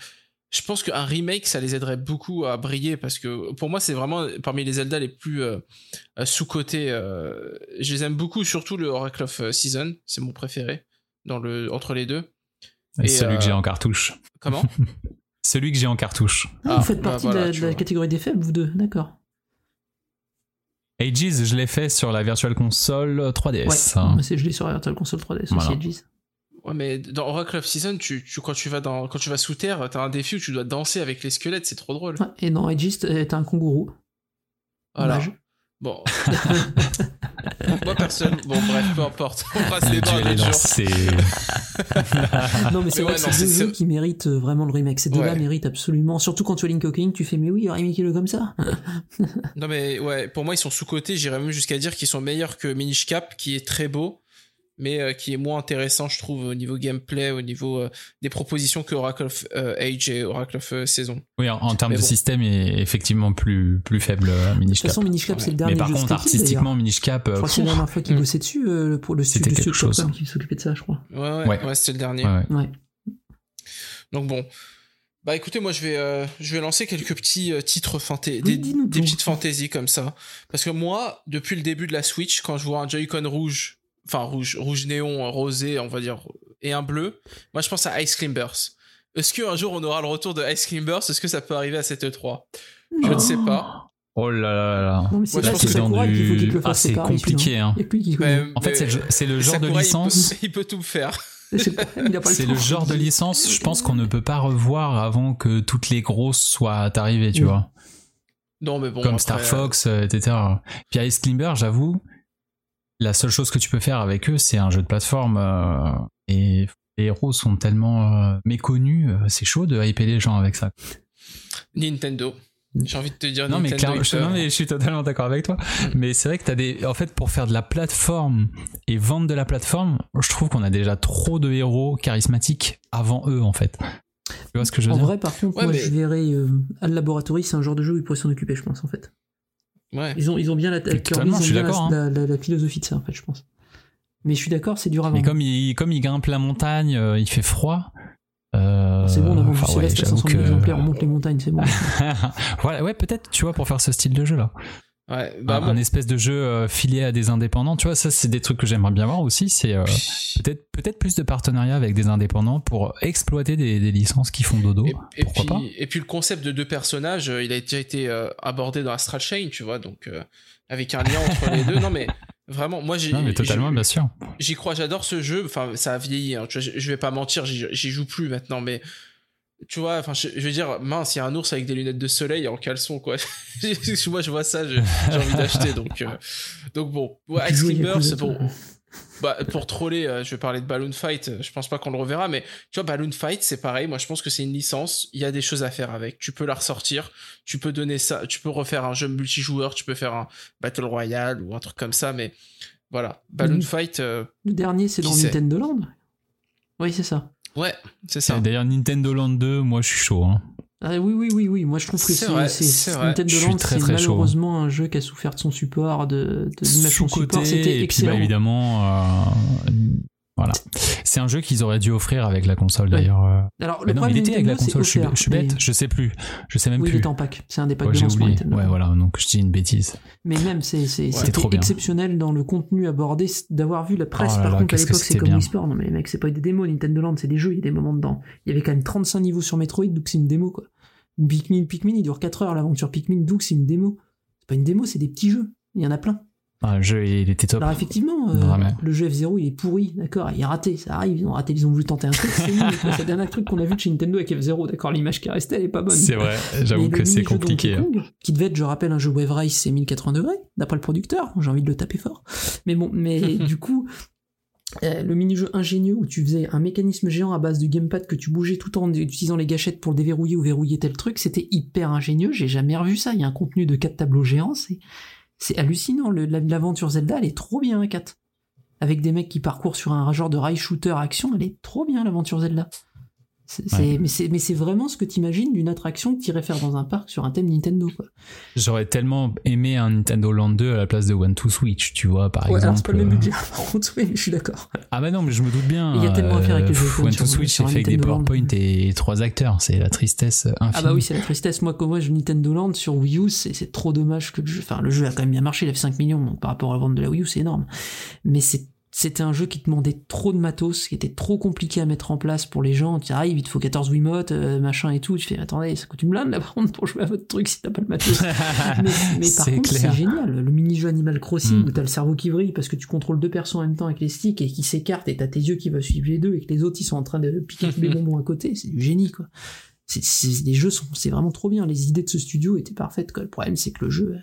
Je pense qu'un remake, ça les aiderait beaucoup à briller parce que pour moi, c'est vraiment parmi les Zelda les plus euh, euh, sous-cotés. euh, je les aime beaucoup, surtout le Oracle of euh, Season, c'est mon préféré dans le entre les deux. Et, celui euh, que j'ai en cartouche. Comment? Celui que j'ai en cartouche. Ah, Ah, vous faites bah partie voilà, de, la, de catégorie des faibles, vous deux, d'accord. Ages, je l'ai fait sur la Virtual Console 3DS. Ouais, hein. c'est je l'ai sur la Virtual Console 3DS Voilà. aussi, Edges. Ouais, mais dans Oracle of Season, tu, tu, quand tu vas dans, quand tu vas sous terre, t'as un défi où tu dois danser avec les squelettes, c'est trop drôle. Ouais, et dans Edges, t'as t'as un kangourou. Voilà. Dommage. Bon. Moi, personne. Bon, bref, peu importe. On passe les Le dents duel un est autre jour. lancé. Non, mais c'est vrai ouais, deux c'est- jeux qui méritent euh, vraiment le remake. Ces deux-là Ouais. méritent absolument. Surtout quand tu as Link Awakening, tu fais, mais oui, remake-le comme ça? Non, mais ouais, pour moi, ils sont sous-cotés. J'irais même jusqu'à dire qu'ils sont meilleurs que Minish Cap, qui est très beau, mais euh, qui est moins intéressant, je trouve, au niveau gameplay, au niveau euh, des propositions que Oracle of euh, Age et Oracle of euh, Saison. Oui, en, en termes Mais de bon. système, il est effectivement plus, plus faible, euh, De Minish toute façon, Cap. Minish Cap, c'est le dernier Mais par jeu contre, artistiquement, Minish Cap, Je euh, crois que c'est la dernière fois qu'ils Mm. bossaient dessus, euh, le- pour le C'était studio quelque chose. Qui s'occupait de ça, je crois. Ouais, ouais, ouais, Ouais. c'était le dernier. ouais, ouais. Ouais. Donc bon. Bah écoutez, moi je vais, euh, je vais lancer quelques petits euh, titres fantaisies, des, des petites fantaisies comme ça. Parce que moi, depuis le début de la Switch, quand je vois un Joy-Con rouge, enfin rouge, rouge néon, rosé, on va dire, et un bleu, moi je pense à Ice Climbers. Est-ce qu'un jour on aura le retour de Ice Climbers Est-ce que ça peut arriver à cette E3 Je ne sais pas. Oh là là là. Non, mais c'est je pense que du- Ah, compliqué, hein. Mais-. En fait, c'est le, genre de il peut- licence. il peut, tout faire. C'est le genre de licence, je pense qu'on ne peut pas revoir avant que toutes les grosses soient arrivées, tu Oui. vois. Non, mais bon. Comme après, Star Fox, euh, etc. Puis Ice Climber, j'avoue, la seule chose que tu peux faire avec eux, c'est un jeu de plateforme. euh, et les héros sont tellement euh, méconnus, euh, c'est chaud de hyper les gens avec ça. Nintendo. J'ai envie de te dire Non mais, Nintendo. clairement, ils je, non, mais je suis totalement d'accord avec toi. Mais c'est vrai que t'as des, en fait, pour faire de la plateforme et vendre de la plateforme, je trouve qu'on a déjà trop de héros charismatiques avant eux, en fait. Tu vois ce que je veux En dire? vrai, par contre, Ouais, moi, mais- je verrais euh, Al Laboratory, c'est un genre de jeu où ils pourraient s'en occuper, je pense, en fait. Ouais. Ils ont, ils ont bien la, Kirby, ils ont bien la- hein. la, la- la philosophie de ça, en fait, je pense. Mais je suis d'accord, c'est dur à Mais comme il, comme il grimpe la montagne, euh, il fait froid. euh, C'est bon, on a vendu Céleste à j'avoue 500 000 que- exemplaires, on monte les montagnes, c'est bon. voilà, ouais, peut-être, tu vois, pour faire ce style de jeu là. Ouais. Bah, un, bon. un espèce de jeu euh, filé à des indépendants, tu vois, ça c'est des trucs que j'aimerais bien voir aussi. C'est euh, peut-être peut-être plus de partenariats avec des indépendants pour exploiter des, des licences qui font dodo. Et, et Pourquoi puis, et puis le concept de deux personnages, euh, il a déjà été euh, abordé dans Astral Chain, tu vois, donc avec un lien entre les deux. Non mais vraiment, moi j'ai, pas totalement, bien sûr. j'y crois, j'adore ce jeu. Enfin, ça a vieilli. hein, tu vois, je, vais pas mentir, j'y joue plus maintenant, mais tu vois, enfin, je, je veux dire, mince, il y a un ours avec des lunettes de soleil en caleçon, quoi. moi, je vois ça, j'ai envie d'acheter, donc, euh, donc bon. Ouais, Ice c'est bon. Bah, pour troller, euh, je vais parler de Balloon Fight. euh, Je pense pas qu'on le reverra, mais tu vois, Balloon Fight, c'est pareil. Moi, je pense que c'est une licence. Il y a des choses à faire avec. Tu peux la ressortir. Tu peux donner ça. Tu peux refaire un jeu multijoueur. Tu peux faire un Battle Royale ou un truc comme ça. Mais voilà, Balloon Mhm. Fight, euh, Le dernier, c'est dans Nintendo Land Oui, c'est ça. Ouais, c'est ça. D'ailleurs, Nintendo Land 2, moi je suis chaud. Hein. Ah, oui, oui, oui, oui. Moi, je trouve que C'est. Nintendo Land, très, c'est très chaud. malheureusement un jeu qui a souffert de son support, de, de, de son support. C'était et puis bah, excellent. évidemment, euh, voilà. C'est un jeu qu'ils auraient dû offrir avec la console d'ailleurs. euh. Alors, le non, problème il était avec la console, je suis, je suis bête, je sais plus, je sais même mais- Oui, il plus. est en pack. C'est un des packs Ouais, de j'ai lancement. Ouais, voilà, donc je dis une bêtise. Mais même, c'est, C'était bien. exceptionnel dans le contenu abordé, d'avoir vu la presse. Oh là par là, contre, à l'époque, c'est comme bien. Wii Sport. Non, mais les mecs, c'est pas des démos. Nintendo Land, c'est des jeux, il y a des moments dedans. Il y avait quand même 35 niveaux sur Metroid, donc c'est une démo, quoi. Pikmin, Pikmin, il dure 4 heures, l'aventure Pikmin, donc c'est une démo. C'est pas une démo, c'est des petits jeux. Il y en a plein. Ah, le jeu, il était top. Alors effectivement, euh, le jeu F0 il est pourri, d'accord, il est raté, ça arrive, ils ont raté, ils ont voulu tenter un truc, c'est le dernier truc qu'on a vu de chez Nintendo avec F0, d'accord, l'image qui est restée elle est pas bonne. C'est vrai, j'avoue que c'est compliqué. hein. Kong, qui devait être, je rappelle, un jeu Wave Race, c'est 1080 degrés, d'après le producteur, j'ai envie de le taper fort. Mais bon, mais du coup, euh, le mini-jeu ingénieux où tu faisais un mécanisme géant à base de gamepad que tu bougeais tout en utilisant les gâchettes pour le déverrouiller ou verrouiller tel truc, c'était hyper ingénieux, j'ai jamais revu ça, il y a un contenu de 4 tableaux géants, c'est, c'est hallucinant, l'aventure Zelda, elle est trop bien, hein, 4. Avec des mecs qui parcourent sur un genre de rail shooter action, elle est trop bien l'aventure Zelda. Ouais. mais, c'est, mais c'est vraiment ce que t'imagines d'une attraction que t'irais faire dans un parc sur un thème Nintendo, quoi. J'aurais tellement aimé un Nintendo Land 2 à la place de One to Switch, tu vois, par Ouais, exemple. alors c'est pas le même euh, budget, par contre, oui, je suis d'accord. Ah bah non, mais je me doute bien. Il y a tellement à faire avec les Joy-Con One to Switch, c'est fait avec des. PowerPoint et trois acteurs, c'est la tristesse infinie. Ah bah oui, c'est la tristesse. Moi, comme moi, je Nintendo Land sur Wii U, c'est, c'est trop dommage que le jeu, enfin, le jeu a quand même bien marché, il a fait 5 millions, donc par rapport à la vente de la Wii U, c'est énorme. Mais c'est, c'était un jeu qui demandait trop de matos, qui était trop compliqué à mettre en place pour les gens. Tu arrives, il te faut 14 Wiimotes, euh, machin et tout. Tu fais, attendez, ça coûte une blinde, là, par contre, pour jouer à votre truc si t'as pas le matos. mais, mais par contre, c'est génial. Le mini-jeu Animal Crossing Mm. où t'as le cerveau qui vrille parce que tu contrôles deux personnes en même temps avec les sticks et qui s'écartent et t'as tes yeux qui vont suivre les deux et que les autres ils sont en train de piquer tous les bonbons à côté. C'est du génie, quoi. C'est- les jeux sont, c'est vraiment trop bien. Les idées de ce studio étaient parfaites, quoi. Le problème, c'est que le jeu,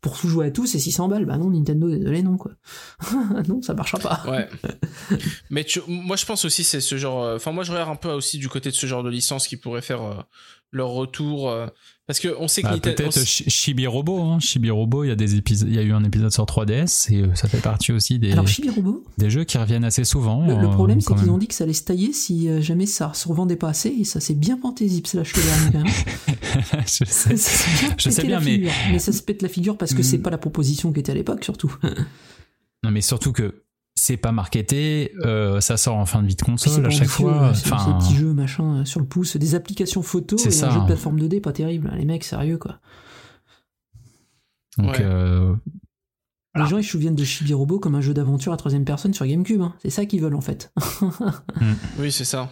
pour tout jouer à tout, c'est 600 balles. Bah non, Nintendo, désolé, non, quoi. non, ça marchera pas. Ouais. Mais tu- moi, je pense aussi c'est ce genre. euh, Enfin, moi, je regarde un peu aussi du côté de ce genre de licence qui pourrait faire euh, leur retour. Parce que on sait que Bah, peut-être Chibi Robo, hein. Chibi Robo, il y a des épisodes, il y a eu un épisode sur 3DS et euh, ça fait partie aussi des, Alors, Chibi Robo, des jeux qui reviennent assez souvent. le, le euh, problème, c'est qu'ils ont dit que ça allait se tailler si euh, jamais ça se revendait pas assez, et ça s'est bien planté, Zip Slash le dernier, quand même. je sais. Ça bien Je sais bien, mais- figure. mais ça se pète la figure parce que Mm. c'est pas la proposition qui était à l'époque, surtout. Non, mais surtout que c'est pas marketé, euh, ça sort en fin de vie de console à chaque fois. c'est Enfin, des petits jeux machin euh, sur le pouce, des applications photo C'est et ça, un jeu de hein. plateforme 2D pas terrible. Les mecs, sérieux quoi. donc Ouais. euh, Les gens ils se souviennent de Chibi Robo comme un jeu d'aventure à troisième personne sur GameCube. hein. C'est ça qu'ils veulent en fait. Oui, c'est ça.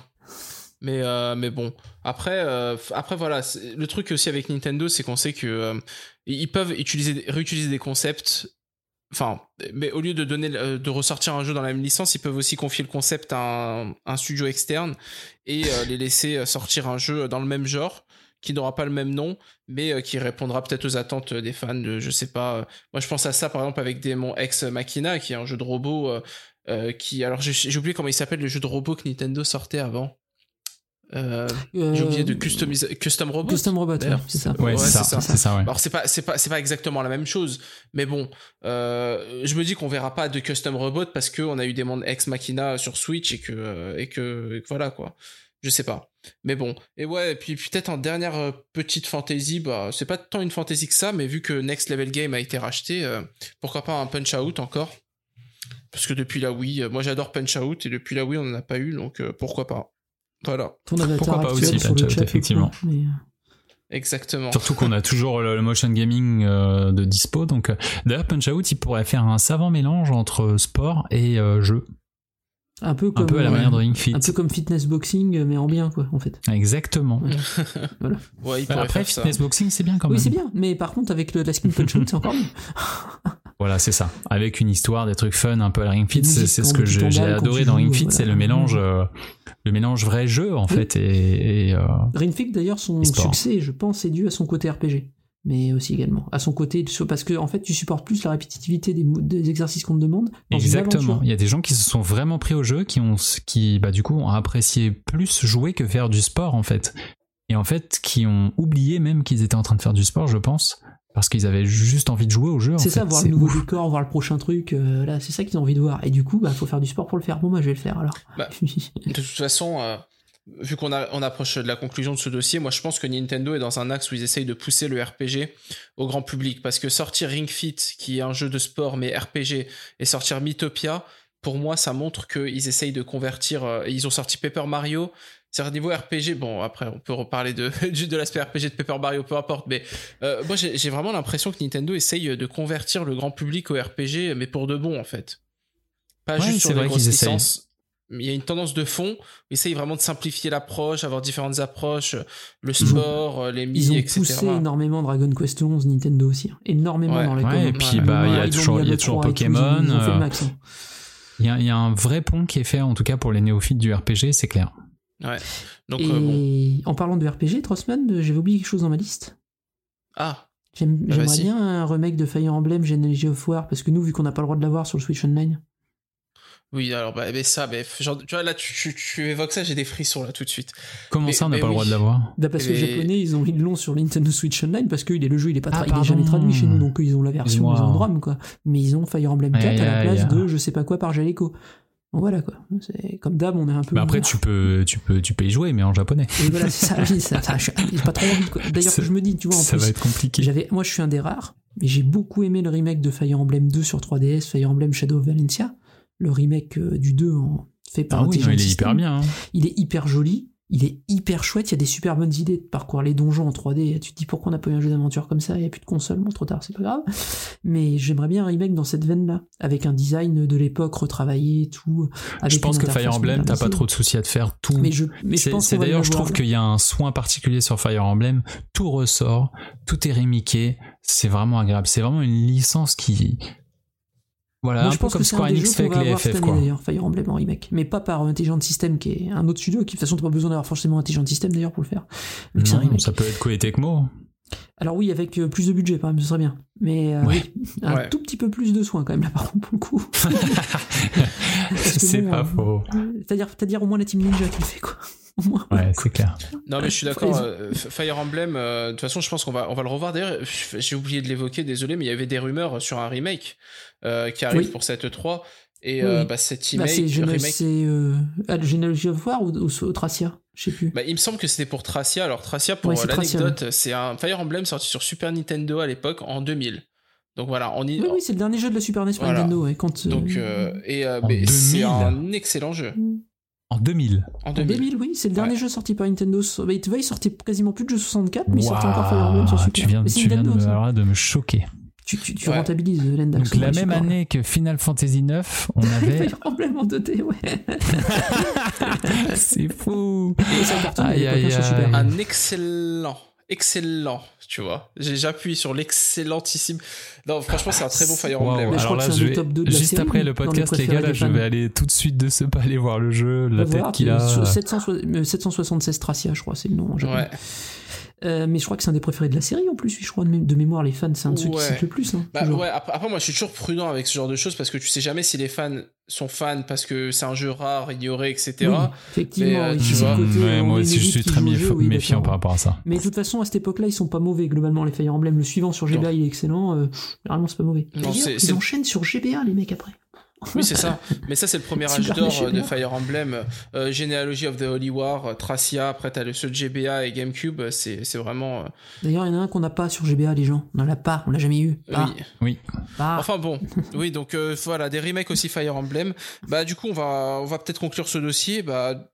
Mais, euh, mais bon, après, euh, après voilà, le truc aussi avec Nintendo, c'est qu'on sait que euh, ils peuvent utiliser, réutiliser des concepts. Enfin, mais au lieu de donner, euh, de ressortir un jeu dans la même licence, ils peuvent aussi confier le concept à un, studio externe et euh, les laisser euh, sortir un jeu dans le même genre qui n'aura pas le même nom, mais qui répondra peut-être aux attentes des fans. Je sais pas. moi, je pense à ça par exemple avec Demon Ex Machina, qui est un jeu de robot. qui alors j'ai oublié comment il s'appelle le jeu de robot que Nintendo sortait avant. Euh, j'ai oublié de customiser custom robot. Custom Robot, ouais, c'est ça. ouais, Ouais, c'est ça, c'est ça. ça, ouais. Alors c'est pas c'est pas c'est pas exactement la même chose, mais bon, euh, je me dis qu'on verra pas de custom robot parce que on a eu des mondes ex machina sur Switch et que euh, et que, et que voilà quoi. Je sais pas. Mais bon. Et ouais, et puis peut-être en dernière euh, petite fantasy, bah c'est pas tant une fantasy que ça, mais vu que Next Level Game a été racheté, euh, pourquoi pas un Punch Out encore? Parce que depuis la Wii, euh, moi j'adore Punch Out et depuis la Wii on en a pas eu, donc euh, pourquoi pas? Voilà, Ton avatar Pourquoi pas aussi, sur le chat, effectivement. mais, euh, exactement. Surtout qu'on a toujours le, motion gaming euh, de dispo. Donc, euh, d'ailleurs, Punch Out, il pourrait faire un savant mélange entre sport et euh, jeu, Un peu un comme peu à la manière de Ring Fit. un peu comme fitness boxing mais en bien quoi en fait. Exactement. Voilà. Ouais, il pourrait Après, faire ça. fitness boxing, c'est bien quand Oui même. c'est bien, mais par contre avec le, la skin punch out c'est encore mieux. Voilà, c'est ça. Avec une histoire, des trucs fun, un peu à la Ring Fit, c'est ce que j'ai adoré dans Ring Fit, c'est le mélange, euh, le mélange vrai jeu en Oui. fait et, et, euh, Rinfig d'ailleurs son succès je pense est dû à son côté RPG. Mais aussi également à son côté parce que en fait tu supportes plus la répétitivité des, exercices qu'on te demande. Exactement. Il y a des gens qui se sont vraiment pris au jeu, qui ont, qui, bah, du coup, ont apprécié plus jouer que faire du sport, en fait. Et en fait, qui ont oublié même qu'ils étaient en train de faire du sport, je pense, parce qu'ils avaient juste envie de jouer au jeu. C'est ça, fait. voir C'est le nouveau ouf. décor, voir le prochain truc, euh, là, c'est ça qu'ils ont envie de voir. Et du coup, bah, faut faire du sport pour le faire. Bon, moi, je vais le faire alors. Bah, De toute façon, euh, vu qu'on a- on approche de la conclusion de ce dossier, moi je pense que Nintendo est dans un axe où ils essayent de pousser le RPG au grand public. Parce que sortir Ring Fit, qui est un jeu de sport mais RPG, et sortir Mythopia, pour moi ça montre qu'ils essayent de convertir. euh, ils ont sorti Paper Mario. C'est un niveau RPG, bon après on peut reparler de, juste de l'aspect RPG de Paper Mario, peu importe, mais euh, moi j'ai vraiment l'impression que Nintendo essaye de convertir le grand public au RPG, mais pour de bon en fait. Pas Ouais, juste sur les grosses licences. Il y a une tendance de fond, ils essayent vraiment de simplifier l'approche, avoir différentes approches, le Ils sport, euh, les Ils mi, ont etc. poussé énormément Dragon Quest 11, Nintendo aussi. hein. Énormément Ouais. dans les Ouais, et puis, bah, il y a Ils toujours, mis il y a Halo toujours 3 et tout, ils ont- Pokémon. Ils euh, hein. Il y, a, il y a un vrai pont qui est fait, en tout cas pour les néophytes du RPG, c'est clair. Donc, Et euh, bon. en parlant de RPG, Trossman, euh, j'avais oublié quelque chose dans ma liste. Ah, J'aime- Bah, J'aimerais bien un remake de Fire Emblem Genealogy of War, parce que nous, vu qu'on n'a pas le droit de l'avoir sur le Switch Online, oui, alors, bah, mais ça, mais, genre, tu vois, là, tu, tu, tu évoques ça, j'ai des frissons, là, tout de suite. Comment Mais- ça, on n'a pas le droit de l'avoir bah parce que les Japonais, ils ont ils l'ont sur Nintendo Switch Online, parce que il est le jeu, il est pas Ah, tra- il est jamais traduit chez nous, donc ils ont la version, ils Excuse-moi. ont le DROM, quoi. Mais ils ont Fire Emblem 4 Aïe, à la aïe, place aïe. de je sais pas quoi par Jaleco. Voilà, quoi. C'est comme d'hab, on est un peu. Mais après, ouvert. tu peux, tu peux, tu peux y jouer, mais en japonais. Et voilà, c'est ça, oui, ça, ça, j'ai j'ai pas trop envie. D'ailleurs, je me dis, tu vois, en ça plus, va être compliqué. J'avais, moi, je suis un des rares, mais j'ai beaucoup aimé le remake de Fire Emblem 2 sur 3DS, Fire Emblem Shadow of Valencia, le remake euh, du 2 en, fait par Ah oui, non, il est hyper bien. hein. Il est hyper joli, il est hyper chouette, il y a des super bonnes idées de parcourir les donjons en 3D. Tu te dis pourquoi on n'a pas eu un jeu d'aventure comme ça, il n'y a plus de console, bon, trop tard, c'est pas grave. Mais j'aimerais bien un remake dans cette veine-là, avec un design de l'époque retravaillé, tout. Avec Je pense que Fire Emblem, t'as pas trop de soucis à te faire tout. Mais je, mais je C'est pense d'ailleurs, je trouve qu'il y a un soin particulier sur Fire Emblem. Tout ressort, tout est remiqué. C'est vraiment agréable. C'est vraiment une licence qui, voilà, Moi, un je peu pense comme que c'est un Square des Enix jeux fait qu'on avec va les avoir cette FF, année quoi. d'ailleurs, Fire Emblem en remake. Mais pas par Intelligent System qui est un autre studio qui de toute façon t'as pas besoin d'avoir forcément Intelligent System d'ailleurs pour le faire. Un remake. ça peut être Koei Tecmo. Alors oui, avec euh, plus de budget, par exemple, ce serait bien. Mais euh, Ouais. un Ouais. tout petit peu plus de soins quand même là, par contre, pour le coup. C'est bon, pas euh, faux. C'est-à-dire, c'est-à-dire au moins la Team Ninja qui le fait quoi. Ouais, c'est clair. Non mais je suis d'accord. Euh, Fire Emblem, euh, de toute façon, je pense qu'on va on va le revoir. D'ailleurs, j'ai oublié de l'évoquer, désolé, mais il y avait des rumeurs sur un remake euh, qui arrive Oui. pour cette 3 et Oui, euh, bah, cet Bah, remake, c'est remake euh, ah, Genealogy of War ou, ou, ou Tracia Je sais plus. Bah, il me semble que c'était pour Tracia. Alors Tracia, pour Ouais, l'anecdote, c'est un Fire Emblem sorti sur Super Nintendo à l'époque en 2000. Donc voilà, on y. oui, oui, c'est le dernier jeu de la Super NES sur Voilà. Nintendo. ouais, quand, Donc euh, et euh, c'est 2000. un excellent jeu En 2000. en En 2000. 2000, oui, c'est le dernier Ouais. jeu sorti par Nintendo. Il il sortait quasiment plus de jeux 64, mais il sortait encore Fire Emblem sur Super. tu viens, Mais c'est tu viens de, alors là, de me choquer. Tu, tu, tu Ouais. rentabilises euh, l'Endax. Donc la même année que Final Fantasy 9, on avait. Fire Emblem en 2D, ouais. c'est fou. Et ça à Aïe, hein, aïe, aïe. Un excellent, excellent, tu vois. J'ai- J'appuie sur l'excellentissime. Non, franchement, c'est un très bon Fire Emblem. Alors là, que c'est un je des vais- top 2 de la juste série, après le podcast, les gars, là, je vais aller tout de suite de ce pas aller voir le jeu, la tête qu'il a. sur 700 euh, 776 Tracia, je crois, c'est le nom en japonais. Ouais. Euh, mais je crois que c'est un des préférés de la série en plus, je crois, de, mé- de mémoire, les fans, c'est un de ceux qui Ouais. citent le plus. Hein, Bah toujours. ouais, après, après, moi je suis toujours prudent avec ce genre de choses parce que tu sais jamais si les fans sont fans parce que c'est un jeu rare, ignoré, etc. Oui, effectivement, Mais, euh, tu vois, côté, Ouais, moi aussi, je suis très joue au méf- jeu, oui, méfiant par rapport à ça. Mais de toute façon, à cette époque-là, ils sont pas mauvais globalement, les Fire Emblem. Le suivant sur GBA, il est excellent. Euh, généralement, c'est pas mauvais. Non, ils enchaînent sur GBA, les mecs, après. Oui, c'est ça. Mais ça, c'est le premier âge d'or euh, de. Fire Emblem. Euh, Genealogy of the Holy War, euh, Tracia, après t'as le ceux de GBA et GameCube. euh, C'est c'est vraiment. euh, D'ailleurs, il y en a un qu'on n'a pas sur GBA, les gens. On en a pas, on l'a jamais eu. Pas, oui. Oui. pas. Enfin bon, oui, donc euh, voilà, des remakes aussi Fire Emblem. Bah du coup, on va, on va peut-être conclure ce dossier. Bah,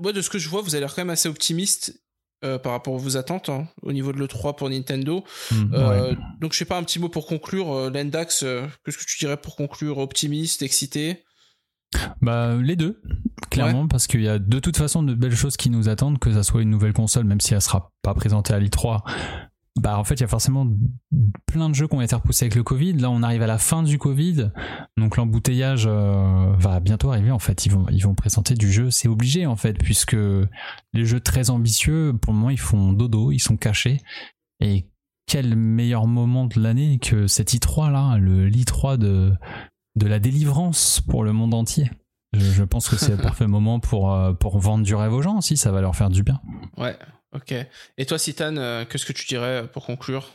moi, de ce que je vois, vous avez l'air quand même assez optimiste euh, par rapport à vos attentes hein, au niveau de l'E3 pour Nintendo. Mm, Euh, ouais. Donc je sais pas, un petit mot pour conclure. Euh, Lendax, euh, qu'est-ce que tu dirais pour conclure Optimiste, excité? Bah, les deux, clairement, parce qu'il y a de toute façon de belles choses qui nous attendent, que ça soit une nouvelle console, même si elle sera pas présentée à l'I3. Bah, en fait, il y a forcément plein de jeux qui ont été repoussés avec le Covid. Là, on arrive à la fin du Covid, donc l'embouteillage euh, va bientôt arriver. En fait, ils vont, ils vont présenter du jeu, c'est obligé en fait, puisque les jeux très ambitieux, pour le moment, ils font dodo, ils sont cachés. Et quel meilleur moment de l'année que cet i3 là, le l'i3 de de la délivrance pour le monde entier. Je, je pense que c'est le parfait moment pour, euh, pour vendre du rêve aux gens aussi, ça va leur faire du bien. Ouais, ok. Et toi, Citan, euh, qu'est-ce que tu dirais pour conclure?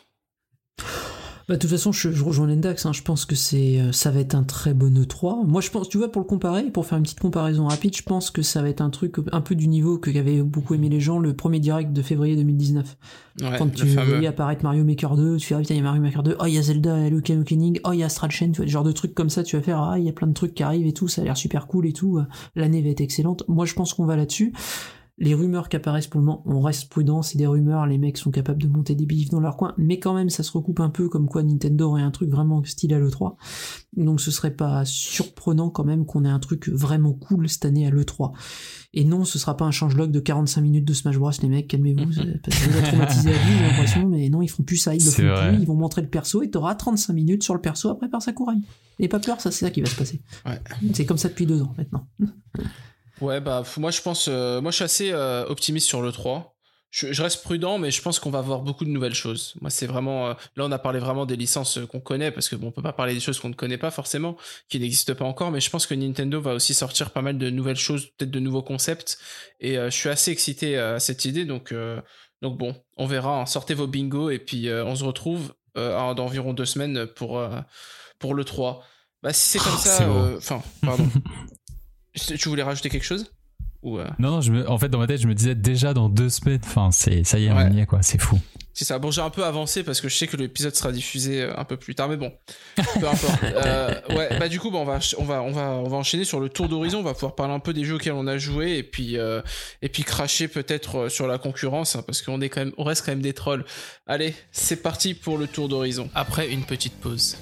Bah, de toute façon, je, je rejoins l'Endax. Hein. Je pense que c'est, euh, ça va être un très bon E3. Moi, je pense, tu vois, pour le comparer, pour faire une petite comparaison rapide, je pense que ça va être un truc un peu du niveau que qu'avaient beaucoup aimé les gens, le premier direct de février 2019. Ouais, Quand tu voyais apparaître Mario Maker 2, tu fais, ah putain, il y a Mario Maker 2, oh, il y a Zelda, il y a Luke Awakening, oh, il y a Astral Chain, tu vois, des genres de trucs comme ça, tu vas faire, ah, il y a plein de trucs qui arrivent et tout, ça a l'air super cool et tout, euh, l'année va être excellente. Moi, je pense qu'on va là-dessus. Les rumeurs qui apparaissent pour le moment, on reste prudent, c'est des rumeurs, les mecs sont capables de monter des bifs dans leur coin, mais quand même, ça se recoupe un peu comme quoi Nintendo aurait un truc vraiment style à l'E3. Donc ce serait pas surprenant quand même qu'on ait un truc vraiment cool cette année à l'E3. Et non, ce sera pas un changelog de 45 minutes de Smash Bros, les mecs, calmez-vous, parce que vous êtes traumatisé à vie, j'ai l'impression, mais non, ils font plus ça, ils le font vrai. plus, ils vont montrer le perso et t'auras 35 minutes sur le perso après par Sakurai. Et pas peur, ça c'est ça qui va se passer. Ouais. C'est comme ça depuis deux ans maintenant. Ouais, bah moi je pense, euh, moi je suis assez euh, optimiste sur le 3. Je, je reste prudent, mais je pense qu'on va voir beaucoup de nouvelles choses. Moi, c'est vraiment. euh, là, on a parlé vraiment des licences qu'on connaît, parce que bon, on peut pas parler des choses qu'on ne connaît pas forcément, qui n'existent pas encore. Mais je pense que Nintendo va aussi sortir pas mal de nouvelles choses, peut-être de nouveaux concepts. Et je suis assez excité à cette idée. Donc, donc bon, on verra. hein. Sortez vos bingos et puis on se retrouve euh, en- dans environ deux semaines pour euh, pour le 3. Bah si c'est comme Oh, ça. euh, Enfin, pardon. tu voulais rajouter quelque chose ou euh, Non, non, je me- en fait, dans ma tête, je me disais déjà dans deux semaines, enfin, c'est, ça y est, Ouais. on y est, quoi, c'est fou. C'est ça. Bon, j'ai un peu avancé parce que je sais que l'épisode sera diffusé euh, un peu plus tard, mais bon, peu importe. Euh, ouais, bah du coup, bah, on va, on va, on va, on va enchaîner sur le tour d'horizon. On va pouvoir parler un peu des jeux auxquels on a joué et puis, euh, et puis cracher peut-être sur la concurrence hein, parce qu'on est quand même, on reste quand même des trolls. Allez, c'est parti pour le tour d'horizon. Après une petite pause.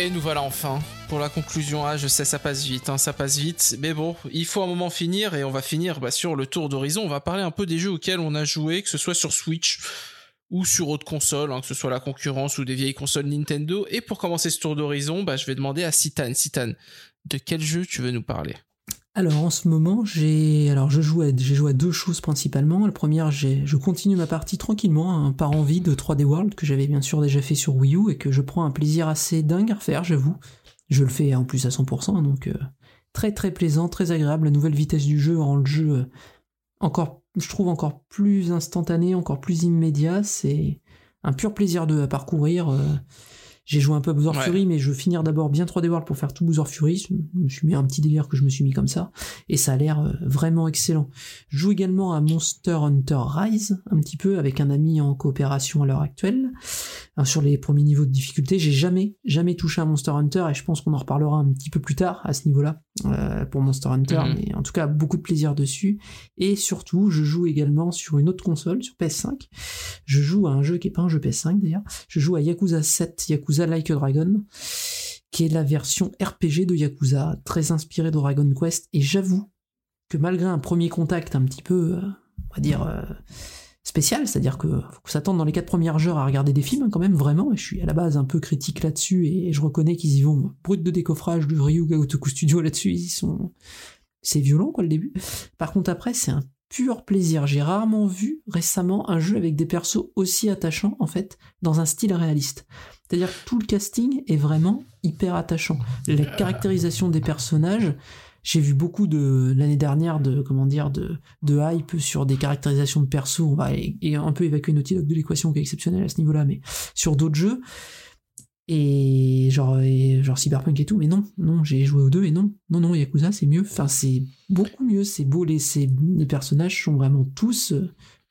Et nous voilà enfin pour la conclusion. Ah, je sais, ça passe vite, hein, ça passe vite. Mais bon, il faut un moment finir et on va finir bah, sur le tour d'horizon. On va parler un peu des jeux auxquels on a joué, que ce soit sur Switch ou sur autre console, hein, que ce soit la concurrence ou des vieilles consoles Nintendo. Et pour commencer ce tour d'horizon, bah, je vais demander à Citan. Citan, de quel jeu tu veux nous parler? Alors en ce moment, j'ai alors je joue à, j'ai joué à deux choses principalement. La première, j'ai je continue ma partie tranquillement, hein, par envie de 3D World que j'avais bien sûr déjà fait sur Wii U et que je prends un plaisir assez dingue à refaire, j'avoue. Je le fais en plus à 100%, donc euh, très très plaisant, très agréable. La nouvelle vitesse du jeu rend le jeu euh, encore, je trouve encore plus instantané, encore plus immédiat. C'est un pur plaisir de à parcourir. euh. J'ai joué un peu à Bowser Ouais. Fury, mais je veux finir d'abord bien 3D World pour faire tout Bowser Fury. Je me suis mis un petit délire que je me suis mis comme ça, et ça a l'air euh, vraiment excellent. Je joue également à Monster Hunter Rise, un petit peu, avec un ami en coopération à l'heure actuelle, sur les premiers niveaux de difficulté. J'ai jamais, jamais touché à Monster Hunter, et je pense qu'on en reparlera un petit peu plus tard à ce niveau-là, euh, pour Monster Hunter, Mhm. mais en tout cas, beaucoup de plaisir dessus. Et surtout, je joue également sur une autre console, sur PS5. Je joue à un jeu qui est pas un jeu PS5 d'ailleurs. Je joue à Yakuza 7, Yakuza Like a Dragon, qui est la version RPG de Yakuza, très inspirée de Dragon Quest. Et j'avoue que malgré un premier contact un petit peu, euh, on va dire, euh, spécial, c'est-à-dire que faut que s'attendre dans les quatre premières heures à regarder des films hein, quand même, vraiment, et je suis à la base un peu critique là-dessus, et je reconnais qu'ils y vont brut de décoffrage du Ryu Gaotoku Studio là-dessus, ils sont... C'est violent quoi le début. Par contre après, c'est un pur plaisir. J'ai rarement vu récemment un jeu avec des persos aussi attachants, en fait, dans un style réaliste. C'est-à-dire que tout le casting est vraiment hyper attachant. La caractérisation des personnages, j'ai vu beaucoup de l'année dernière de comment dire de, de hype sur des caractérisations de persos. On va et un peu évacuer Naughty Dog de l'équation qui est exceptionnelle à ce niveau-là, mais sur d'autres jeux et genre et genre Cyberpunk et tout. Mais non, non, j'ai joué aux deux et non, non, non, Yakuza c'est mieux. Enfin c'est beaucoup mieux. C'est beau. Les les personnages sont vraiment tous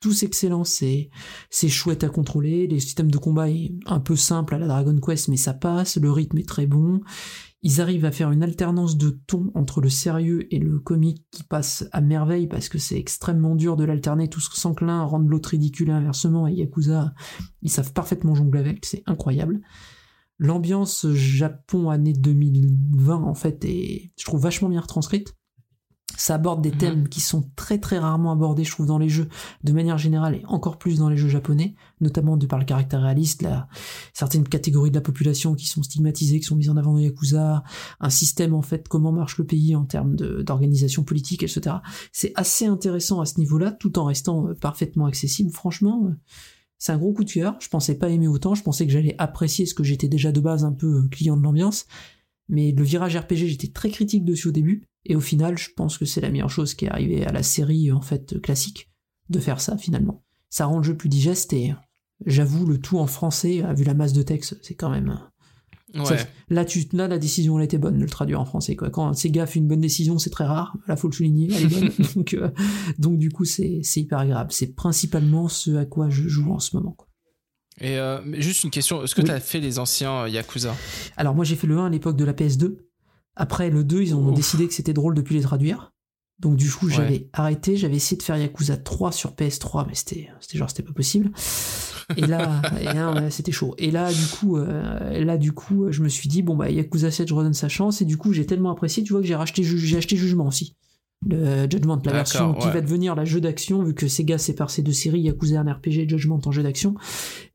tous excellents. C'est c'est chouette à contrôler. Les systèmes de combat est un peu simple à la Dragon Quest, mais ça passe. Le rythme est très bon. Ils arrivent à faire une alternance de ton entre le sérieux et le comique qui passe à merveille parce que c'est extrêmement dur de l'alterner tous sans que l'un rende l'autre ridicule et inversement. Et Yakuza, ils savent parfaitement jongler avec. C'est incroyable. L'ambiance Japon année 2020 en fait est, je trouve vachement bien retranscrite. Ça aborde des Mhm. thèmes qui sont très très rarement abordés, je trouve, dans les jeux, de manière générale et encore plus dans les jeux japonais, notamment de par le caractère réaliste, la, certaines catégories de la population qui sont stigmatisées, qui sont mises en avant dans Yakuza, un système en fait, comment marche le pays en termes d'organisation politique, etc. C'est assez intéressant à ce niveau-là, tout en restant euh, parfaitement accessible. Franchement, euh, c'est un gros coup de cœur. Je pensais pas aimer autant. Je pensais que j'allais apprécier ce que j'étais déjà de base un peu euh, client de l'ambiance. Mais le virage RPG, j'étais très critique dessus au début. Et au final, je pense que c'est la meilleure chose qui est arrivée à la série, en fait, euh, classique, de faire ça, finalement. Ça rend le jeu plus digeste et, euh, j'avoue, le tout en français, euh, vu la masse de texte, c'est quand même... ça- là, tu, là, la décision, elle était bonne de le traduire en français. Quoi. Quand Sega fait une bonne décision, c'est très rare. Là, faut le souligner, elle est bonne. donc, euh, donc, du coup, c'est hyper agréable. C'est principalement ce à quoi je joue en ce moment. Quoi. Et euh, juste une question, est-ce que Oui. tu as fait les anciens euh, Yakuza? Alors, moi, j'ai fait le 1 à l'époque de la PS2. Après, le 2, ils ont Ouf. décidé que c'était drôle de plus les traduire. Donc, du coup, Ouais. j'avais arrêté. J'avais essayé de faire Yakuza 3 sur PS3, mais c'était genre, c'était pas possible. Et là, ouais, c'était chaud. Et là, du coup, euh, là, du coup, je me suis dit, bon, bah, Yakuza 7, je redonne sa chance. Et du coup, j'ai tellement apprécié, tu vois, que j'ai racheté, j'ai acheté Jugement aussi. Le Judgment, la version qui va devenir la jeu d'action, vu que Sega sépare ces deux séries, Yakuza en RPG et Judgment en jeu d'action.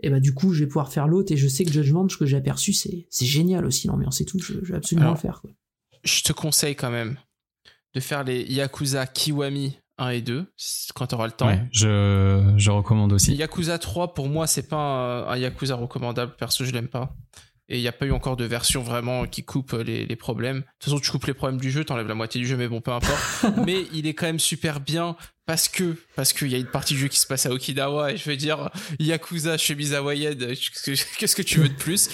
Et bah, du coup, je vais pouvoir faire l'autre. Et je sais que Judgment, ce que j'ai aperçu, c'est c'est génial aussi, l'ambiance et tout. Je, je vais absolument Alors, le faire, quoi. Je te conseille quand même de faire les Yakuza Kiwami 1 et 2 quand tu auras le temps. Ouais, je, je recommande aussi. Yakuza 3 pour moi c'est pas un, un Yakuza recommandable perso je l'aime pas et il n'y a pas eu encore de version vraiment qui coupe les, les problèmes. De toute façon, tu coupes les problèmes du jeu, t'enlèves la moitié du jeu, mais bon, peu importe. mais il est quand même super bien parce que parce qu'il y a une partie du jeu qui se passe à Okinawa et je veux dire Yakuza chemise hawaïenne, qu'est-ce que tu veux de plus?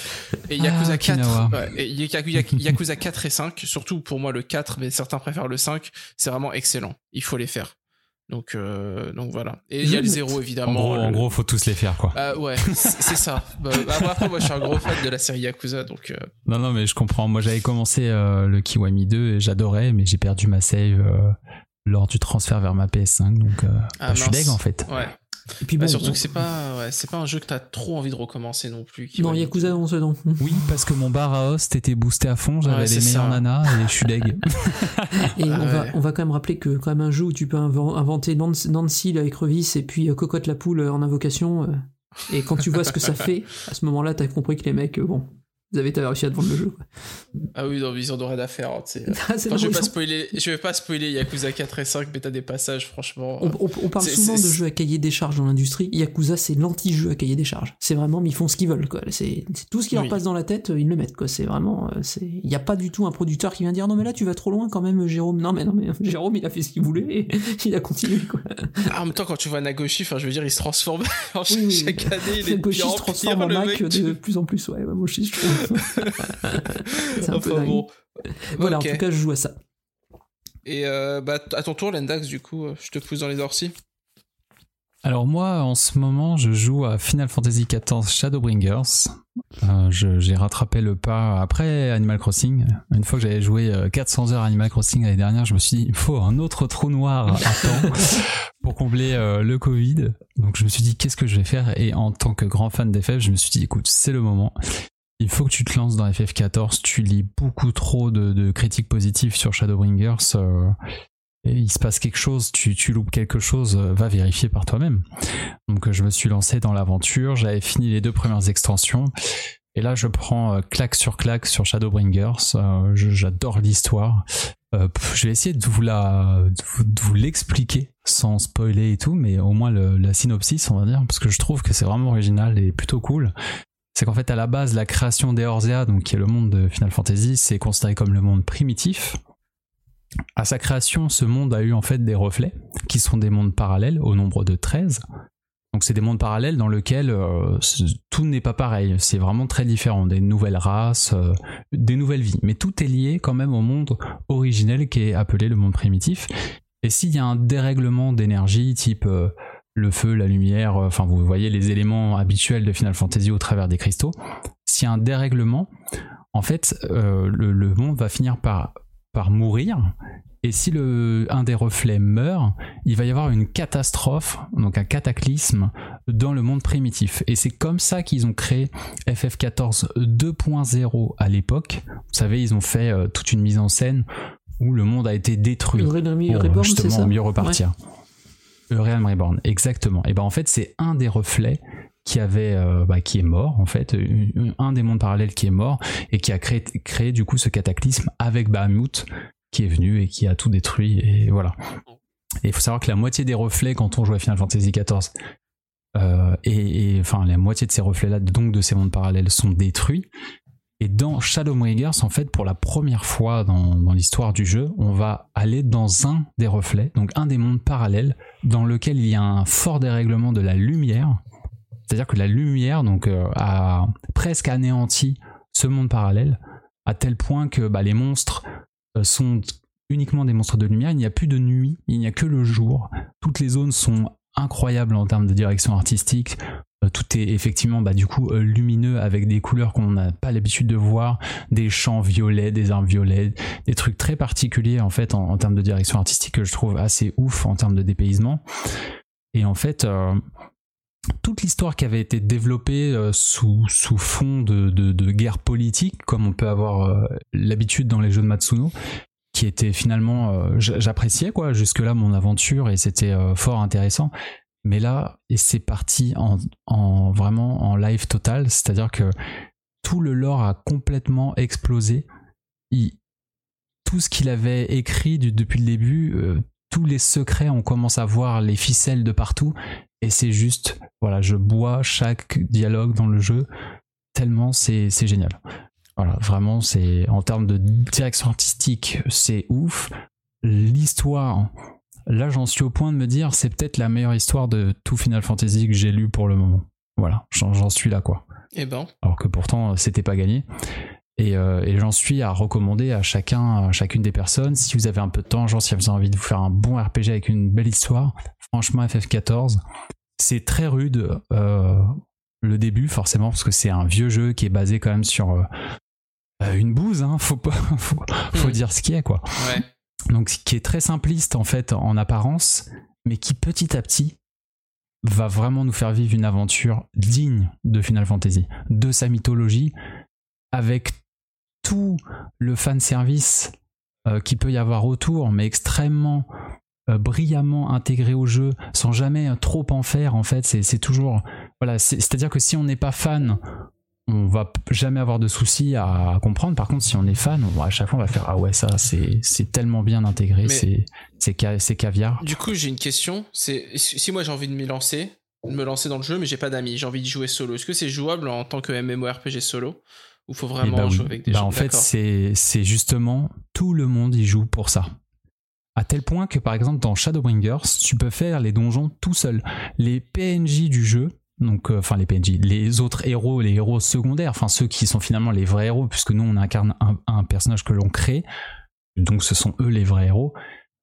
Et Yakuza Ah, 4, Okinawa. ouais, et Yaku- Yaku- Yakuza 4 et 5, surtout pour moi le 4, mais certains préfèrent le 5, c'est vraiment excellent. Il faut les faire. Donc euh, donc voilà. Et il y a le Je 0 En évidemment. gros, en le- gros, faut tous les faire, quoi. ah ouais, c'est ça. Bah, bah, après, moi, je suis un gros fan de la série Yakuza, donc. euh, Non, non, mais je comprends. Moi, j'avais commencé euh, le Kiwami 2 et j'adorais, mais j'ai perdu ma save euh, lors du transfert vers ma PS5, donc euh, Ah, bah, je suis deg en fait. ouais. Et puis Bah, surtout que c'est pas, ouais, c'est pas un jeu que t'as trop envie de recommencer non plus. qui Non, Yakuza 11 dedans. Oui, parce que mon bar à host était boosté à fond, j'avais Ouais, les meilleurs nanas et je suis deg. Et on, va, on va quand même rappeler que quand même un jeu où tu peux inven- inventer Nancy, avec Revis et puis euh, Cocotte la poule euh, en invocation. euh, et quand tu vois ce que ça fait, à ce moment-là, t'as compris que les mecs, bon, vous avez réussi à te vendre le jeu. quoi. Ah oui, non, mais ils en auraient d'affaires. hein, tu sais. Ah, Enfin, je vais pas ont- spoiler, je vais pas spoiler Yakuza 4 et 5, mais t'as des passages, franchement. on, on- on parle souvent de jeux à cahier des charges dans l'industrie. Yakuza, c'est l'anti-jeu à cahier des charges. C'est vraiment, mais ils font ce qu'ils veulent. C'est tout ce qui leur passe dans la tête, euh, ils le mettent. C'est vraiment, euh, il n'y a pas du tout un producteur qui vient dire non mais là tu vas trop loin quand même, Jérôme. Non mais non mais Jérôme, il a fait ce qu'il voulait et il a continué, quoi. Ah, en même temps, quand tu vois Nagoshi, je veux dire, il se transforme. en Oui, oui. chaque année, il est de Goshi pire en se transforme en Mac de plus en plus, ouais, ouais, moi je trouve. c'est un peu Enfin dingue. bon. Voilà, en tout cas, je joue à ça. Et euh, bah, à ton tour, Lendax, du coup, euh, je te pousse dans les orties. Alors moi, en ce moment, je joue à Final Fantasy XIV Shadowbringers. Euh, J'ai rattrapé le pas après Animal Crossing. Une fois que j'avais joué euh, 400 heures à Animal Crossing l'année dernière, je me suis dit, il faut un autre trou noir à temps pour combler euh, le Covid. Donc je me suis dit, qu'est-ce que je vais faire? Et en tant que grand fan d'FF, je me suis dit, écoute, c'est le moment. Il faut que tu te lances dans FF14. Tu lis beaucoup trop de, critiques positives sur Shadowbringers. euh, il se passe quelque chose, tu, loupes quelque chose, euh, va vérifier par toi-même. Donc euh, je me suis lancé dans l'aventure, j'avais fini les deux premières extensions, et là je prends claque sur claque sur Shadowbringers, j'adore l'histoire. Je vais essayer de vous la, de vous, l'expliquer sans spoiler et tout, mais au moins la synopsis on va dire, parce que je trouve que c'est vraiment original et plutôt cool. C'est qu'en fait à la base la création d'Eorzea, donc qui est le monde de Final Fantasy, c'est considéré comme le monde primitif. À sa création, ce monde a eu en fait des reflets, qui sont des mondes parallèles au nombre de 13. Donc c'est des mondes parallèles dans lesquels euh, tout n'est pas pareil, c'est vraiment très différent, des nouvelles races, euh, des nouvelles vies, mais tout est lié quand même au monde originel qui est appelé le monde primitif. Et s'il y a un dérèglement d'énergie type euh, le feu, la lumière, euh, enfin vous voyez les éléments habituels de Final Fantasy au travers des cristaux, s'il y a un dérèglement, en fait euh, le, le monde va finir par, par mourir et si le, un des reflets meurt, il va y avoir une catastrophe, donc un cataclysme dans le monde primitif. Et c'est comme ça qu'ils ont créé FF14 2.0 à l'époque. Vous savez, ils ont fait euh, toute une mise en scène où le monde a été détruit pour Reborn, c'est justement ça? mieux repartir. Realm Reborn, exactement. Et ben en fait, c'est un des reflets qui avait, euh, bah, qui est mort en fait, un- des mondes parallèles qui est mort et qui a créé, créé du coup ce cataclysme avec Bahamut qui est venu et qui a tout détruit et voilà. Et il faut savoir que la moitié des reflets quand on joue à Final Fantasy XIV euh, et, et, enfin la moitié de ces reflets là donc de ces mondes parallèles sont détruits et dans Shadowbringers, en fait, pour la première fois dans, l'histoire du jeu, on va aller dans un des reflets, donc un des mondes parallèles, dans lequel il y a un fort dérèglement de la lumière. C'est-à-dire que la lumière, donc, euh, a presque anéanti ce monde parallèle, à tel point que bah, les monstres euh, sont uniquement des monstres de lumière. Il n'y a plus de nuit, il n'y a que le jour. Toutes les zones sont incroyables en termes de direction artistique. Euh, Tout est effectivement bah, du coup euh, lumineux avec des couleurs qu'on n'a pas l'habitude de voir, des champs violets, des arbres violets, des trucs très particuliers en fait en, termes de direction artistique que je trouve assez ouf en termes de dépaysement. Et en fait, euh, toute l'histoire qui avait été développée sous, sous fond de, de, guerre politique, comme on peut avoir l'habitude dans les jeux de Matsuno, qui était finalement, j'appréciais quoi jusque-là mon aventure et c'était fort intéressant. Mais là, c'est parti en, en vraiment en live total, c'est-à-dire que tout le lore a complètement explosé. Tout ce qu'il avait écrit depuis le début, euh, tous les secrets, on commence à voir les ficelles de partout. Et c'est juste, voilà, je bois chaque dialogue dans le jeu, tellement c'est c'est génial. Voilà, vraiment, c'est en termes de direction artistique, c'est ouf. L'histoire, là, j'en suis au point de me dire, c'est peut-être la meilleure histoire de tout Final Fantasy que j'ai lu pour le moment. Voilà, j'en suis là, quoi. Eh ben, Alors que pourtant, c'était pas gagné. Et, euh, et j'en suis à recommander à chacun, à chacune des personnes. Si vous avez un peu de temps, genre si vous avez envie de vous faire un bon RPG avec une belle histoire, franchement, FF14, c'est très rude. euh, le début, forcément, parce que c'est un vieux jeu qui est basé quand même sur euh, euh, une bouse. Hein, faut pas, faut, faut Hmm. dire ce qui est, quoi ouais. Donc qui est très simpliste en fait en apparence, mais qui petit à petit va vraiment nous faire vivre une aventure digne de Final Fantasy, de sa mythologie, avec tout le fanservice euh, qu'il peut y avoir autour, mais extrêmement euh, brillamment intégré au jeu, sans jamais trop en faire, en fait, c'est toujours... Voilà, c'est-à-dire que si on n'est pas fan, on va jamais avoir de soucis à comprendre. Par contre, si on est fan, on, à chaque fois on va faire ah ouais ça c'est tellement bien intégré, c'est c'est caviar. Du coup, j'ai une question. Si moi j'ai envie de m'y lancer, de me lancer dans le jeu, mais j'ai pas d'amis, j'ai envie d'y jouer solo. Est-ce que c'est jouable en tant que MMORPG solo? Ou faut vraiment ben jouer avec des bah gens En fait, c'est c'est justement tout le monde y joue pour ça. À tel point que par exemple dans Shadowbringers, tu peux faire les donjons tout seul. Les PNJ du jeu donc euh, enfin les PNJ, les autres héros, les héros secondaires, enfin ceux qui sont finalement les vrais héros, puisque nous on incarne un, personnage que l'on crée, donc ce sont eux les vrais héros.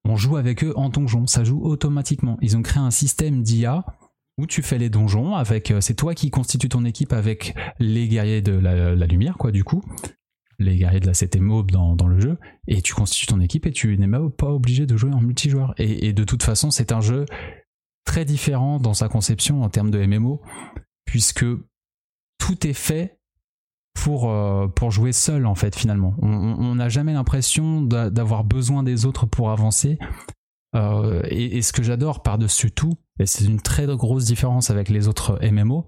On joue avec eux en donjon, ça joue automatiquement. Ils ont créé un système d'IA où tu fais les donjons avec, euh, c'est toi qui constitue ton équipe avec les guerriers de la, lumière, quoi, du coup, les guerriers de la CT Mob dans, dans, le jeu, et tu constitues ton équipe et tu n'es même pas obligé de jouer en multijoueur. et de toute façon, c'est un jeu très différent dans sa conception en termes de MMO, puisque tout est fait pour, euh, pour jouer seul en fait finalement. On n'a jamais l'impression d'avoir besoin des autres pour avancer. Euh, et, ce que j'adore par-dessus tout, et c'est une très grosse différence avec les autres MMO,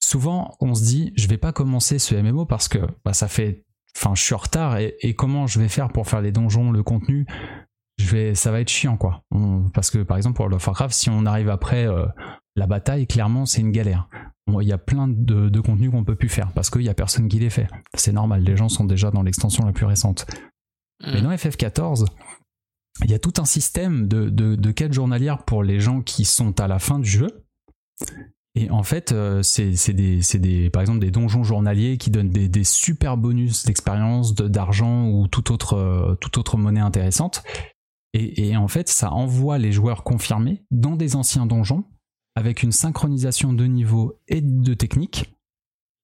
souvent on se dit je vais pas commencer ce MMO parce que bah, ça fait enfin je suis en retard et, et, comment je vais faire pour faire les donjons, le contenu je vais, ça va être chiant quoi. parce que par exemple pour World of Warcraft, si on arrive après euh, la bataille, clairement c'est une galère. Il y a plein de, de contenus qu'on peut plus faire parce qu'il y a personne qui les fait. C'est normal, les gens sont déjà dans l'extension la plus récente. Mm. Mais dans FF14, il y a tout un système de, de, de quêtes journalières pour les gens qui sont à la fin du jeu. Et en fait, euh, c'est des, des, par exemple des donjons journaliers qui donnent des, des super bonus d'expérience, d'argent ou toute autre, euh, toute autre monnaie intéressante. Et, en fait, ça envoie les joueurs confirmés dans des anciens donjons avec une synchronisation de niveau et de technique.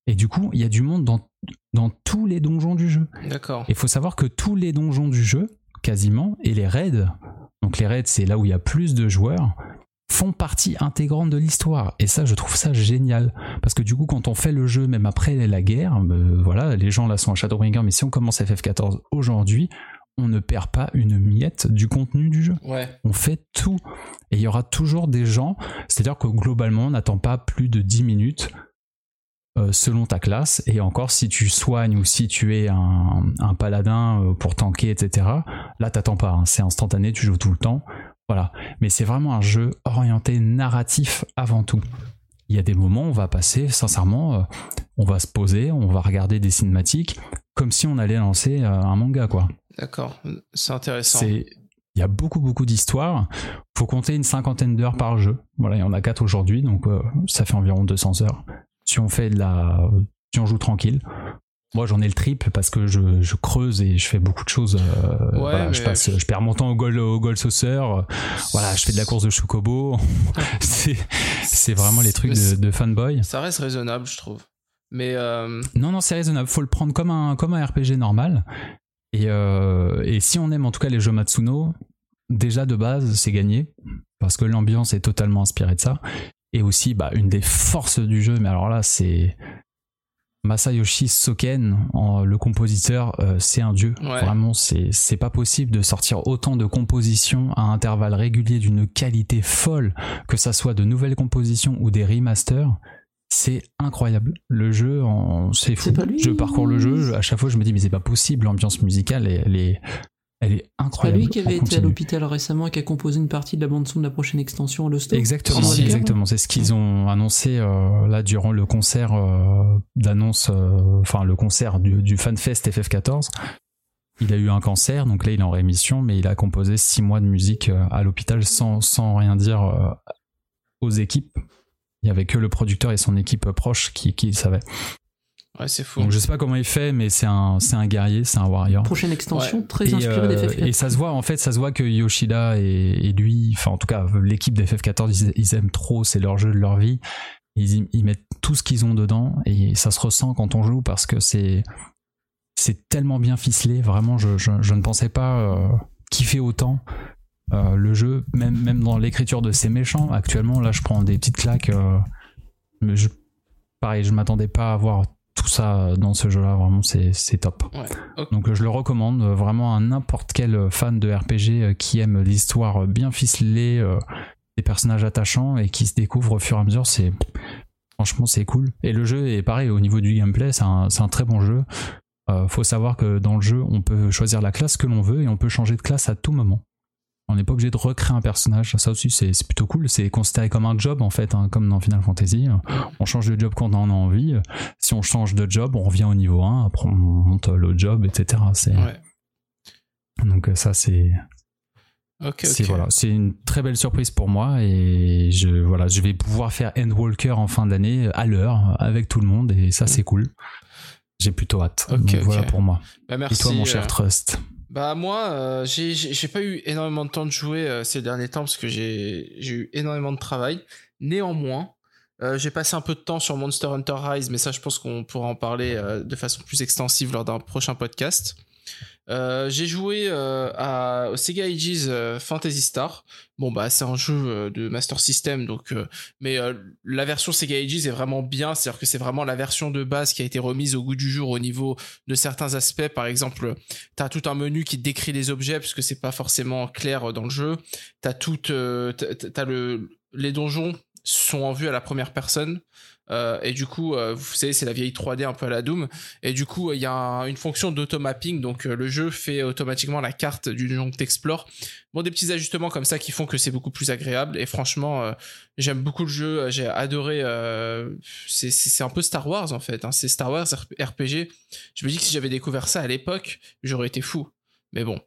Et du coup, il y a du monde dans, dans tous les donjons du jeu. D'accord. Il faut savoir que tous les donjons du jeu, quasiment, et les raids, donc les raids, c'est là où il y a plus de joueurs, font partie intégrante de l'histoire. Et ça, je trouve ça génial. Parce que du coup, quand on fait le jeu, même après la guerre, euh, voilà, les gens là sont à Shadowbringer, mais si on commence FF14 aujourd'hui, on ne perd pas une miette du contenu du jeu. On fait tout. Et il y aura toujours des gens, c'est-à-dire que globalement, on n'attend pas plus de 10 minutes euh, selon ta classe. Et encore, si tu soignes ou si tu es un, paladin euh, pour tanker, etc., là, t'attends pas. Hein. C'est instantané, tu joues tout le temps. Voilà. Mais c'est vraiment un jeu orienté narratif avant tout. Il y a des moments où on va passer, sincèrement, euh, on va se poser, on va regarder des cinématiques, comme si on allait lancer un manga, quoi. D'accord, c'est intéressant. Il y a beaucoup beaucoup d'histoires. Faut compter une cinquantaine d'heures par jeu. Voilà, il y en a quatre aujourd'hui, donc euh, ça fait environ 200 heures. Si on fait de la, si on joue tranquille. Moi, j'en ai le triple parce que je, je, creuse et je fais beaucoup de choses. Euh, ouais, je passe, je perds mon temps au goal, au goal sauceur. Voilà, je fais de la course de chocobo. c'est, c'est vraiment les trucs de, de, fanboy. Ça reste raisonnable, je trouve. Mais euh... non, non, c'est raisonnable. Faut le prendre comme un, comme un RPG normal. Euh, et, si on aime en tout cas les jeux Matsuno, déjà de base c'est gagné parce que l'ambiance est totalement inspirée de ça. Et aussi, bah, une des forces du jeu, mais alors là c'est Masayoshi Soken, le compositeur, euh, c'est un dieu. Vraiment, c'est pas possible de sortir autant de compositions à intervalles réguliers d'une qualité folle, que ça soit de nouvelles compositions ou des remasters c'est incroyable. Le jeu, c'est fou. Je parcours le jeu, à chaque fois je me dis mais c'est pas possible, l'ambiance musicale elle est, elle est incroyable. C'est lui qui avait été à l'hôpital récemment et qui a composé une partie de la bande son de la prochaine extension Lost Exactement, exactement. C'est ce qu'ils ont annoncé euh, là durant le concert euh, d'annonce, euh, enfin le concert du, du FanFest FF14. Il a eu un cancer, donc là il est en rémission, mais il a composé six mois de musique à l'hôpital sans, sans rien dire aux équipes il y avait que le producteur et son équipe proche qui, qui savaient. Ouais, c'est fou. Donc je sais pas comment il fait, mais c'est un, c'est un guerrier, c'est un warrior. Prochaine extension, très inspirée euh, d'FF14. Et ça se voit, en fait, ça se voit que Yoshida et, lui, enfin en tout cas l'équipe d'FF14, ils, aiment trop, c'est leur jeu de leur vie. Ils, ils mettent tout ce qu'ils ont dedans et ça se ressent quand on joue parce que c'est, c'est tellement bien ficelé. Vraiment, je, je, je ne pensais pas euh, kiffer autant Euh, le jeu, même, même dans l'écriture de ces méchants, actuellement, là, je prends des petites claques. euh, mais je, pareil, je m'attendais pas à voir tout ça dans ce jeu-là. Vraiment, c'est top. Ouais. Donc je le recommande euh, vraiment à n'importe quel fan de RPG euh, qui aime l'histoire bien ficelée, euh, des personnages attachants et qui se découvre au fur et à mesure. C'est franchement c'est cool. Et le jeu est pareil au niveau du gameplay, c'est un, c'est un très bon jeu. Euh, faut savoir que dans le jeu, on peut choisir la classe que l'on veut et on peut changer de classe à tout moment. On n'est pas obligé de recréer un personnage. Ça aussi, c'est plutôt cool. C'est considéré comme un job, en fait, hein, comme dans Final Fantasy. On change de job quand on en a envie. Si on change de job, on revient au niveau 1. Après, on monte le job, etc. Ouais. donc ça, c'est Ok, c'est ok. voilà, c'est une très belle surprise pour moi et je voilà, je vais pouvoir faire Endwalker en fin d'année à l'heure avec tout le monde et ça c'est cool. J'ai plutôt hâte. Ok, Donc ok. voilà pour moi. Bah, Et merci. toi, mon cher euh, Trust Bah moi, euh, j'ai pas eu énormément de temps de jouer euh, ces derniers temps parce que j'ai j'ai eu énormément de travail. Néanmoins, euh, j'ai passé un peu de temps sur Monster Hunter Rise, mais ça, je pense qu'on pourra en parler euh, de façon plus extensive lors d'un prochain podcast. Euh, j'ai joué euh, à, Sega Ages euh, Fantasy Star. Bon bah c'est un jeu euh, de Master System donc mais la version Sega Ages est vraiment bien, c'est-à-dire que c'est vraiment la version de base qui a été remise au goût du jour au niveau de certains aspects par exemple t'as tout un menu qui décrit les objets parce que c'est pas forcément clair dans le jeu. T'as tout, euh, t'as- t'as le, les donjons sont en vue à la première personne. Euh, et du coup, euh, vous savez, c'est la vieille 3D un peu à la Doom. Et du coup, il y a un- une fonction d'automapping. Donc, euh, le jeu fait automatiquement la carte du donjon que t'explores. Bon, des petits ajustements comme ça qui font que c'est beaucoup plus agréable. Et franchement, euh, j'aime beaucoup le jeu. J'ai adoré. euh, c'est- un peu Star Wars en fait. hein. C'est Star Wars RPG. Je me dis que si j'avais découvert ça à l'époque, j'aurais été fou. Mais bon.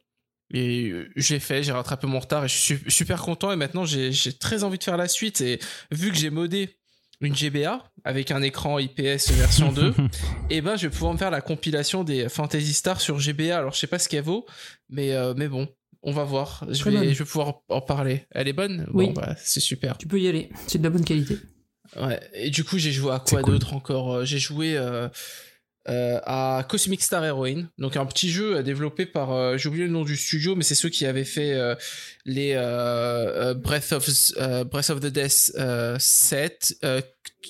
Et je l'ai fait, j'ai rattrapé mon retard et je suis su- super content. Et maintenant, j'ai très envie de faire la suite. Et vu que j'ai modé une GBA avec un écran IPS version 2, et ben je vais pouvoir me faire la compilation des Fantasy Stars sur GBA. Alors je sais pas ce qu'elle vaut, mais euh, mais bon, on va voir. Je Très vais bonne. je vais pouvoir en parler. Elle est bonne? Oui. Bon bah c'est super. Tu peux y aller, c'est de la bonne qualité. Ouais. Et du coup j'ai joué à quoi cool. d'autre encore? Euh, J'ai joué euh, euh, à Cosmic Star Heroine, donc un petit jeu euh, développé par euh, j'ai oublié le nom du studio, mais c'est ceux qui avaient fait euh, les Breath of Breath of the Death euh, 7. Euh,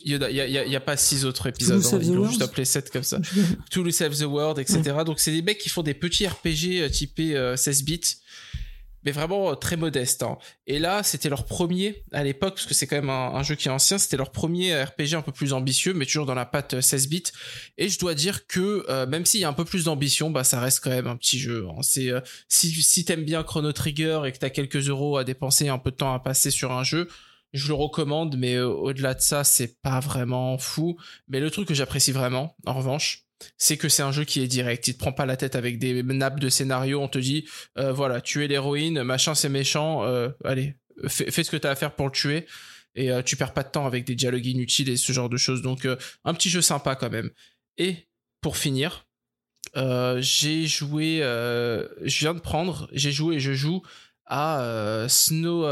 Il y, a, y y pas six autres épisodes, hein, the ils l'ont juste appelé 7 comme ça. Toulouse Save the World, etc. Donc c'est des mecs qui font des petits RPG typés euh, 16 bits, mais vraiment euh, très modestes. hein. Et là, c'était leur premier à l'époque, parce que c'est quand même un, jeu qui est ancien, c'était leur premier RPG un peu plus ambitieux, mais toujours dans la patte euh, 16 bits. Et je dois dire que euh, même s'il y a un peu plus d'ambition, bah ça reste quand même un petit jeu. hein. C'est euh, si si t'aimes bien Chrono Trigger et que t'as quelques euros à dépenser, un peu de temps à passer sur un jeu. Je le recommande, mais euh, au-delà de ça, c'est pas vraiment fou. Mais le truc que j'apprécie vraiment, en revanche, c'est que c'est un jeu qui est direct. Il te prend pas la tête avec des nappes de scénario. On te dit, euh, voilà, tu es l'héroïne, machin, c'est méchant. euh, allez, fais, ce que t'as à faire pour le tuer. Et euh, tu perds pas de temps avec des dialogues inutiles et ce genre de choses. Donc, euh, un petit jeu sympa quand même. Et pour finir, j'ai joué, je viens de prendre, j'ai joué et je joue à Snow,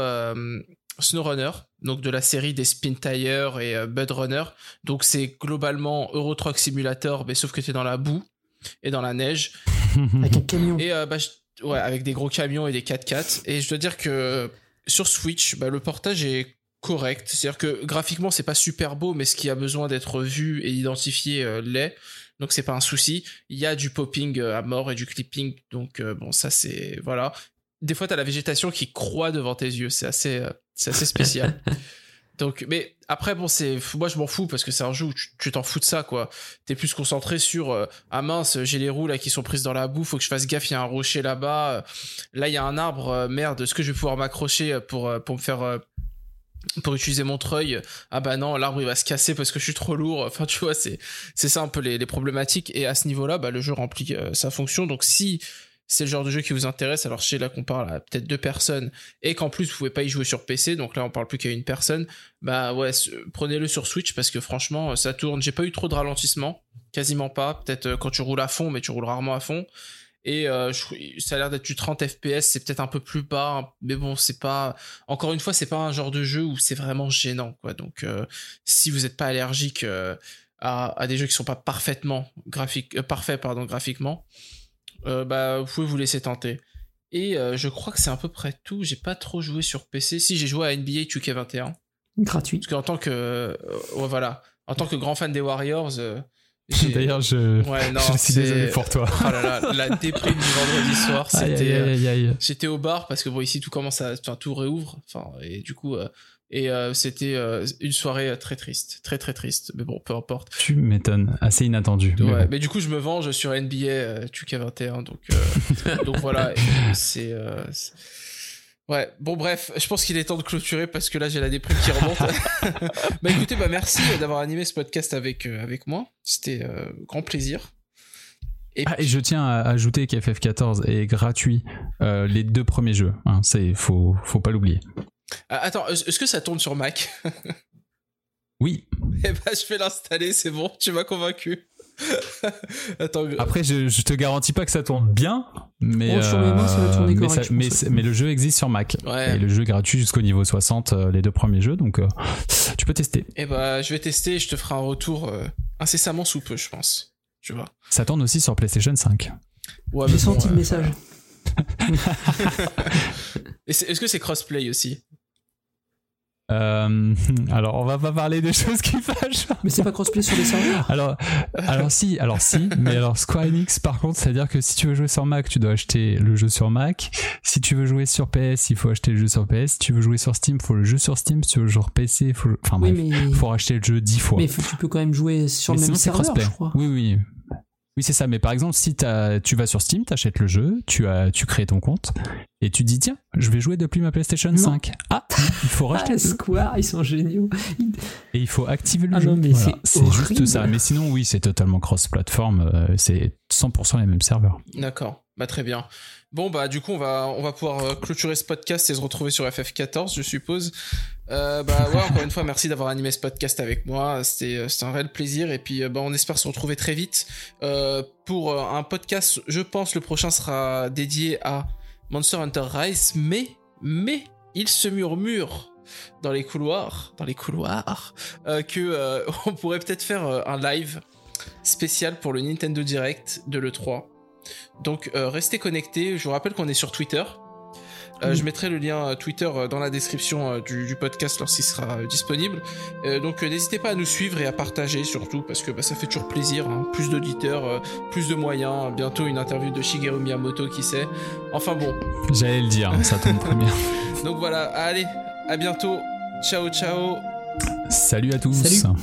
SnowRunner, donc de la série des Spin Tire et euh, Bud Runner. Donc c'est globalement Euro Truck Simulator, mais sauf que t'es dans la boue et dans la neige. Avec un camion. Et euh, bah, je- ouais, avec des gros camions et des 4x4. Et je dois dire que sur Switch, bah, le portage est correct. C'est-à-dire que graphiquement, c'est pas super beau, mais ce qui a besoin d'être vu et identifié euh, l'est. Donc c'est pas un souci. Il y a du popping euh, à mort et du clipping. Donc euh, bon, ça c'est voilà. Des fois, t'as la végétation qui croît devant tes yeux. C'est assez, euh, c'est assez spécial. Donc, mais après, bon, c'est, moi, je m'en fous parce que c'est un jeu où tu t'en fous de ça, quoi. T'es plus concentré sur, euh, ah mince, j'ai les roues là qui sont prises dans la boue, faut que je fasse gaffe, il y a un rocher là-bas. euh, Là, il y a un arbre, euh, merde, est-ce que je vais pouvoir m'accrocher pour, pour me faire, pour utiliser mon treuil? Ah bah non, l'arbre il va se casser parce que je suis trop lourd. Enfin, tu vois, c'est, c'est ça un peu les, les problématiques. Et à ce niveau-là, bah, le jeu remplit sa fonction. Donc, si c'est le genre de jeu qui vous intéresse, alors je sais là qu'on parle à peut-être deux personnes et qu'en plus vous pouvez pas y jouer sur PC, donc là on parle plus qu'à une personne, bah ouais, prenez-le sur Switch parce que franchement ça tourne. J'ai pas eu trop de ralentissement, quasiment pas. Peut-être euh, quand tu roules à fond, mais tu roules rarement à fond. Et euh, ça a l'air d'être du 30 FPS, c'est peut-être un peu plus bas, hein, mais bon, c'est pas. Encore une fois, c'est pas un genre de jeu où c'est vraiment gênant, quoi. Donc, euh, si vous n'êtes pas allergique à, des jeux qui sont pas parfaitement graphiques, parfaits, pardon, graphiquement, euh, bah, vous pouvez vous laisser tenter. Et euh, je crois que c'est à peu près tout. J'ai pas trop joué sur PC. Si j'ai joué à NBA 2K21. Gratuit. Parce qu'en tant que euh, ouais, voilà, en tant que grand fan des Warriors, euh, j'ai- D'ailleurs, je, ouais non, je suis désolé pour toi. Oh là là, la déprime du vendredi soir, c'était. J'étais au bar parce que bon ici tout commence à, enfin tout réouvre, enfin et du coup euh, et euh, c'était euh, une soirée très triste, très très triste. Mais bon, peu importe. Tu m'étonnes, assez inattendu. mais Ouais, bon. mais du coup je me venge sur NBA euh, 2K21, donc euh, donc voilà, c'est Ouais, bon bref, je pense qu'il est temps de clôturer parce que là j'ai la déprime qui remonte. bah écoutez, bah merci d'avoir animé ce podcast avec avec moi. C'était grand plaisir. Et Ah, et je tiens à ajouter qu'FF14 est gratuit euh, les deux premiers jeux. Hein, c'est faut faut pas l'oublier. Ah, attends, est-ce que ça tourne sur Mac Oui. Eh ben, je vais l'installer, c'est bon, tu m'as convaincu. Attends, Après, je, je te garantis pas que ça tourne bien, mais Oh, les mains, ça va tourner mais, correct, mais, le jeu existe sur Mac. Ouais. Et le jeu est gratuit jusqu'au niveau 60, euh, les deux premiers jeux, donc euh, tu peux tester. eh ben, je vais tester et je te ferai un retour euh, incessamment sous peu, je pense. Tu vois. Ça tourne aussi sur PlayStation 5. Ouais, J'ai bon, senti euh, le message. Est-ce que c'est crossplay aussi? Euh, alors, on va pas parler des choses qui fâchent. Mais c'est pas crossplay sur les serveurs? Alors, alors si, alors si, mais alors Square Enix, par contre, c'est-à-dire que si tu veux jouer sur Mac, tu dois acheter le jeu sur Mac. Si tu veux jouer sur PS, il faut acheter le jeu sur PS. Si tu veux jouer sur Steam, il faut le jeu sur Steam. Si tu veux jouer sur PC, il faut, enfin Oui, bref, mais, faut racheter le jeu 10 fois. mais faut- tu peux quand même jouer sur Mais le même serveur, je crois. Oui, oui. Oui, c'est ça. Mais par exemple, si t'as- tu vas sur Steam, t'achètes le jeu, tu, as, tu crées ton compte et tu dis tiens, je vais jouer depuis ma PlayStation Non. 5. Ah, il faut racheter Ah, le jeu. Square, ils sont géniaux. Et il faut activer le Ah jeu. non, mais Voilà. c'est juste ça. Mais sinon, oui, c'est totalement cross-platform. euh, c'est 100% les mêmes serveurs. D'accord, bah très bien. Bon bah du coup on va on va pouvoir euh, clôturer ce podcast et se retrouver sur FF14 je suppose. Euh, bah ouais encore une fois merci d'avoir animé ce podcast avec moi c'était euh, un réel plaisir et puis bah on espère se retrouver très vite pour un podcast je pense le prochain sera dédié à Monster Hunter Rise mais mais il se murmure dans les couloirs dans les couloirs que on pourrait peut-être faire un live spécial pour le Nintendo Direct de l'E3. Donc euh, restez connectés. Je vous rappelle qu'on est sur Twitter. Euh. Je mettrai le lien euh, Twitter dans la description du, du podcast lorsqu'il sera disponible. Euh, donc euh, n'hésitez pas à nous suivre et à partager surtout parce que bah, ça fait toujours plaisir. hein. Plus d'auditeurs, plus de moyens. Bientôt une interview de Shigeru Miyamoto qui sait. Enfin bon. J'allais le dire, ça tombe très bien. Donc voilà. Allez, à bientôt. Ciao ciao. Salut à tous. Salut.